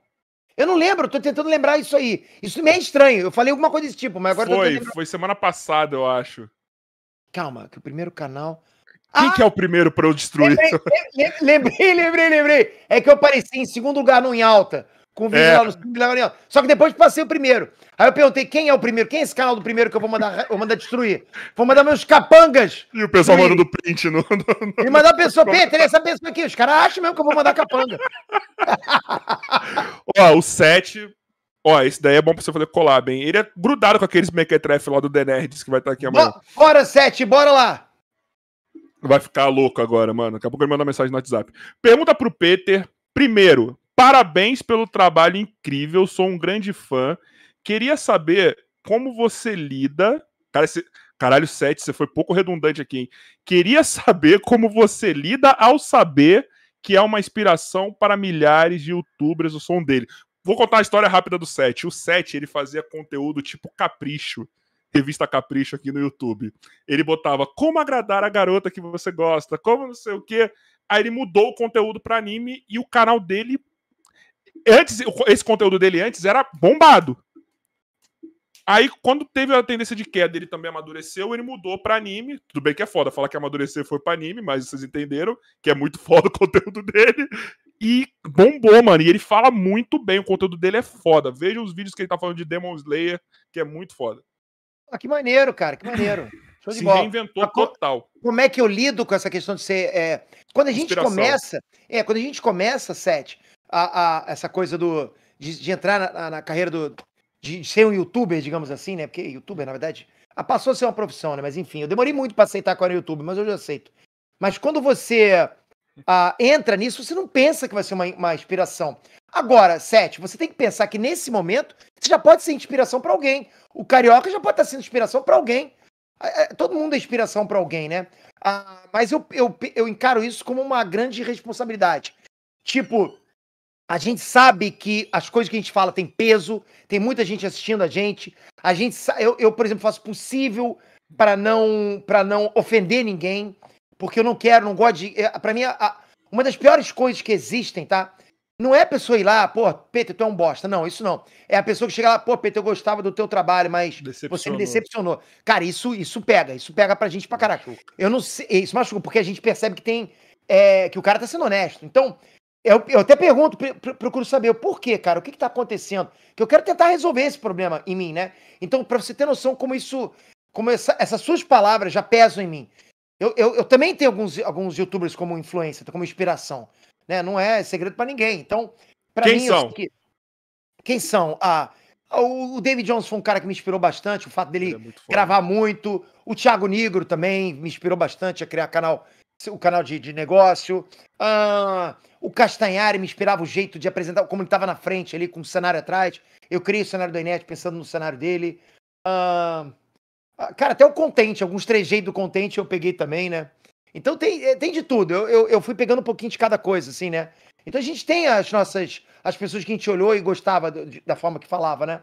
Eu não lembro, tô tentando lembrar isso aí. Isso me é estranho. Eu falei alguma coisa desse tipo, mas agora Foi, foi semana passada, eu acho. Calma, que o primeiro canal. Quem ah, que é o primeiro para eu destruir? Lembrei, lembrei, lembrei, lembrei. É que eu apareci em segundo lugar no Em Alta com o vídeo é. lá no Só que depois passei o primeiro. Aí eu perguntei quem é o primeiro, quem é esse canal do primeiro que eu vou mandar, vou mandar destruir? Vou mandar meus capangas. E o pessoal manda do print no. no, no e mandar a pessoa, Peter, essa pessoa aqui. Os caras acham mesmo que eu vou mandar capanga. Ó, o 7. Ó, esse daí é bom pra você fazer collab, hein? Ele é grudado com aqueles mequetrefe lá do The Nerds que vai estar aqui amanhã. Bora, 7, bora lá! Vai ficar louco agora, mano. Daqui a pouco ele manda mensagem no WhatsApp. Pergunta pro Peter. Primeiro, Parabéns pelo trabalho incrível, sou um grande fã. Queria saber como você lida. Cara, esse... Caralho, 7, você foi pouco redundante aqui, hein? Queria saber como você lida ao saber que é uma inspiração para milhares de youtubers o som dele. Vou contar uma história rápida do 7. O 7, ele fazia conteúdo tipo Capricho, revista Capricho aqui no YouTube. Ele botava como agradar a garota que você gosta, como não sei o quê. Aí ele mudou o conteúdo para anime e o canal dele antes, esse conteúdo dele antes era bombado. Aí, quando teve a tendência de queda, ele também amadureceu, ele mudou pra anime. Tudo bem que é foda falar que amadurecer foi pra anime, mas vocês entenderam que é muito foda o conteúdo dele. E bombou, mano. E ele fala muito bem, o conteúdo dele é foda. Veja os vídeos que ele tá falando de Demon Slayer, que é muito foda. Ah, que maneiro, cara, que maneiro. Show Se reinventou Mas, total. Como é que eu lido com essa questão de ser. É... Quando a gente Inspiração. começa. É, quando a gente começa, Sete, a, a, essa coisa do, de, de entrar na, na, carreira do, de ser um youtuber, digamos assim, né? Porque youtuber, na verdade, a passou a ser uma profissão, né? Mas enfim, eu demorei muito para aceitar eu era youtuber, mas hoje eu aceito. Mas quando você uh, entra nisso, você não pensa que vai ser uma, uma inspiração. Agora, Sete, você tem que pensar que nesse momento você já pode ser inspiração para alguém. O Carioca já pode estar sendo inspiração para alguém. É, é, todo mundo é inspiração para alguém, né? Ah, mas eu, eu, eu encaro isso como uma grande responsabilidade. Tipo, a gente sabe que as coisas que a gente fala têm peso, tem muita gente assistindo a gente. A gente, eu, eu por exemplo, faço possível para não para não ofender ninguém, porque eu não quero, não gosto de. É, para mim, a, uma das piores coisas que existem, tá? Não é a pessoa ir lá, pô, Peter, tu é um bosta. Não, isso não. É a pessoa que chega lá, pô, Peter, eu gostava do teu trabalho, mas você me decepcionou. Cara, isso, isso pega, isso pega pra gente pra caraca. Eu não sei, isso machuca, porque a gente percebe que tem. É, que o cara tá sendo honesto. Então, eu, eu até pergunto, procuro saber o porquê, cara, o que, que tá acontecendo. Que eu quero tentar resolver esse problema em mim, né? Então, pra você ter noção como isso. Como essa, essas suas palavras já pesam em mim. Eu, eu, eu também tenho alguns, alguns youtubers como influência, como inspiração né? Não é segredo para ninguém. Então, para mim, são? Que... quem são? Ah, o David Jones foi um cara que me inspirou bastante, o fato dele é muito gravar muito. O Thiago Negro também me inspirou bastante a criar canal, o canal de, de negócio. Ah, o Castanhari me inspirava o jeito de apresentar, como ele estava na frente ali, com o cenário atrás. Eu criei o cenário do Inet pensando no cenário dele. Ah cara, até o Contente, alguns trejeitos do Contente eu peguei também, né? Então tem, eh, tem de tudo. Eu, eu, eu, fui pegando um pouquinho de cada coisa, assim, né? Então a gente tem as nossas. as pessoas que a gente olhou e gostava do, da forma que falava, né?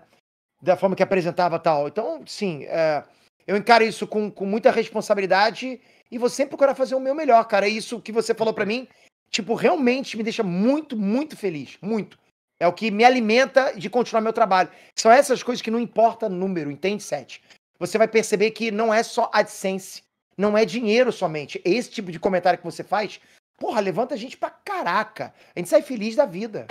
Da forma que apresentava tal. Então, sim, é, eu encaro isso com, com muita responsabilidade e vou sempre procurar fazer o meu melhor, cara. Isso que você falou para mim, tipo, realmente me deixa muito, muito feliz. Muito. É o que me alimenta de continuar meu trabalho. São essas coisas que não importa número, entende, Sete? Você vai perceber que não é só AdSense não é dinheiro somente. Esse tipo de comentário que você faz, porra, levanta a gente pra caraca. A gente sai feliz da vida.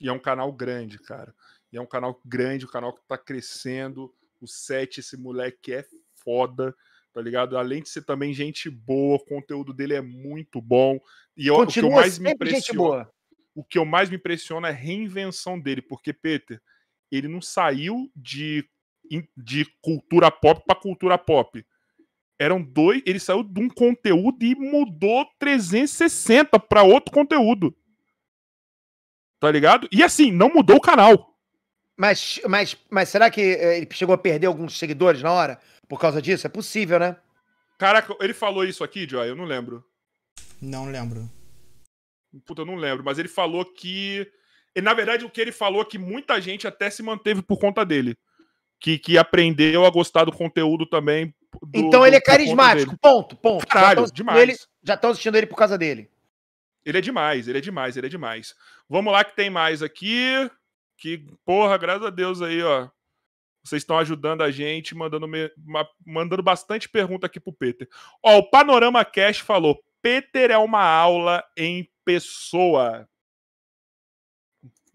E é um canal grande, cara. E é um canal grande, um canal que tá crescendo. O Sete, esse moleque é foda, tá ligado? Além de ser também gente boa, o conteúdo dele é muito bom. E eu, o que eu mais me impressiona, o que eu mais me impressiona é a reinvenção dele, porque Peter, ele não saiu de de cultura pop para cultura pop eram dois. Ele saiu de um conteúdo e mudou 360 para outro conteúdo. Tá ligado? E assim, não mudou o canal. Mas, mas, mas será que eh, ele chegou a perder alguns seguidores na hora por causa disso? É possível, né? Caraca, ele falou isso aqui, Joy? Eu não lembro. Não lembro. Puta, eu não lembro. Mas ele falou que. E, na verdade, o que ele falou é que muita gente até se manteve por conta dele. Que, que aprendeu a gostar do conteúdo também do, então ele é carismático, ponto, ponto. Caralho, já demais. Ele, já estão assistindo ele por causa dele. Ele é demais, ele é demais, ele é demais. Vamos lá que tem mais aqui. Que, porra, graças a Deus aí, ó. Vocês estão ajudando a gente, mandando, me, mandando bastante pergunta aqui pro Peter. Ó, o Panorama Cash falou: Peter é uma aula em pessoa.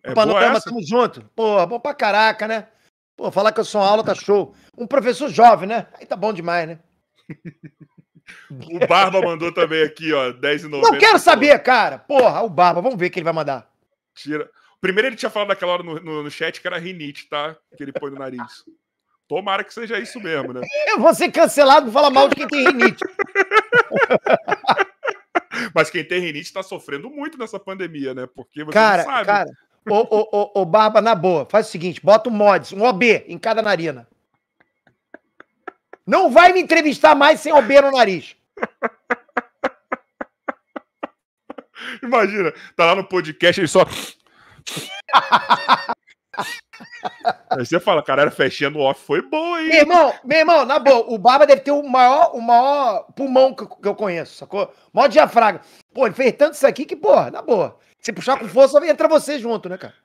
É o Panorama, tamo junto. Porra, bom pra caraca, né? Pô, falar que eu sou uma aula tá show. Um professor jovem, né? Aí tá bom demais, né? o Barba mandou também aqui, ó, 10,90. Não quero saber, cara. Porra, o Barba, vamos ver o que ele vai mandar. Tira. Primeiro ele tinha falado naquela hora no, no, no, chat que era rinite, tá? Que ele põe no nariz. Tomara que seja isso mesmo, né? Eu vou ser cancelado por falar mal de quem tem rinite. Mas quem tem rinite tá sofrendo muito nessa pandemia, né? Porque você cara, não sabe. Cara, Ô, ô, ô, Barba, na boa, faz o seguinte: bota um mods, um OB em cada narina. Não vai me entrevistar mais sem OB no nariz. Imagina, tá lá no podcast, ele só. Aí você fala, cara, era festinha no off, foi boa, hein? Meu irmão, meu irmão, na boa, o Barba deve ter o maior, o maior pulmão que, eu conheço, sacou? O maior diafragma. Pô, ele fez tanto isso aqui que, porra, na boa. Se puxar com força, entra você junto, né, cara?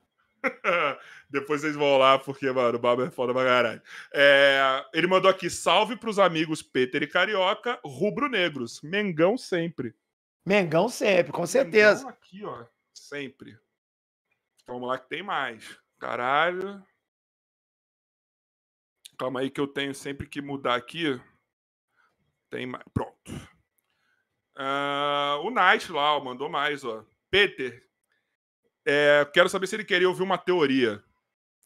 Depois vocês vão lá, porque, mano, o Baba é foda pra caralho. É, ele mandou aqui: salve pros amigos Peter e Carioca, rubro-negros. Mengão sempre. Mengão sempre, com certeza. Mengão aqui, ó. Sempre. Vamos lá que tem mais. Caralho. Calma aí que eu tenho sempre que mudar aqui. Tem mais. Pronto. Uh, o Night lá, ó, mandou mais, ó. Peter, é, quero saber se ele queria ouvir uma teoria.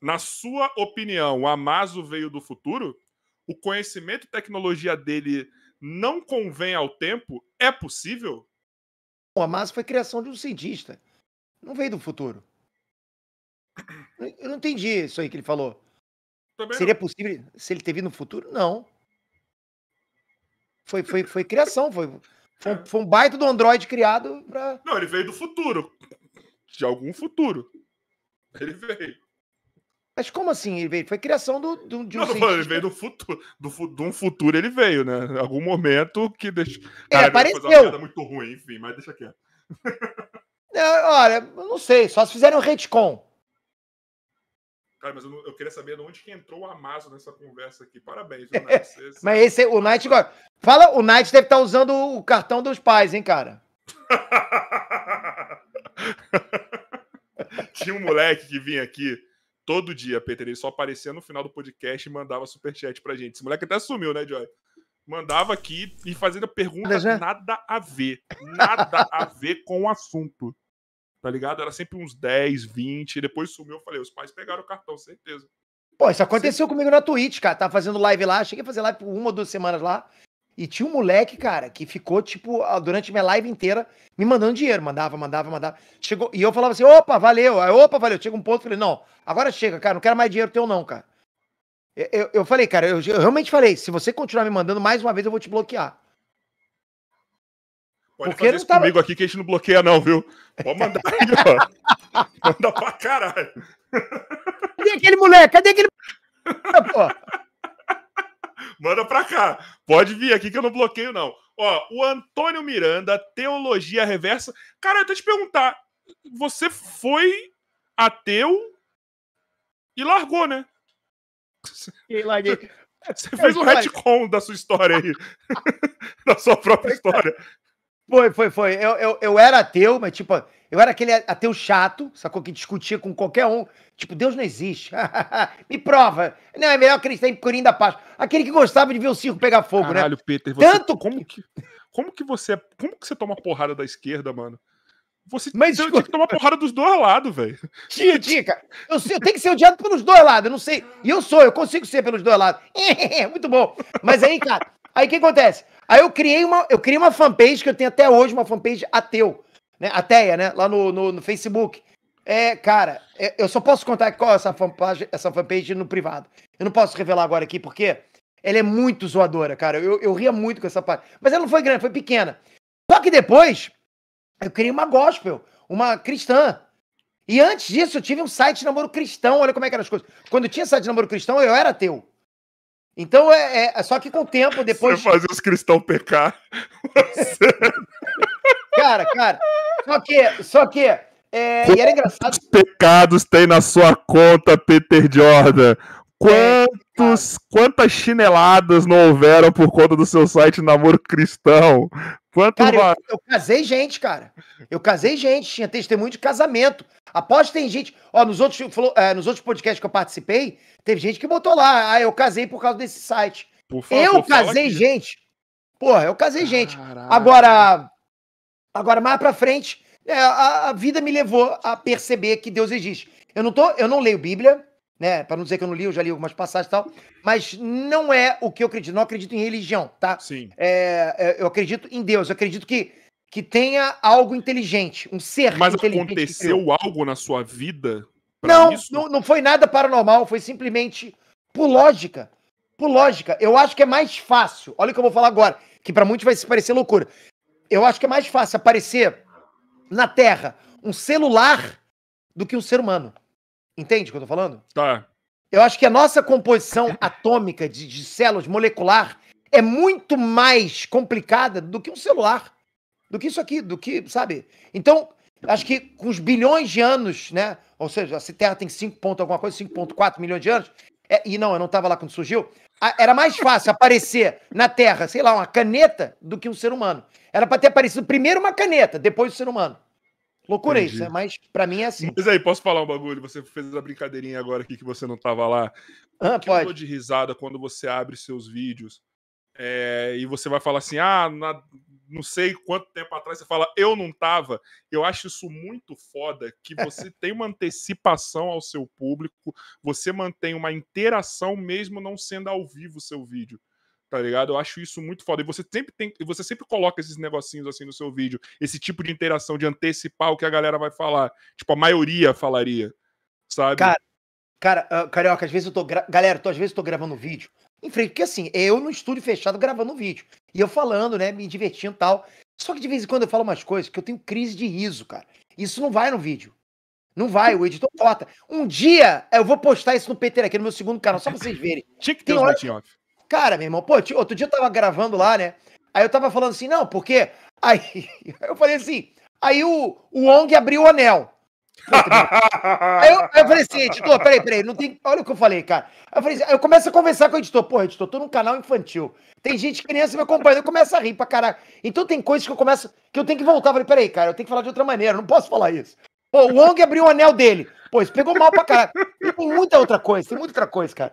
Na sua opinião, o Amazo veio do futuro? O conhecimento e tecnologia dele não convém ao tempo? É possível? O Amazo foi criação de um cientista. Não veio do futuro. Eu não entendi isso aí que ele falou. Também Seria não. possível se ele ter vindo no futuro? Não. Foi, foi, foi criação, foi, foi, um- foi um baita do Android criado pra. Não, ele veio do futuro. De algum futuro. Ele veio. Mas como assim? Ele veio? Foi criação do, do, de um Não, falando, ele cientista. veio do futuro. Do, de um futuro ele veio, né? Em algum momento que deixa. É, ia apareceu. muito ruim, enfim, mas deixa quieto. É, olha, eu não sei, só se fizerem um retcon. Cara, mas eu, não- eu queria saber de onde que entrou o Amazon nessa conversa aqui. Parabéns, Nath? Você- você- Mas esse, o Knight agora. Fala, o Knight deve estar usando o cartão dos pais, hein, cara? Tinha um moleque que vinha aqui todo dia, Peter. Ele só aparecia no final do podcast e mandava superchat pra gente. Esse moleque até sumiu, né, Joy? Mandava aqui e fazendo perguntas nada a ver. Nada a ver com o assunto. Tá ligado? Era sempre uns 10, 20. E depois sumiu. Eu falei, os pais pegaram o cartão, certeza. Pô, isso aconteceu comigo na Twitch, cara. Tava fazendo live lá, cheguei a fazer live por uma ou duas semanas lá. E tinha um moleque, cara, que ficou, tipo, durante minha live inteira me mandando dinheiro. Mandava, mandava, mandava. Chegou, e eu falava assim: opa, valeu. Aí, opa, valeu. Chega um ponto, falei: não, agora chega, cara, não quero mais dinheiro teu, não, cara. Eu, eu, eu falei, cara, eu, eu realmente falei: se você continuar me mandando mais uma vez, eu vou te bloquear. Pode Porque fazer isso tava- comigo aqui que a gente não bloqueia, não, viu? Pode mandar aí, ó. Manda pra caralho. Cadê aquele moleque? Cadê aquele. Pô, Manda pra cá. Pode vir aqui que eu não bloqueio, não. Ó, o Antônio Miranda, Teologia Reversa. Cara, eu te perguntar. Você foi ateu e largou, né? e larguei. Você fez um retcon da sua história aí. da sua própria história. Foi, foi, foi. Eu, eu, eu era ateu, mas tipo, eu era aquele ateu chato, sacou? Que discutia com qualquer um. Tipo, Deus não existe. Me prova. Não, é melhor acreditar em Corinho da Paz. Aquele que gostava de ver o circo pegar fogo, né? Caralho, Peter, você, Tanto como que como que você como que você toma porrada da esquerda, mano? Você Mas, tem, tinha que tomar porrada dos dois lados, velho. Tinha, tinha, cara. Eu, eu tenho que ser odiado pelos dois lados, eu não sei. E eu sou, eu consigo ser pelos dois lados. Muito bom. Mas aí, cara, aí o que acontece? Aí eu criei uma, eu criei uma fanpage que eu tenho até hoje, uma fanpage ateu, né? Ateia, né? Lá no, no, no Facebook. É, cara, é, eu só posso contar qual é essa fanpage, essa fanpage no privado. Eu não posso revelar agora aqui, porque ela é muito zoadora, cara. Eu, eu ria muito com essa parte. Mas ela não foi grande, foi pequena. Só que depois, eu criei uma gospel, uma cristã. E antes disso, eu tive um site de namoro cristão. Olha como é que eram as coisas. Quando tinha site de namoro cristão, eu era ateu. Então, é, é- só que com o tempo, depois. Você fazer os cristãos pecar. Cara, cara. Só que, só que. É, e era engraçado. Quantos pecados tem na sua conta, Peter Jordan? Quantos, quantas chineladas não houveram por conta do seu site Namoro Cristão? Quanto Cara, eu, eu casei gente, cara. Eu casei gente, tinha testemunho de casamento. Após tem gente. Ó, nos outros, falou- é, nos outros podcasts que eu participei, teve gente que botou lá. Ah, eu casei por causa desse site. Por favor, eu casei gente. Porra, eu casei gente. Agora, agora mais pra frente, é, a, a vida me levou a perceber que Deus existe. Eu não tô, eu não leio Bíblia, né? Para não dizer que eu não li, eu já li algumas passagens e tal, mas não é o que eu acredito. Não acredito em religião, tá? Sim. É, é, eu acredito em Deus. Eu acredito que que tenha algo inteligente, um ser Mas inteligente. criou. aconteceu algo na sua vida? Não, isso? não, não foi nada paranormal, foi simplesmente por lógica. Por lógica. Eu acho que é mais fácil. Olha o que eu vou falar agora, que pra muitos vai se parecer loucura. Eu acho que é mais fácil aparecer na Terra um celular do que um ser humano. Entende o que eu tô falando? Tá. Eu acho que a nossa composição atômica de, de células molecular é muito mais complicada do que um celular. Do que isso aqui, do que, sabe? Então, acho que com os bilhões de anos, né? Ou seja, se a Terra tem 5 ponto alguma coisa, 5.4 milhões de anos, é, e não, eu não estava lá quando surgiu, era mais fácil aparecer na Terra, sei lá, uma caneta do que um ser humano. Era para ter aparecido primeiro uma caneta, depois o ser humano. Loucura Entendi. isso, né? mas para mim é assim. Mas aí, posso falar um bagulho? Você fez a brincadeirinha agora aqui que você não tava lá. Ah, que eu dou pode. de risada quando você abre seus vídeos é, e você vai falar assim, ah, na- não sei quanto tempo atrás você fala, eu não tava. Eu acho isso muito foda que você tem uma antecipação ao seu público, você mantém uma interação mesmo não sendo ao vivo o seu vídeo. Tá ligado? Eu acho isso muito foda. E você sempre tem, você sempre coloca esses negocinhos assim no seu vídeo, esse tipo de interação de antecipar o que a galera vai falar. Tipo, a maioria falaria. Sabe? Cara, Cara, ah, Carioca, às vezes eu tô. gra- Galera, tô, às vezes eu tô gravando vídeo. Em frente. Porque assim, eu no estúdio fechado gravando um vídeo. E eu falando, né? Me divertindo e tal. Só que de vez em quando eu falo umas coisas que eu tenho crise de riso, cara. Isso não vai no vídeo. Não vai, o editor corta. Um dia eu vou postar isso no PT aqui no meu segundo canal, só pra vocês verem. Tinha que ter Tem os hora-. Cara, meu irmão, pô, outro dia eu tava gravando lá, né? Aí eu tava falando assim, não, porque. Aí eu falei assim, aí o, o Ong abriu o anel. Aí eu, aí eu falei assim, editor, peraí, peraí, não tem. Olha o que eu falei, cara. Aí eu falei assim, eu começo a conversar com o editor, pô, editor, tô num canal infantil. Tem gente, criança me acompanhando, eu começo a rir pra caralho. Então tem coisas que eu começo. que eu tenho que voltar. Eu falei, peraí, cara, eu tenho que falar de outra maneira, não posso falar isso. Pô, o Ong abriu o anel dele. Pô, isso pegou mal pra caralho. Tem muita outra coisa, tem muita outra coisa, cara.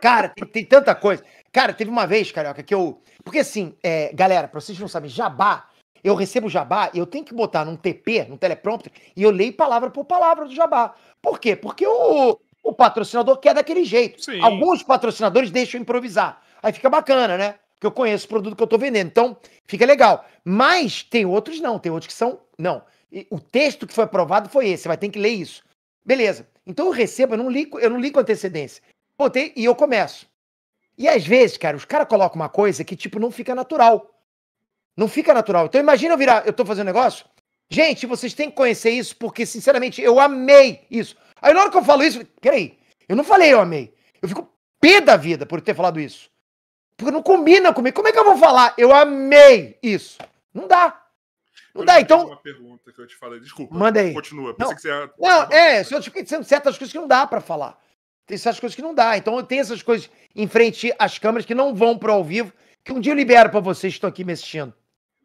Cara, tem, tem tanta coisa. Cara, teve uma vez, carioca, que eu. Porque assim, é, galera, pra vocês não sabem, jabá, eu recebo jabá eu tenho que botar num TP, num teleprompter, e eu leio palavra por palavra do jabá. Por quê? Porque o, o patrocinador quer daquele jeito. Sim. Alguns patrocinadores deixam improvisar. Aí fica bacana, né? Porque eu conheço o produto que eu tô vendendo. Então, fica legal. Mas tem outros não, tem outros que são. Não. E o texto que foi aprovado foi esse, você vai ter que ler isso. Beleza. Então eu recebo, eu não li, eu não li com antecedência. Botei e eu começo. E às vezes, cara, os caras colocam uma coisa que, tipo, não fica natural. Não fica natural. Então imagina eu virar, eu tô fazendo negócio. Gente, vocês têm que conhecer isso, porque, sinceramente, eu amei isso. Aí na hora que eu falo isso, peraí, eu não falei eu amei. Eu fico pé da vida por ter falado isso. Porque não combina comigo. Como é que eu vou falar? Eu amei isso. Não dá. Não Eu dá, então. Uma pergunta que eu te falei, desculpa. Manda aí. Continua. Não. Que você ia... Não, é, só te dizendo certas coisas que não dá pra falar. Tem certas coisas que não dá. Então tem essas coisas em frente às câmeras que não vão pro ao vivo, que um dia eu libero pra vocês que estão aqui me assistindo.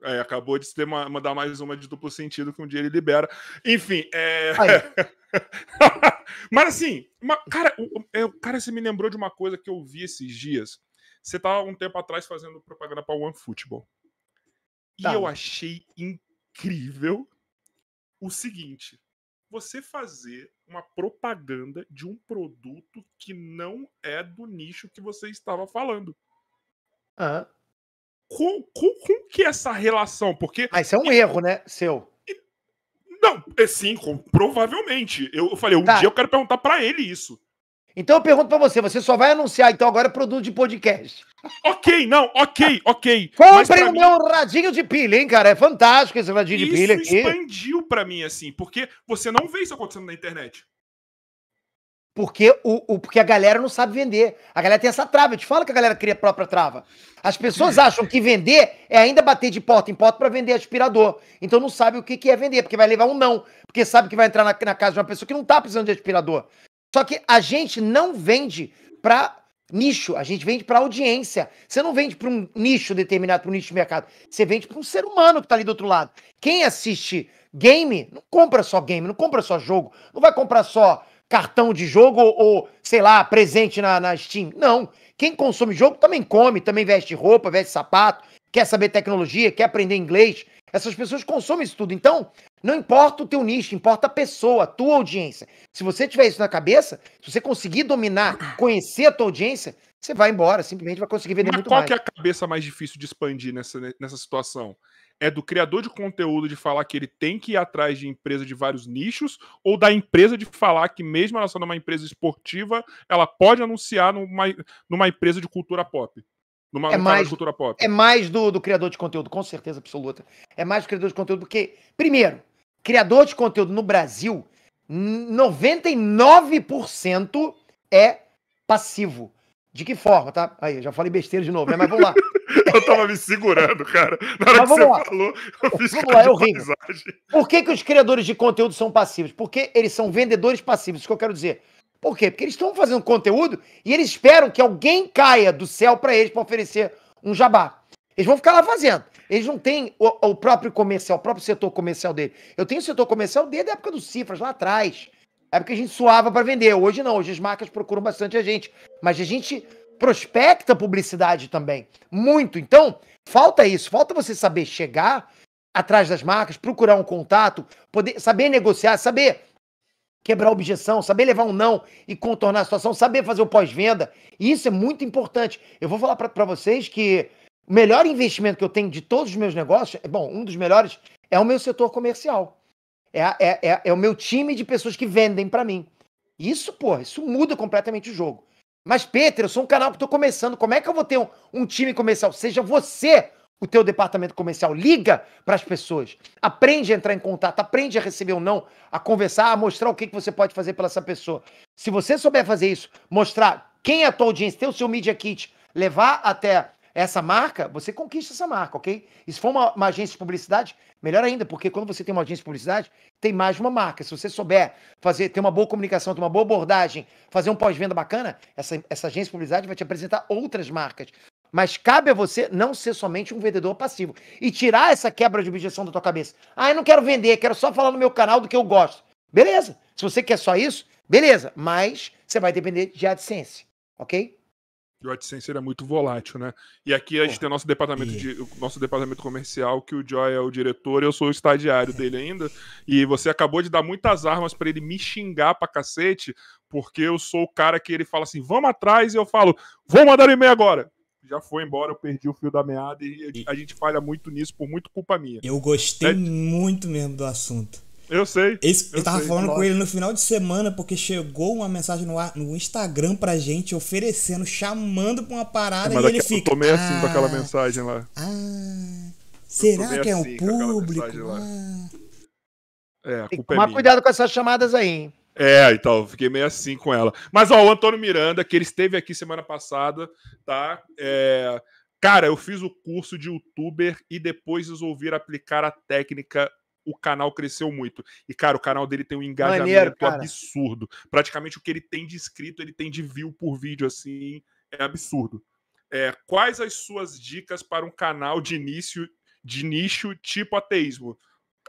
É, acabou de ter uma- mandar mais uma de duplo sentido que um dia ele libera. Enfim, é. Mas assim, uma- cara, o- é, cara, você me lembrou de uma coisa que eu vi esses dias. Você tava um tempo atrás fazendo propaganda para One Football. E Tá. eu achei incrível o seguinte: você fazer uma propaganda de um produto que não é do nicho que você estava falando. Aham. Com, com, com que essa relação? Porque Ah, isso é um erro, né? Seu. Não, é sim, com- provavelmente. Eu, eu falei, um Tá. dia eu quero perguntar pra ele isso. Então eu pergunto pra você, você só vai anunciar então agora produto de podcast. Ok, não, ok, ok. Mas Comprem pra o mim, meu radinho de pilha, hein, cara? É fantástico esse radinho de pilha isso aqui. expandiu pra mim, assim, porque você não vê isso acontecendo na internet. Porque, o, o- porque a galera não sabe vender. A galera tem essa trava. Eu te falo que a galera cria a própria trava. As pessoas acham que vender é ainda bater de porta em porta para vender aspirador. Então não sabe o que, que é vender, porque vai levar um não. Porque sabe que vai entrar na, na casa de uma pessoa que não tá precisando de aspirador. Só que a gente não vende para nicho, a gente vende para audiência. Você não vende para um nicho determinado, para um nicho de mercado. Você vende para um ser humano que tá ali do outro lado. Quem assiste game, não compra só game, não compra só jogo, não vai comprar só cartão de jogo ou, ou, sei lá, presente na, na Steam. Não. Quem consome jogo também come, também veste roupa, veste sapato, quer saber tecnologia, quer aprender inglês. Essas pessoas consomem isso tudo. Então, não importa o teu nicho, importa a pessoa, a tua audiência. Se você tiver isso na cabeça, se você conseguir dominar, conhecer a tua audiência, você vai embora, simplesmente vai conseguir vender Mas muito qual mais. que é a cabeça mais difícil de expandir nessa, nessa situação? É do criador de conteúdo de falar que ele tem que ir atrás de empresa de vários nichos, ou da empresa de falar que, mesmo ela sendo uma empresa esportiva, ela pode anunciar numa, numa empresa de cultura pop? Numa, É mais- de cultura pop. É mais do, do criador de conteúdo, com certeza absoluta. É mais do criador de conteúdo, porque, primeiro, criador de conteúdo no Brasil, n- 99% é passivo. De que forma, tá? Aí, eu já falei besteira de novo, né? Mas vamos lá. Eu tava me segurando, cara. Na hora Mas que você lá. falou, eu fiz Vamos lá, é. Por que, que os criadores de conteúdo são passivos? Porque eles são vendedores passivos, isso que eu quero dizer. Por quê? Porque eles estão fazendo conteúdo e eles esperam que alguém caia do céu para eles para oferecer um jabá. Eles vão ficar lá fazendo. Eles não têm o, o próprio comercial, o próprio setor comercial dele. Eu tenho o setor comercial desde a época dos cifras, lá atrás. A época que a gente suava para vender. Hoje não, hoje as marcas procuram bastante a gente. Mas a gente prospecta publicidade também. Muito. Então, falta isso. Falta você saber chegar atrás das marcas, procurar um contato, poder saber negociar, saber quebrar objeção, saber levar um não e contornar a situação, saber fazer o pós-venda. E isso é muito importante. Eu vou falar para vocês que o melhor investimento que eu tenho de todos os meus negócios, é bom, um dos melhores é o meu setor comercial. É, é, é, é o meu time de pessoas que vendem para mim. Isso, pô, isso muda completamente o jogo. Mas, Peter, eu sou um canal que estou começando. Como é que eu vou ter um, um time comercial? Seja você o teu departamento comercial. Liga para as pessoas. Aprende a entrar em contato, aprende a receber ou não, a conversar, a mostrar o que, que você pode fazer pela essa pessoa. Se você souber fazer isso, mostrar quem é a tua audiência, ter o seu Media Kit, levar até essa marca, você conquista essa marca, ok? E se for uma, uma, agência de publicidade, melhor ainda, porque quando você tem uma agência de publicidade, tem mais uma marca. Se você souber fazer, ter uma boa comunicação, ter uma boa abordagem, fazer um pós-venda bacana, essa, essa agência de publicidade vai te apresentar outras marcas. Mas cabe a você não ser somente um vendedor passivo e tirar essa quebra de objeção da tua cabeça. Ah, eu não quero vender, quero só falar no meu canal do que eu gosto. Beleza. Se você quer só isso, beleza. Mas você vai depender de AdSense, ok? E o AdSense é muito volátil, né? E aqui a gente tem nosso departamento, de, nosso departamento comercial, que o Joy é o diretor, eu sou o estagiário dele ainda. E você acabou de dar muitas armas para ele me xingar pra cacete, porque eu sou o cara que ele fala assim: vamos atrás, e eu falo, vou mandar um e-mail agora já foi embora, eu perdi o fio da meada e a gente falha muito nisso por muito culpa minha. Eu gostei é... muito mesmo do assunto. Eu sei. Esse, eu, eu tava sei, falando com ele no final de semana porque chegou uma mensagem no, no Instagram pra gente oferecendo, chamando pra uma parada é, e ele fica. Eu tomei assim com aquela ah, mensagem lá. Ah, será que é assim, o público? Ah. É, Tem que tomar é cuidado com essas chamadas aí, hein? É, então, fiquei meio assim com ela. Mas, ó, o Antônio Miranda, que ele esteve aqui semana passada, tá? É... Cara, eu fiz o curso de youtuber e depois resolvi aplicar a técnica. O canal cresceu muito. E, cara, o canal dele tem um engajamento Maneiro, absurdo. Praticamente o que ele tem de inscrito, ele tem de view por vídeo, assim, é absurdo. É, quais as suas dicas para um canal de início, de nicho tipo ateísmo?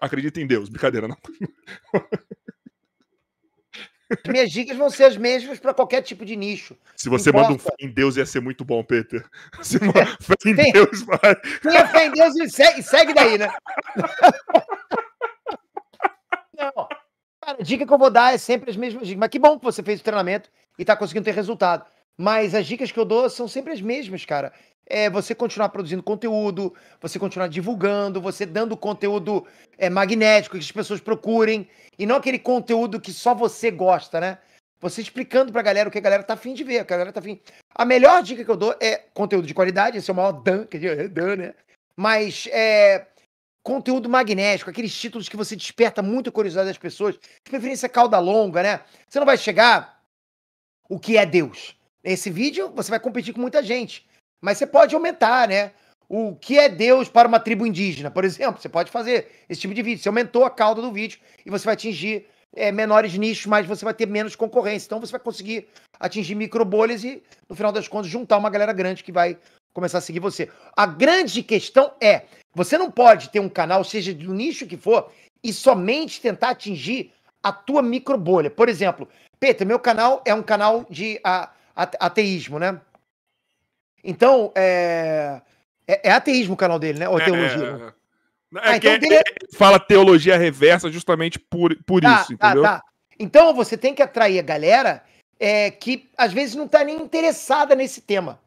Acredita em Deus, brincadeira, não. As minhas dicas vão ser as mesmas para qualquer tipo de nicho. Se você Importa. manda um fé em Deus, ia ser muito bom, Peter. Se fé em Tem, Deus, vai. Tenha fé em Deus e segue, segue daí, né? Não. Cara, a dica que eu vou dar é sempre as mesmas dicas. Mas que bom que você fez o treinamento e está conseguindo ter resultado. Mas as dicas que eu dou são sempre as mesmas, cara é você continuar produzindo conteúdo, você continuar divulgando, você dando conteúdo é, magnético que as pessoas procurem, e não aquele conteúdo que só você gosta, né? Você explicando pra galera o que a galera tá afim de ver, a galera tá afim. A melhor dica que eu dou é conteúdo de qualidade, esse é o maior dan, que é dan, né? Mas é conteúdo magnético, aqueles títulos que você desperta muito curiosidade das pessoas, de preferência cauda longa, né? Você não vai chegar o que é Deus. Nesse vídeo, você vai competir com muita gente. Mas você pode aumentar, né? O que é Deus para uma tribo indígena, por exemplo. Você pode fazer esse tipo de vídeo. Você aumentou a cauda do vídeo e você vai atingir é, menores nichos, mas você vai ter menos concorrência. Então você vai conseguir atingir micro bolhas e, no final das contas, juntar uma galera grande que vai começar a seguir você. A grande questão é: você não pode ter um canal, seja do nicho que for, e somente tentar atingir a tua micro bolha. Por exemplo, Peter, meu canal é um canal de a, a, ateísmo, né? Então, é, é, é ateísmo o canal dele, né? Ou é, teologia? É, é. Ah, então dele... É, fala teologia reversa justamente por, por tá, isso, tá, entendeu? Tá. Então você tem que atrair a galera é, que às vezes não está nem interessada nesse tema.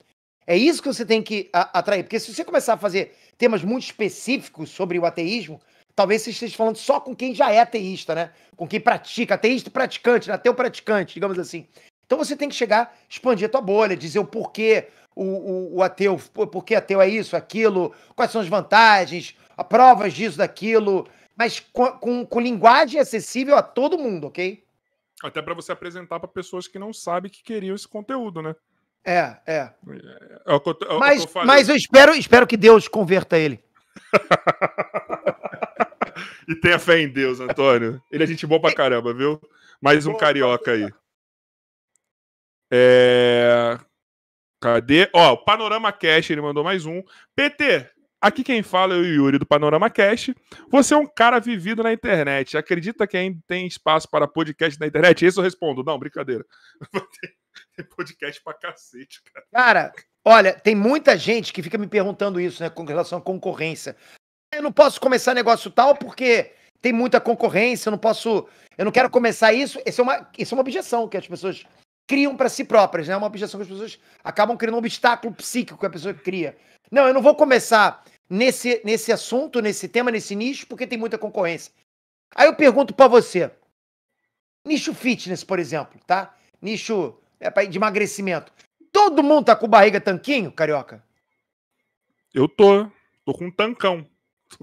É isso que você tem que atrair. Porque se você começar a fazer temas muito específicos sobre o ateísmo, talvez você esteja falando só com quem já é ateísta, né? Com quem pratica, ateísta praticante, né? ateu praticante, digamos assim. Então você tem que chegar, expandir a tua bolha, dizer o porquê, o, o, o ateu, por que ateu é isso, aquilo, quais são as vantagens, provas disso, daquilo, mas com, com, com linguagem acessível a todo mundo, ok? Até para você apresentar para pessoas que não sabem que queriam esse conteúdo, né? É, é. é, é, é eu, é mas, eu mas eu espero, espero que Deus converta ele. e tenha fé em Deus, Antônio. Ele é gente boa pra caramba, viu? Mais um carioca aí. É... Cadê? Ó, o Panorama Cash, ele mandou mais um. PT, aqui quem fala é o Yuri do Panorama Cash. Você é um cara vivido na internet. Acredita que ainda tem espaço para podcast na internet? Esse eu respondo. Não, brincadeira. tem podcast pra cacete, cara. Cara, olha, tem muita gente que fica me perguntando isso, né, com relação à concorrência. Eu não posso começar negócio tal porque tem muita concorrência, eu não posso. Eu não quero começar isso. Essa é uma, isso é uma objeção que as pessoas criam para si próprias, né? É uma objeção que as pessoas acabam criando um obstáculo psíquico que a pessoa cria. Não, eu não vou começar nesse, nesse assunto, nesse tema, nesse nicho, porque tem muita concorrência. Aí eu pergunto para você, nicho fitness, por exemplo, tá? Nicho é pra, de emagrecimento. Todo mundo tá com barriga tanquinho, carioca? Eu tô. Tô com um tancão.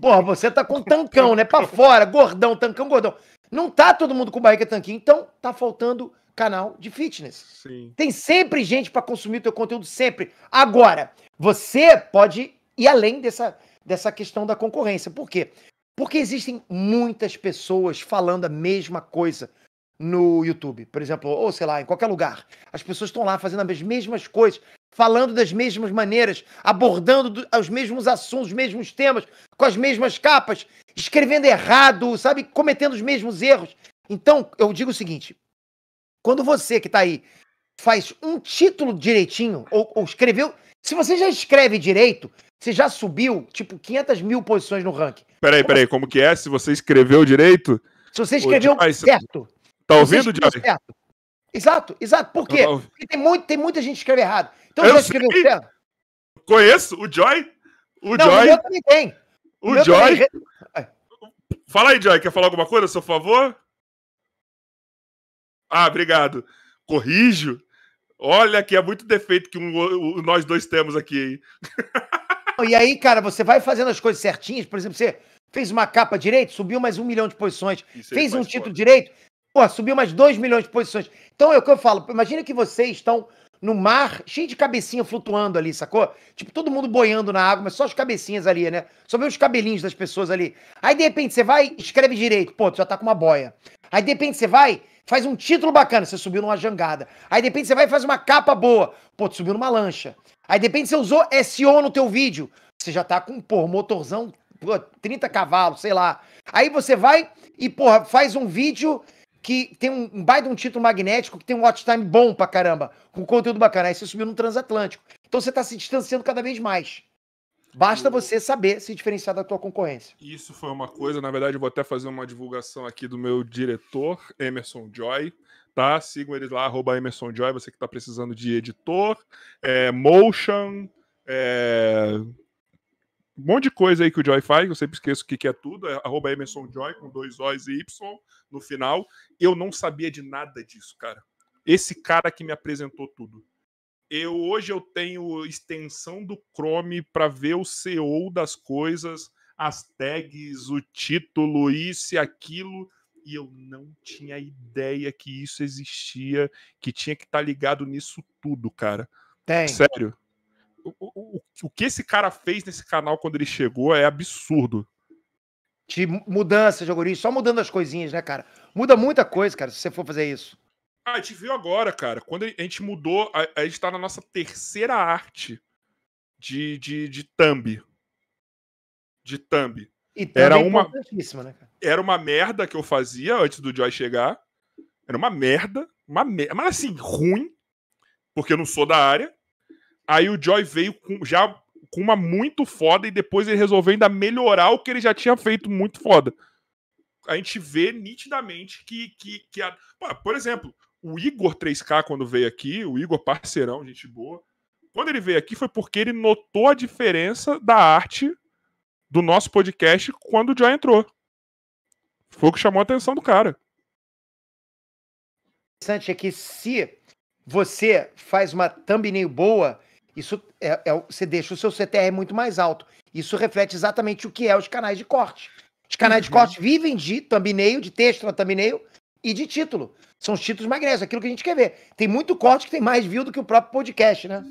Porra, você tá com tancão, né? Pra fora, gordão, tancão, gordão. Não tá todo mundo com barriga tanquinho, então tá faltando canal de fitness. Sim. Tem sempre gente para consumir o teu conteúdo, sempre. Agora, você pode ir além dessa, dessa questão da concorrência. Por quê? Porque existem muitas pessoas falando a mesma coisa no YouTube, por exemplo, ou sei lá, em qualquer lugar. As pessoas estão lá fazendo as mesmas coisas, falando das mesmas maneiras, abordando do- os mesmos assuntos, os mesmos temas, com as mesmas capas, escrevendo errado, sabe, cometendo os mesmos erros. Então, eu digo o seguinte: quando você que tá aí faz um título direitinho, ou, ou escreveu. Se você já escreve direito, você já subiu, tipo, 500 mil posições no ranking. Peraí, peraí, como que é? Se você escreveu direito, Se você escreveu certo. Tá ouvindo, Joy? certo. Exato, exato. Por quê? Tô- Porque tem, muito, tem muita gente que escreve errado. Então Eu já escreveu certo. Conheço o Joy? O Não, o Joy? meu também tem. O meu Joy? também. Fala aí, Joy, quer falar alguma coisa, a seu favor? Ah, obrigado. Corrijo. Olha que é muito defeito que um- o- nós dois temos aqui? E aí, cara, você vai fazendo as coisas certinhas. Por exemplo, você fez uma capa direito, subiu mais um milhão de posições. Isso fez um título direito, pô, subiu mais 2 milhões de posições. Então é o que eu falo. Imagina que vocês estão no mar, cheio de cabecinha flutuando ali, sacou? Tipo, todo mundo boiando na água, mas só as cabecinhas ali, né? Só vê os cabelinhos das pessoas ali. Aí, de repente, você vai, escreve direito, pô, tu já tá com uma boia. Aí, de repente, você vai, faz um título bacana, você subiu numa jangada. Aí, de repente, você vai e faz uma capa boa, pô, tu subiu numa lancha. Aí, de repente, você usou SEO no teu vídeo, você já tá com, pô, motorzão, pô, 30 cavalos, sei lá. Aí você vai e, porra, faz um vídeo que tem um, um baita um título magnético, que tem um watch time bom pra caramba, com conteúdo bacana. Aí você subiu no transatlântico. Então você tá se distanciando cada vez mais. Basta você saber se diferenciar da tua concorrência. Isso foi uma coisa, na verdade, eu vou até fazer uma divulgação aqui do meu diretor, Emerson Joy. Tá? Sigam eles lá, arroba Emerson Joy, você que está precisando de editor, é, motion, é, um monte de coisa aí que o Joy faz, eu sempre esqueço o que, que é tudo, é arroba Emerson Joy, com dois O's e Y no final. Eu não sabia de nada disso, cara. Esse cara que me apresentou tudo. Eu hoje eu tenho extensão do Chrome para ver o CEO das coisas, as tags, o título, isso e aquilo, e eu não tinha ideia que isso existia, que tinha que estar ligado nisso tudo, cara. Tem. Sério. O, o, o- que esse cara fez nesse canal quando ele chegou é absurdo. De mu- mudança de algoritmo, só mudando as coisinhas, né, cara? Muda muita coisa, cara, se você for fazer isso. Ah, a gente viu agora, cara. Quando a gente mudou, a, a gente tá na nossa terceira arte de, de, de thumb. De thumb. E Era também uma- importantíssima, né, cara? Era uma merda que eu fazia antes do Joy chegar. Era uma merda. Uma merda. Mas assim, ruim. Porque eu não sou da área. Aí o Joy veio com, já com uma muito foda e depois ele resolveu ainda melhorar o que ele já tinha feito muito foda. A gente vê nitidamente que. que, que a... Por exemplo, o Igor 3K, quando veio aqui, o Igor parceirão, gente boa. Quando ele veio aqui foi porque ele notou a diferença da arte do nosso podcast quando o Joy entrou. Foi o que chamou a atenção do cara. interessante é que se você faz uma thumbnail boa, isso é, é o- você deixa o seu CTR muito mais alto. Isso reflete exatamente o que é os canais de corte. Os canais de Uhum. corte vivem de thumbnail, de texto na thumbnail e de título. São os títulos magnéticos, aquilo que a gente quer ver. Tem muito corte que tem mais view do que o próprio podcast, né?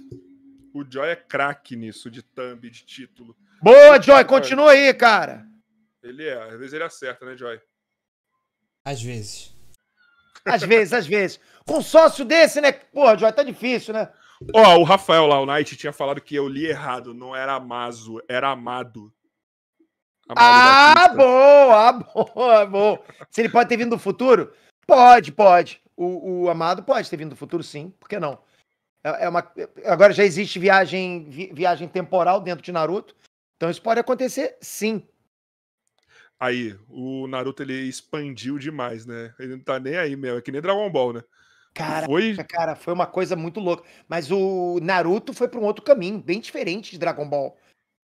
O Joy é craque nisso, de thumb, de título. Boa, Joy, continua aí, cara. Ele é, às vezes ele acerta, né, Joy? Às vezes. Às vezes, às vezes. Com um sócio desse, né? Porra, Joy, tá difícil, né? Ó, o Rafael lá, o Knight, tinha falado que eu li errado. Não era Amazo, era Amado. Amado Ah, boa, boa, boa. Se ele pode ter vindo do futuro? Pode, pode. O, o Amado pode ter vindo do futuro, sim. Por que não? É, é uma, agora já existe viagem, vi- viagem temporal dentro de Naruto. Então isso pode acontecer, sim. Aí, o Naruto ele expandiu demais, né? Ele não tá nem aí mesmo. É que nem Dragon Ball, né? Cara, Foi. cara, foi uma coisa muito louca. Mas o Naruto foi para um outro caminho, bem diferente de Dragon Ball.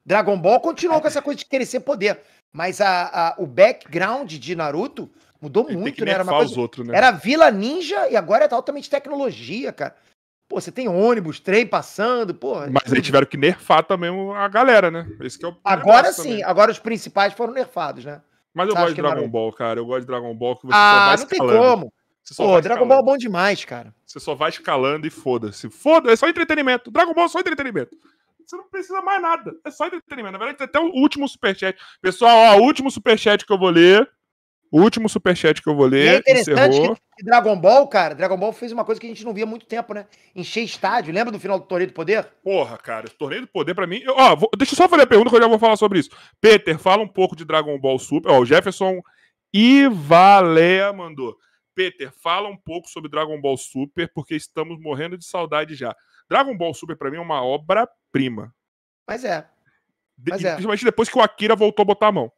Dragon Ball continuou com essa coisa de querer ser poder. Mas a, a- o background de Naruto Mudou Ele muito, né? Era uma coisa. outros, né? Era Vila Ninja e agora é altamente tecnologia, cara. Pô, você tem ônibus, trem passando, porra. Mas aí tiveram que nerfar também a galera, né? Esse que é o Agora sim, também. agora os principais foram nerfados, né? Mas eu gosto de Dragon? Ball, cara. Eu gosto de Dragon Ball que você só Ah, vai não tem como. Pô, Dragon Ball é bom demais, cara. Você só vai escalando e foda-se. Foda, é só entretenimento. Dragon Ball é só entretenimento. Você não precisa mais nada. É só entretenimento. Na verdade, até o último superchat. Pessoal, ó, o último superchat que eu vou ler. O último superchat que eu vou E é ler. interessante encerrou. que, que Dragon Ball, cara, Dragon Ball fez uma coisa que a gente não via há muito tempo, né? Encher estádio. Lembra do final do Torneio do Poder? Porra, cara, torneio do poder pra mim. eu- Ó, vou- deixa eu só fazer a pergunta que eu já vou falar sobre isso. Peter, fala um pouco de Dragon Ball Super. Ó, o Jefferson Ivalea mandou. Peter, fala um pouco sobre Dragon Ball Super, porque estamos morrendo de saudade já. Dragon Ball Super pra mim é uma obra-prima. Mas é. De- Mas é. Principalmente depois que o Akira voltou a botar a mão.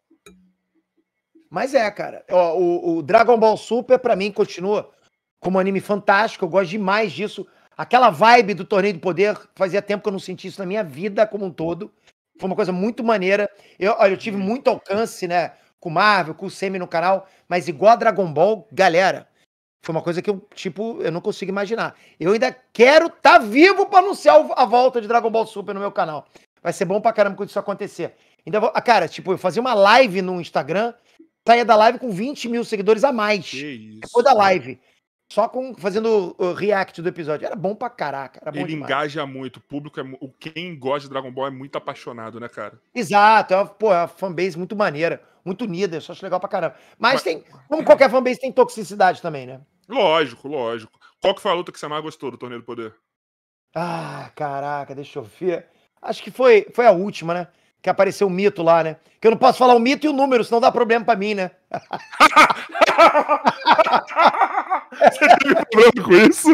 Mas é, cara. Ó, o, o Dragon Ball Super, pra mim, continua como um anime fantástico. Eu gosto demais disso. Aquela vibe do Torneio do Poder, fazia tempo que eu não senti isso na minha vida como um todo. Foi uma coisa muito maneira. Eu, olha, eu tive muito alcance, né? Com Marvel, com o Semi no canal, mas igual a Dragon Ball, galera, foi uma coisa que eu, tipo, eu não consigo imaginar. Eu ainda quero estar tá vivo pra anunciar a volta de Dragon Ball Super no meu canal. Vai ser bom pra caramba quando isso acontecer. Ainda vou, ah, cara, tipo, eu fazia uma live no Instagram, saía da live com 20 mil seguidores a mais. Que isso. Depois da live. Só com fazendo o react do episódio. Era bom pra caraca. Bom Ele demais. engaja muito. O público é. Quem gosta de Dragon Ball é muito apaixonado, né, cara? Exato. É uma, pô, é uma fanbase muito maneira, muito unida. Eu só acho legal pra caramba. Mas, Mas- tem, como qualquer fanbase, tem toxicidade também, né? Lógico, lógico. Qual que foi a luta que você mais gostou do Torneio do Poder? Ah, caraca, deixa eu ver. Acho que foi, foi a última, né? Que apareceu o mito lá, né? Que eu não posso falar o mito e o número, senão dá problema pra mim, né? Você teve problema com isso?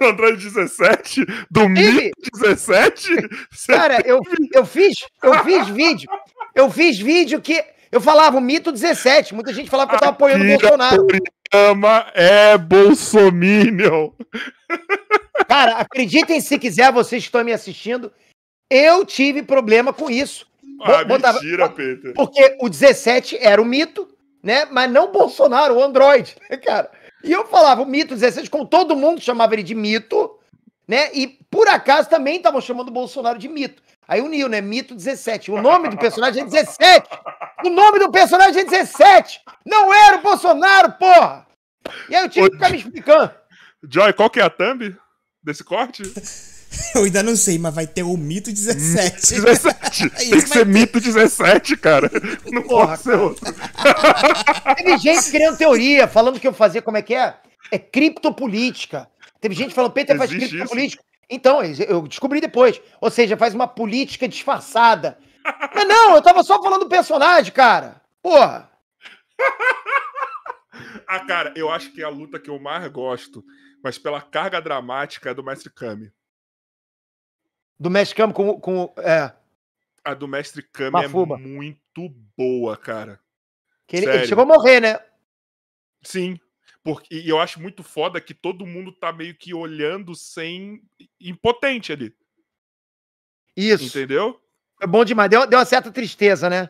No Android 17? Do Tive. Mi 17? Você- Cara, eu, eu fiz, eu fiz vídeo. Eu fiz vídeo que eu falava o mito 17. Muita gente falava que eu tava apoiando o Bolsonaro. Toriyama é Bolsominion. Cara, acreditem se quiser, vocês que estão me assistindo, eu tive problema com isso. Ah, Botava- mentira, Peter. Porque o 17 era o mito, né? Mas não o Bolsonaro, o Android, né, cara? E eu falava o mito 17, como todo mundo chamava ele de mito, né? E por acaso também estavam chamando o Bolsonaro de mito. Aí uniu, né? Mito 17. O nome do personagem é 17. O nome do personagem é 17. Não era o Bolsonaro, porra. E aí eu tive que ficar me explicando. Joy, qual que é a thumb desse corte? Eu ainda não sei, mas vai ter o Mito 17. 17. Tem Isso que ser mito 17, cara. Não Porra, pode ser outro. Teve gente criando teoria, falando que eu fazia, como é que é? É criptopolítica. Teve gente falando, Peter faz criptopolítica. Então, eu descobri depois. Ou seja, faz uma política disfarçada. Mas não, eu tava só falando do personagem, cara. Porra. Ah, cara, eu acho que é a luta que eu mais gosto, mas pela carga dramática é do Mestre Kami. Do mexicano com, com. É. A do Mestre Kami Mafuba. é muito boa, cara. Que ele, ele chegou a morrer, né? Sim. Porque, e eu acho muito foda que todo mundo tá meio que olhando sem. impotente ali. Isso. Entendeu? Foi bom demais. Deu, deu uma certa tristeza, né?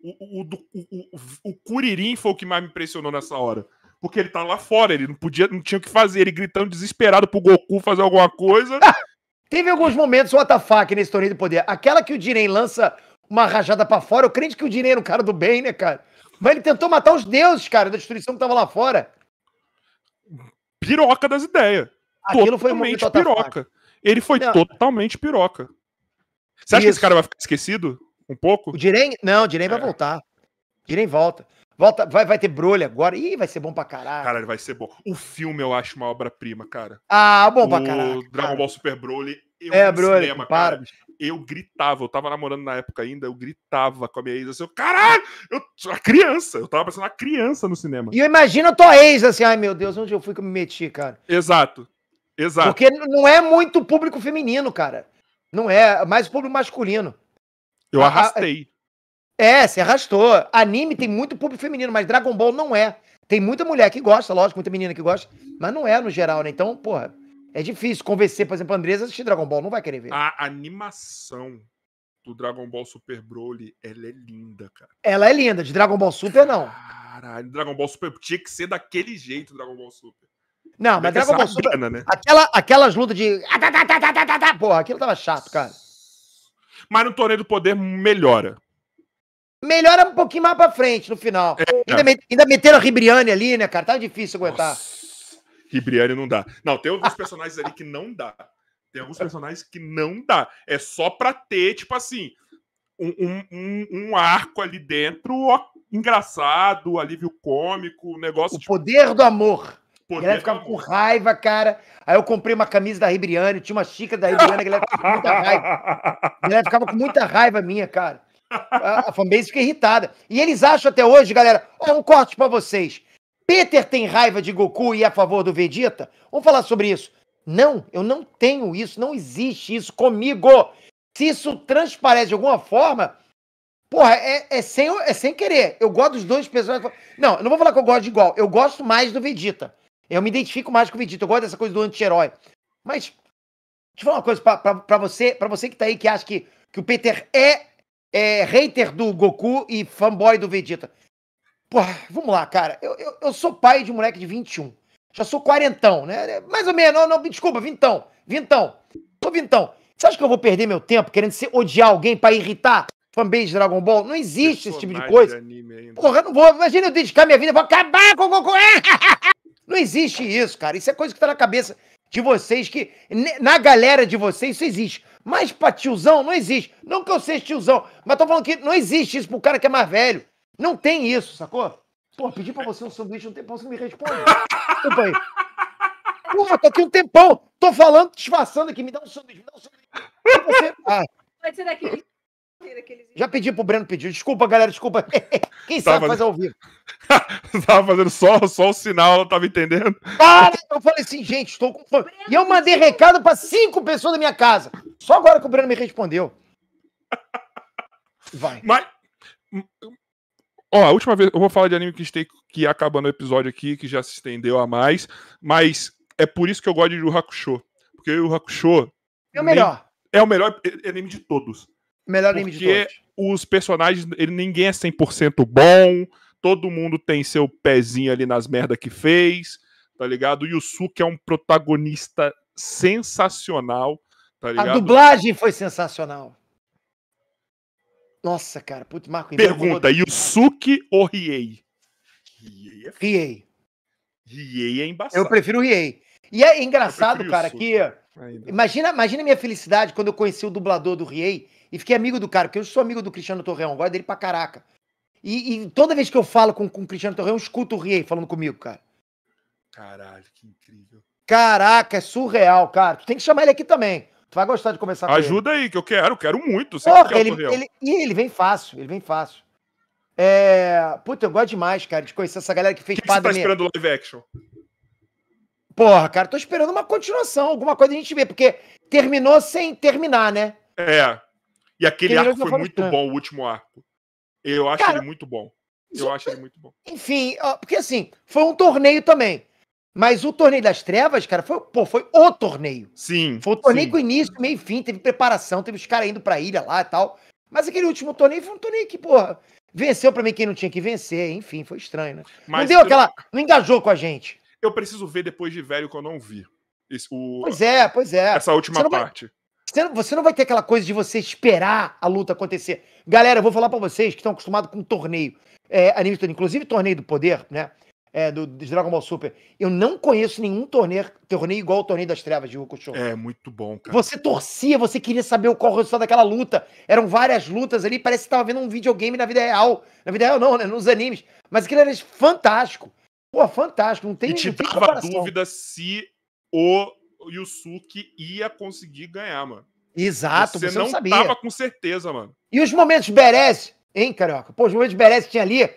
O, o, o, o, o Kuririn foi o que mais me impressionou nessa hora. Porque ele tá lá fora, ele não podia, não tinha o que fazer, ele gritando desesperado pro Goku fazer alguma coisa. Teve alguns momentos WTF nesse torneio do poder. Aquela que o Diren lança uma rajada pra fora. Eu creio que o Diren era um cara do bem, né, cara? Mas ele tentou matar os deuses, cara, da destruição que tava lá fora. Piroca das ideias. Aquilo foi totalmente muito WTF. piroca. Ele foi Não. totalmente piroca. Você acha que esse Isso. cara vai ficar esquecido? Um pouco? O Diren, não, o Diren vai É. voltar. Diren volta. Volta, vai, vai ter brolha agora. Ih, vai ser bom pra caralho. Cara, ele vai ser bom. O filme eu acho uma obra-prima, cara. Ah, bom pra o caralho. Dragon Ball Super Broly. Eu É, Broly, cinema, para, cara, eu gritava, eu tava namorando na época ainda, eu gritava com a minha ex, assim, eu, caralho, eu sou uma criança, eu tava parecendo uma criança no cinema. E eu imagino a tua ex assim, ai meu Deus, onde eu fui que eu me meti, cara? Exato, exato. Porque não é muito público feminino, cara. Não é, é mais público masculino. Eu arrastei. É, se arrastou. Anime tem muito público feminino, mas Dragon Ball não é. Tem muita mulher que gosta, lógico, muita menina que gosta, mas não é no geral, né? Então, porra, é difícil convencer, por exemplo, a Andresa a assistir Dragon Ball, não vai querer ver. A animação do Dragon Ball Super Broly, ela é linda, cara. Ela é linda, de Dragon Ball Super não. Caralho, Dragon Ball Super tinha que ser daquele jeito, Dragon Ball Super. Não, mas Dragon Ball Super. grana, né? Aquela, aquelas lutas de. ah, tá, tá, tá, Porra, aquilo tava chato, cara. Mas no Torneio do Poder melhora. Melhora um pouquinho mais pra frente no final. Ainda, met- ainda meteram a Ribriane ali, né, cara? Tá difícil aguentar. Nossa, Ribriane não dá. Não, tem alguns personagens ali que não dá. Tem alguns personagens que não dá. É só pra ter, tipo assim, um, um, um- arco ali dentro, ó, engraçado, alívio cômico, um negócio O de poder do amor. A poder. galera ficava com raiva, cara. Aí eu comprei uma camisa da Ribriane, tinha uma xícara da Ribriane, a galera ficava com muita raiva. A galera ficava com muita raiva minha, cara. A, fanbase fica irritada. E eles acham até hoje, galera, ó, um corte pra vocês. Peter tem raiva de Goku e é a favor do Vegeta? Vamos falar sobre isso. Não, eu não tenho isso, não existe isso comigo. Se isso transparece de alguma forma, porra, é, é sem, é sem querer. Eu gosto dos dois personagens. Não, eu não vou falar que eu gosto de igual. Eu gosto mais do Vegeta. Eu me identifico mais com o Vegeta. Eu gosto dessa coisa do anti-herói. Mas, deixa eu falar uma coisa pra você, pra você que tá aí, que acha que, que o Peter é, é hater do Goku e fanboy do Vegeta. Porra, vamos lá, cara. Eu, eu, eu sou pai de um moleque de 21. Já sou quarentão, né? Mais ou menos. Não, não, desculpa, vintão. Vintão. Sou vintão. Você acha que eu vou perder meu tempo querendo se odiar alguém pra irritar fanbase de Dragon Ball? Não existe esse tipo de coisa. ainda. Porra, eu não vou. Imagina eu dedicar minha vida, vou acabar com o Goku. Não existe isso, cara. Isso é coisa que tá na cabeça de vocês, que na galera de vocês isso existe. Mas pra tiozão, não existe. Não que eu seja tiozão, mas tô falando que não existe isso pro cara que é mais velho. Não tem isso, sacou? Pô, pedi pra você um sanduíche um tempão, você me responde. Desculpa aí. Porra, tô aqui um tempão. Tô falando, disfarçando aqui. Me dá um sanduíche, me dá um sanduíche. Você- Ah, Pode ser daquele. Já pedi pro Breno pedir. Desculpa, galera, desculpa. Quem sabe Tava- faz ao vivo. tava fazendo só, só o sinal, eu tava entendendo. Para! Eu falei assim, gente, estou com fome. E eu mandei recado para cinco pessoas da minha casa. Só agora que o Breno me respondeu. Vai. Mas. Ó, a última vez. Eu vou falar de anime que, estei, que ia acabando o episódio aqui, que já se estendeu a mais. Mas é por isso que eu gosto de Yu Hakusho. Porque o Yu Hakusho É o melhor. é o melhor anime de todos. Melhor anime de Porque todos. os personagens, ele, ninguém é 100% bom, todo mundo tem seu pezinho ali nas merda que fez, tá ligado? O Yusuke é um protagonista sensacional, tá A ligado? dublagem foi sensacional. Nossa, cara. Putz, Marco Pergunta, Yusuke ou Riei? Riei Riei. É embaçado. Eu prefiro o Riei. E é engraçado, cara, isso. que... ainda. Imagina, imagina a minha felicidade quando eu conheci o dublador do Riei e fiquei amigo do cara, porque eu sou amigo do Cristiano Torreão, gosto dele pra caraca. E, e toda vez que eu falo com, com o Cristiano Torreão, eu escuto o Riei falando comigo, cara. Caralho, que incrível. Caraca, é surreal, cara. Tu tem que chamar ele aqui também. Tu vai gostar de conversar com ele. Ajuda aí, que eu quero, quero muito. Porra, quero ele, ele, e ele vem fácil, ele vem fácil. É... Puta, eu gosto demais, cara, de conhecer essa galera que fez que, que você tá esperando live action? Porra, cara, tô esperando uma continuação, alguma coisa a gente vê, porque terminou sem terminar, né? É. E aquele arco foi muito bom, o último arco. Eu acho Cara, ele muito bom. Eu acho ele muito bom. Enfim, porque assim, foi um torneio também. Mas o torneio das trevas, cara, foi, pô, foi o torneio. Sim. Foi um torneio sim. com início, meio e fim, teve preparação, teve os caras indo pra ilha lá e tal. Mas aquele último torneio foi um torneio que, porra, venceu pra mim quem não tinha que vencer, enfim, foi estranho, né? não Mas deu eu- aquela. Não engajou com a gente. Eu preciso ver depois de velho que eu não vi. Esse- o- Pois é, pois é. essa última não vai- parte. Você não, vai ter aquela coisa de você esperar a luta acontecer. Galera, eu vou falar pra vocês que estão acostumados com torneio. É, anime, inclusive torneio do poder, né? É, do, do Dragon Ball Super. Eu não conheço nenhum torneio, torneio igual ao torneio das trevas de Hokusho. É muito bom, cara. Você torcia, você queria saber qual o resultado daquela luta. Eram várias lutas ali, parece que tava vendo um videogame na vida real. Na vida real não, né? Nos animes. Mas aquilo era fantástico. Pô, fantástico. Não tem, E te não tem dava dúvida se o Yusuke ia conseguir ganhar, mano. Exato, você, você não, não sabia. tava com certeza, mano. E os momentos Beres, hein, Carioca? Pô, os momentos Beres que tinha ali.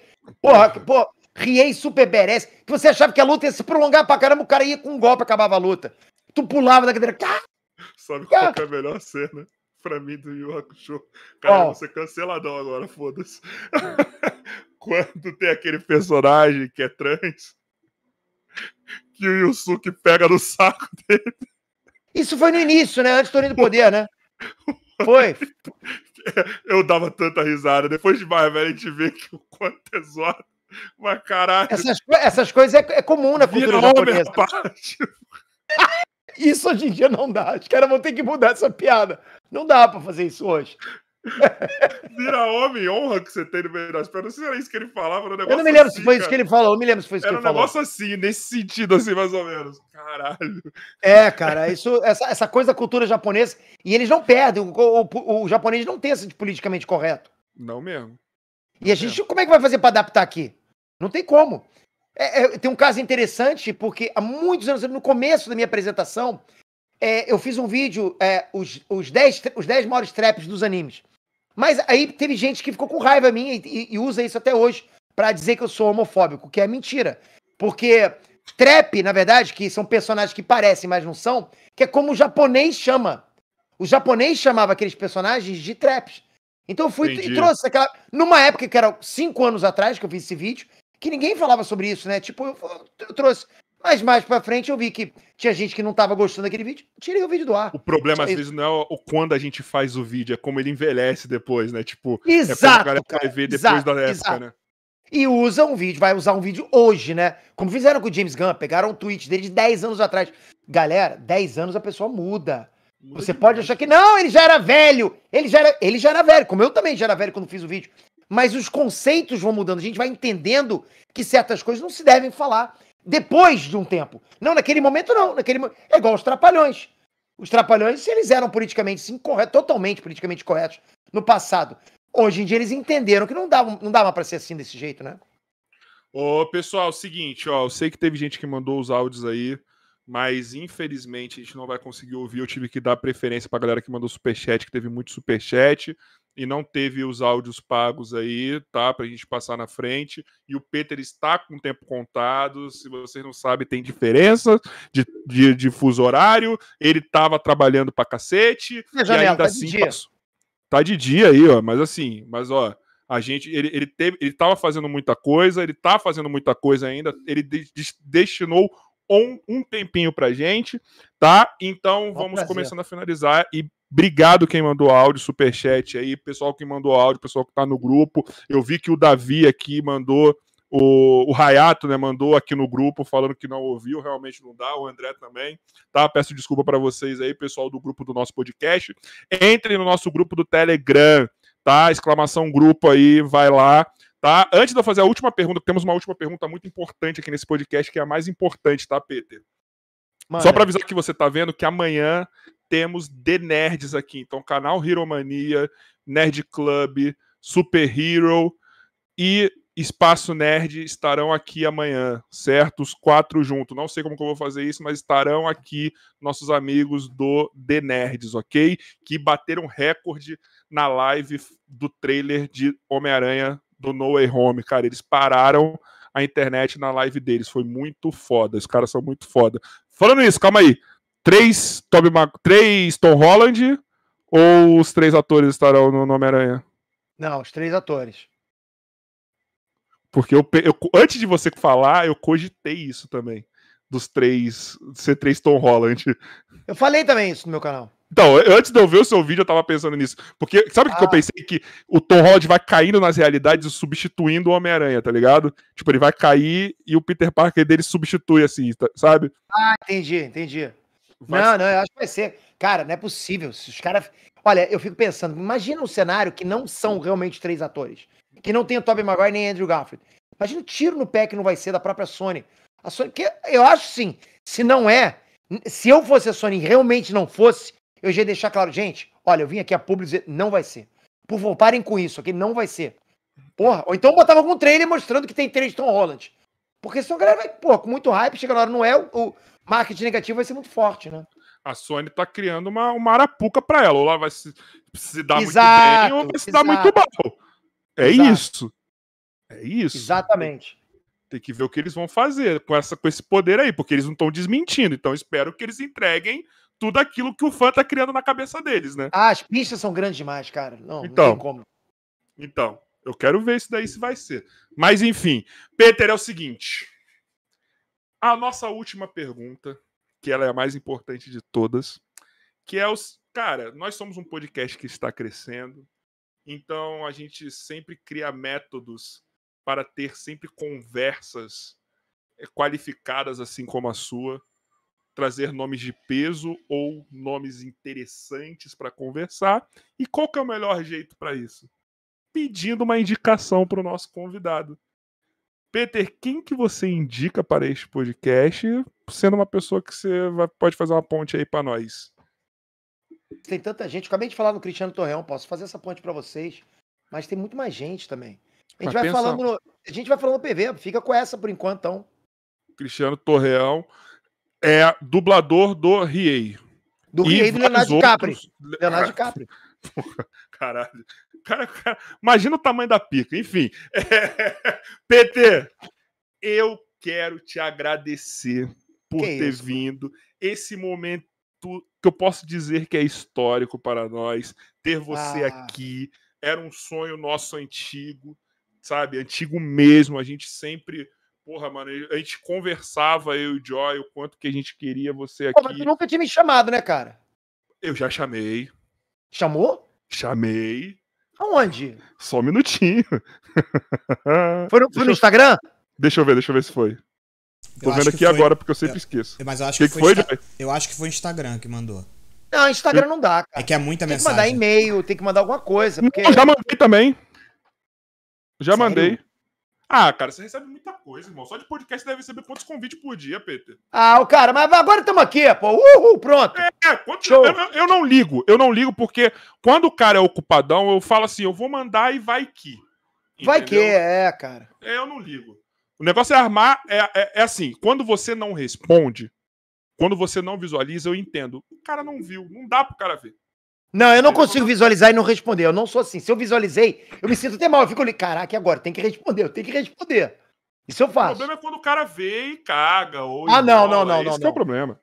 Porra, que, pô, Riei Super Beres. Que você achava que a luta ia se prolongar pra caramba, o cara ia com um golpe e acabava a luta. Tu pulava da cadeira. Cá, Sabe Cara. qual que é a melhor cena? Pra mim, do Yu Hakusho. Cara, eu vou ser canceladão agora, foda-se. Quando tem aquele personagem que é trans, que o Yusuke pega no saco dele. Isso foi no início, né? Antes do Torneio do Poder, né? Foi. Eu dava tanta risada. Depois de mais velho, a gente vê que o quanto é zoado. Mas caralho. Essas, essas coisas é, é comum na cultura homem, japonesa. Isso hoje em dia não dá. Os caras vão ter que mudar essa piada. Não dá pra fazer isso hoje. Vira homem, honra que você tem no meio das pernas. Não sei se era isso que ele falava. Um Eu não me lembro se assim, foi isso cara. que ele falou. Eu me lembro se foi isso Era que um ele falou. negócio assim, nesse sentido, assim, mais ou menos. Caralho. É, cara, isso, essa, essa coisa da cultura japonesa. E eles não perdem. O, o- o japonês não tem esse de politicamente correto. Não mesmo. E a gente, como é que vai fazer pra adaptar aqui? Não tem como. É, é, tem um caso interessante, porque há muitos anos, no começo da minha apresentação, é, eu fiz um vídeo, é, os, os, 10, os 10 maiores traps dos animes. Mas aí teve gente que ficou com raiva minha e, e- usa isso até hoje pra dizer que eu sou homofóbico, que é mentira. Porque trap, na verdade, que são personagens que parecem, mas não são, que é como o japonês chama. O japonês chamava aqueles personagens de traps. Então eu fui Entendi. e trouxe aquela. Numa época que era cinco anos atrás que eu fiz esse vídeo, que ninguém falava sobre isso, né? Tipo, eu, eu trouxe. Mas mais pra frente eu vi que tinha gente que não tava gostando daquele vídeo, tirei o vídeo do ar. O problema, às vezes, não é o o quando a gente faz o vídeo, é como ele envelhece depois, né? Tipo, é Exato, galera cara, vai ver depois exato, da época, exato. né? E usa um vídeo, vai usar um vídeo hoje, né? Como fizeram com o James Gunn, pegaram um tweet dele de 10 anos atrás. Galera, 10 anos a pessoa muda. Você pode achar que não, ele já era velho. Ele já era, ele já era velho, como eu também já era velho quando fiz o vídeo. Mas os conceitos vão mudando, a gente vai entendendo que certas coisas não se devem falar depois de um tempo. Não, naquele momento não, naquele é igual os trapalhões. Os trapalhões, eles eram politicamente sim, corretos, totalmente politicamente corretos no passado. Hoje em dia eles entenderam que não dava, não dava para ser assim desse jeito, né? Ô, pessoal, seguinte, ó, eu sei que teve gente que mandou os áudios aí, mas infelizmente a gente não vai conseguir ouvir. Eu tive que dar preferência pra galera que mandou superchat, que teve muito superchat, e não teve os áudios pagos aí, tá? Pra gente passar na frente. E o Peter está com o tempo contado. Se vocês não sabem, tem diferença de, de, de fuso horário. Ele tava trabalhando pra cacete. E a E janela, ainda tá de assim dia. passou. Tá de dia aí, ó. Mas assim, mas ó, a gente, ele, ele teve, ele tava fazendo muita coisa, ele tá fazendo muita coisa ainda. Ele de- des- destinou um, um tempinho pra gente, tá? Então vamos prazer. começando a finalizar e Obrigado quem mandou áudio, superchat aí, pessoal que mandou áudio, pessoal que tá no grupo. Eu vi que o Davi aqui mandou, o, o Rayato, né, mandou aqui no grupo falando que não ouviu, realmente não dá, o André também, tá? Peço desculpa para vocês aí, pessoal do grupo do nosso podcast. Entrem no nosso grupo do Telegram, tá? Exclamação grupo aí, vai lá, tá? Antes de eu fazer a última pergunta, temos uma última pergunta muito importante aqui nesse podcast, que é a mais importante, tá, Peter? Mano, Só para avisar que você tá vendo que amanhã temos The Nerds aqui. Então, canal Hero Mania, Nerd Club, Super Hero e Espaço Nerd estarão aqui amanhã, certo? Os quatro juntos. Não sei como que eu vou fazer isso, mas estarão aqui nossos amigos do The Nerds, ok? Que bateram recorde na live do trailer de Homem-Aranha do No Way Home. Cara, eles pararam a internet na live deles. Foi muito foda. Os caras são muito foda. Falando isso, calma aí. Três, Toby Mag... três Tom Holland ou os três atores estarão no Homem-Aranha? Não, os três atores. Porque eu, eu- antes de você falar, eu cogitei isso também. Dos três, ser três Tom Holland. Eu falei também isso no meu canal. Então, antes de eu ver o seu vídeo, eu tava pensando nisso. Porque, sabe o que, que eu Ah. pensei? Que o Tom Holland vai caindo nas realidades e substituindo o Homem-Aranha, tá ligado? Tipo, ele vai cair e o Peter Parker dele substitui, assim, tá- sabe? Ah, entendi, entendi. Vai não, não, eu acho que vai ser. Cara, não é possível. Se os caras. Olha, eu fico pensando, imagina um cenário que não são realmente três atores. Que não tem o Tobey Maguire nem Andrew Garfield. Imagina o tiro no pé que não vai ser da própria Sony. A Sony, que eu acho sim, se não é, se eu fosse a Sony e realmente não fosse, eu já ia deixar claro, gente, olha, eu vim aqui a público dizer, não vai ser. Por favor, parem com isso, aqui não vai ser. Porra, ou então botava algum trailer mostrando que tem três Tom Holland. Porque senão a galera vai, pô, com muito hype, chega na hora, não é, o marketing negativo vai ser muito forte, né? A Sony tá criando uma, uma arapuca pra ela. Ou ela vai se, se dar Exato, muito bem, ou vai se dar muito exato. mal. É Exato. isso. É isso. Exatamente. Tem que ver o que eles vão fazer com, essa, com esse poder aí, porque eles não estão desmentindo. Então espero que eles entreguem tudo aquilo que o fã tá criando na cabeça deles, né? Ah, as pistas são grandes demais, cara. Não, Então. não tem como. Então, eu quero ver isso daí se vai ser. Mas enfim, Peter, é o seguinte. A nossa última pergunta, que ela é a mais importante de todas, que é os. Cara, nós somos um podcast que está crescendo, então a gente sempre cria métodos para ter sempre conversas eh, qualificadas assim como a sua, trazer nomes de peso ou nomes interessantes para conversar. E qual que é o melhor jeito para isso? Pedindo uma indicação para o nosso convidado. Peter, quem que você indica para este podcast, sendo uma pessoa que você vai, pode fazer uma ponte aí para nós? Tem tanta gente. Acabei de falar no Cristiano Torreão, posso fazer essa ponte para vocês, mas tem muito mais gente também. A gente, Mas vai pensa- falando no, a gente vai falando no PV, fica com essa por enquanto, então. Cristiano Torreão é dublador do Riei. Do E Rio do Leonardo vários DiCaprio. outros- Leonardo DiCaprio. Caralho. Cara, cara, imagina o tamanho da pica. Enfim. PT, eu quero te agradecer por Que ter isso, vindo. Esse momento que eu posso dizer que é histórico para nós. Ter você Ah. aqui era um sonho nosso antigo, sabe? Antigo mesmo. A gente sempre. Porra, mano, a gente conversava, eu e o Joy, o quanto que a gente queria você Pô, mas aqui. tu nunca tinha me chamado, né, cara? Eu já chamei. Chamou? Chamei. Aonde? Só um minutinho. Foi no, foi no eu- Instagram? Deixa eu ver, deixa eu ver se foi. Tô Eu vendo aqui foi- agora porque eu sempre esqueço. Mas eu acho O que, que, que foi, Insta-? Eu acho que foi o Instagram que mandou. Não, Instagram não dá, É cara. que é muita Tem que mandar mensagem. e-mail, tem que mandar alguma coisa. Porque... Não, já mandei também. Já Sério? mandei. Ah, cara, você recebe muita coisa, irmão. Só de podcast deve receber quantos convites por dia, Peter? Ah, o cara, mas agora estamos aqui, pô. Uhul, pronto. É, quantos... Show. Eu, eu- não ligo. Eu não ligo porque quando o cara é ocupadão, eu falo assim, eu vou mandar e vai que. Vai que é, cara. É, eu não ligo. O negócio é armar. É, é, é assim, quando você não responde, quando você não visualiza, eu entendo. O cara não viu. Não dá pro cara ver. Não, eu não consigo visualizar e não responder. Eu não sou assim. Se eu visualizei, eu me sinto até mal. Eu fico ali, caraca, e agora? Tem que responder, eu tenho que responder. Isso eu O faço. problema é quando o cara vê e caga. Ou Ah, não, enrola. não, não, Esse não, que é o não. problema.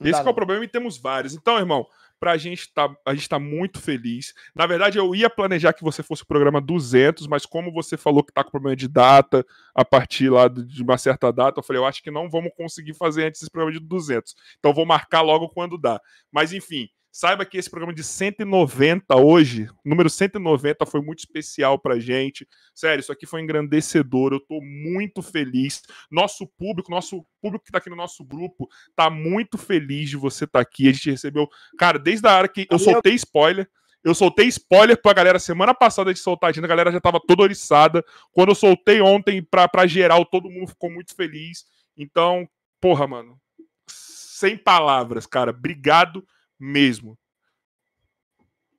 Não Esse é o não. problema e temos vários. Então, irmão, pra gente tá, a gente tá muito feliz. Na verdade, eu ia planejar que você fosse o programa 200, mas como você falou que tá com problema de data, a partir lá de de uma certa data, eu falei, eu acho que não vamos conseguir fazer antes esse programa de 200. Então, vou marcar logo quando dá. Mas, enfim, saiba que esse programa de 190 hoje, número 190, foi muito especial pra gente. Sério, isso aqui foi engrandecedor. Eu tô muito feliz. Nosso público, nosso público que tá aqui no nosso grupo, tá muito feliz de você estar aqui. A gente recebeu, cara, desde a hora que eu soltei spoiler. Eu soltei spoiler pra galera semana passada de soltar a agenda, a galera já tava toda oriçada. Quando eu soltei ontem pra, pra geral, todo mundo ficou muito feliz. Então, porra, mano, sem palavras, cara. Obrigado mesmo.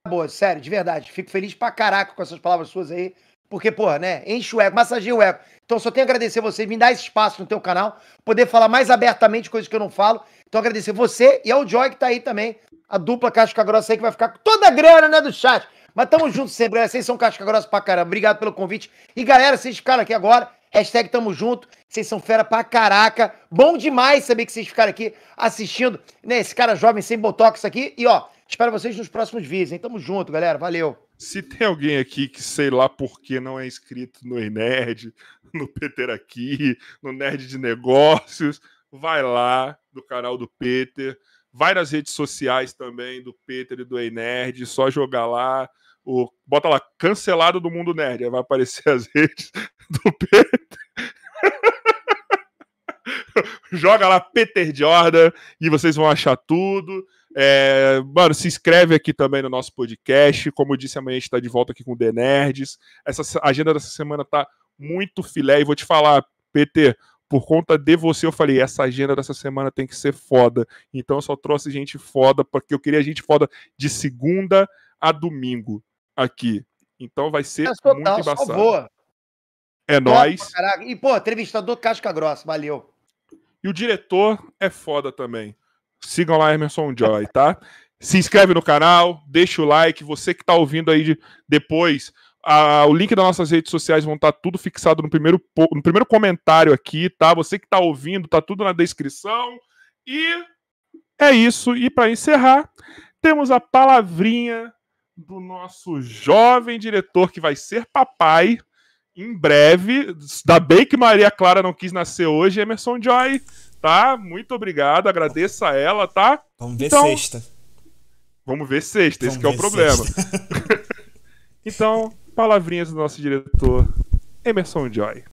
Boa, sério, de verdade. Fico feliz pra caraca com essas palavras suas aí. Porque, porra, né? Enche o ego, massageia o ego. Então, só tenho a agradecer você, me dar esse espaço no teu canal, poder falar mais abertamente coisas que eu não falo. Então, agradecer você e ao Joy que tá aí também, a dupla Casca Grossa aí que vai ficar com toda a grana, né, do chat. Mas tamo junto sempre, galera. Vocês são Casca Grossa pra caramba. Obrigado pelo convite. E, galera, vocês ficaram aqui agora. Hashtag tamo junto. Vocês são fera pra caraca. Bom demais saber que vocês ficaram aqui assistindo, né? Esse cara jovem sem botox aqui. E, ó, espero vocês nos próximos vídeos, hein? Tamo junto, galera. Valeu. Se tem alguém aqui que sei lá por que não é inscrito no Nerd, no Peter aqui, no Nerd de Negócios, vai lá do canal do Peter, vai nas redes sociais também do Peter e do Nerd, só jogar lá, o, bota lá cancelado do mundo nerd, aí vai aparecer as redes do Peter. Joga lá Peter Jordan e vocês vão achar tudo. É, mano, se inscreve aqui também no nosso podcast. Como eu disse, amanhã a gente tá de volta aqui com o The Nerds. Essa agenda dessa semana tá muito filé. E vou te falar, PT, por conta de você, eu falei, essa agenda dessa semana tem que ser foda. Então eu só trouxe gente foda, porque eu queria gente foda de segunda a domingo aqui. Então vai ser Mas muito total, embaçado. É nóis. caraca. E, pô, entrevistador Casca Grossa. Valeu. E o diretor é foda também. Sigam lá Emerson Joy, tá? Se inscreve no canal, deixa o like. Você que tá ouvindo aí de- depois, a- o link das nossas redes sociais vão estar tudo fixado no primeiro, no primeiro comentário aqui, tá? Você que tá ouvindo, tá tudo na descrição. E é isso. E para encerrar, temos a palavrinha do nosso jovem diretor que vai ser papai em breve. Ainda bem que Maria Clara não quis nascer hoje, Emerson Joy, tá? Muito obrigado, agradeço a ela, tá? Vamos ver Então, sexta. Vamos ver sexta, esse Vamos que é o ver problema. Então, palavrinhas do nosso diretor. Emerson Joy.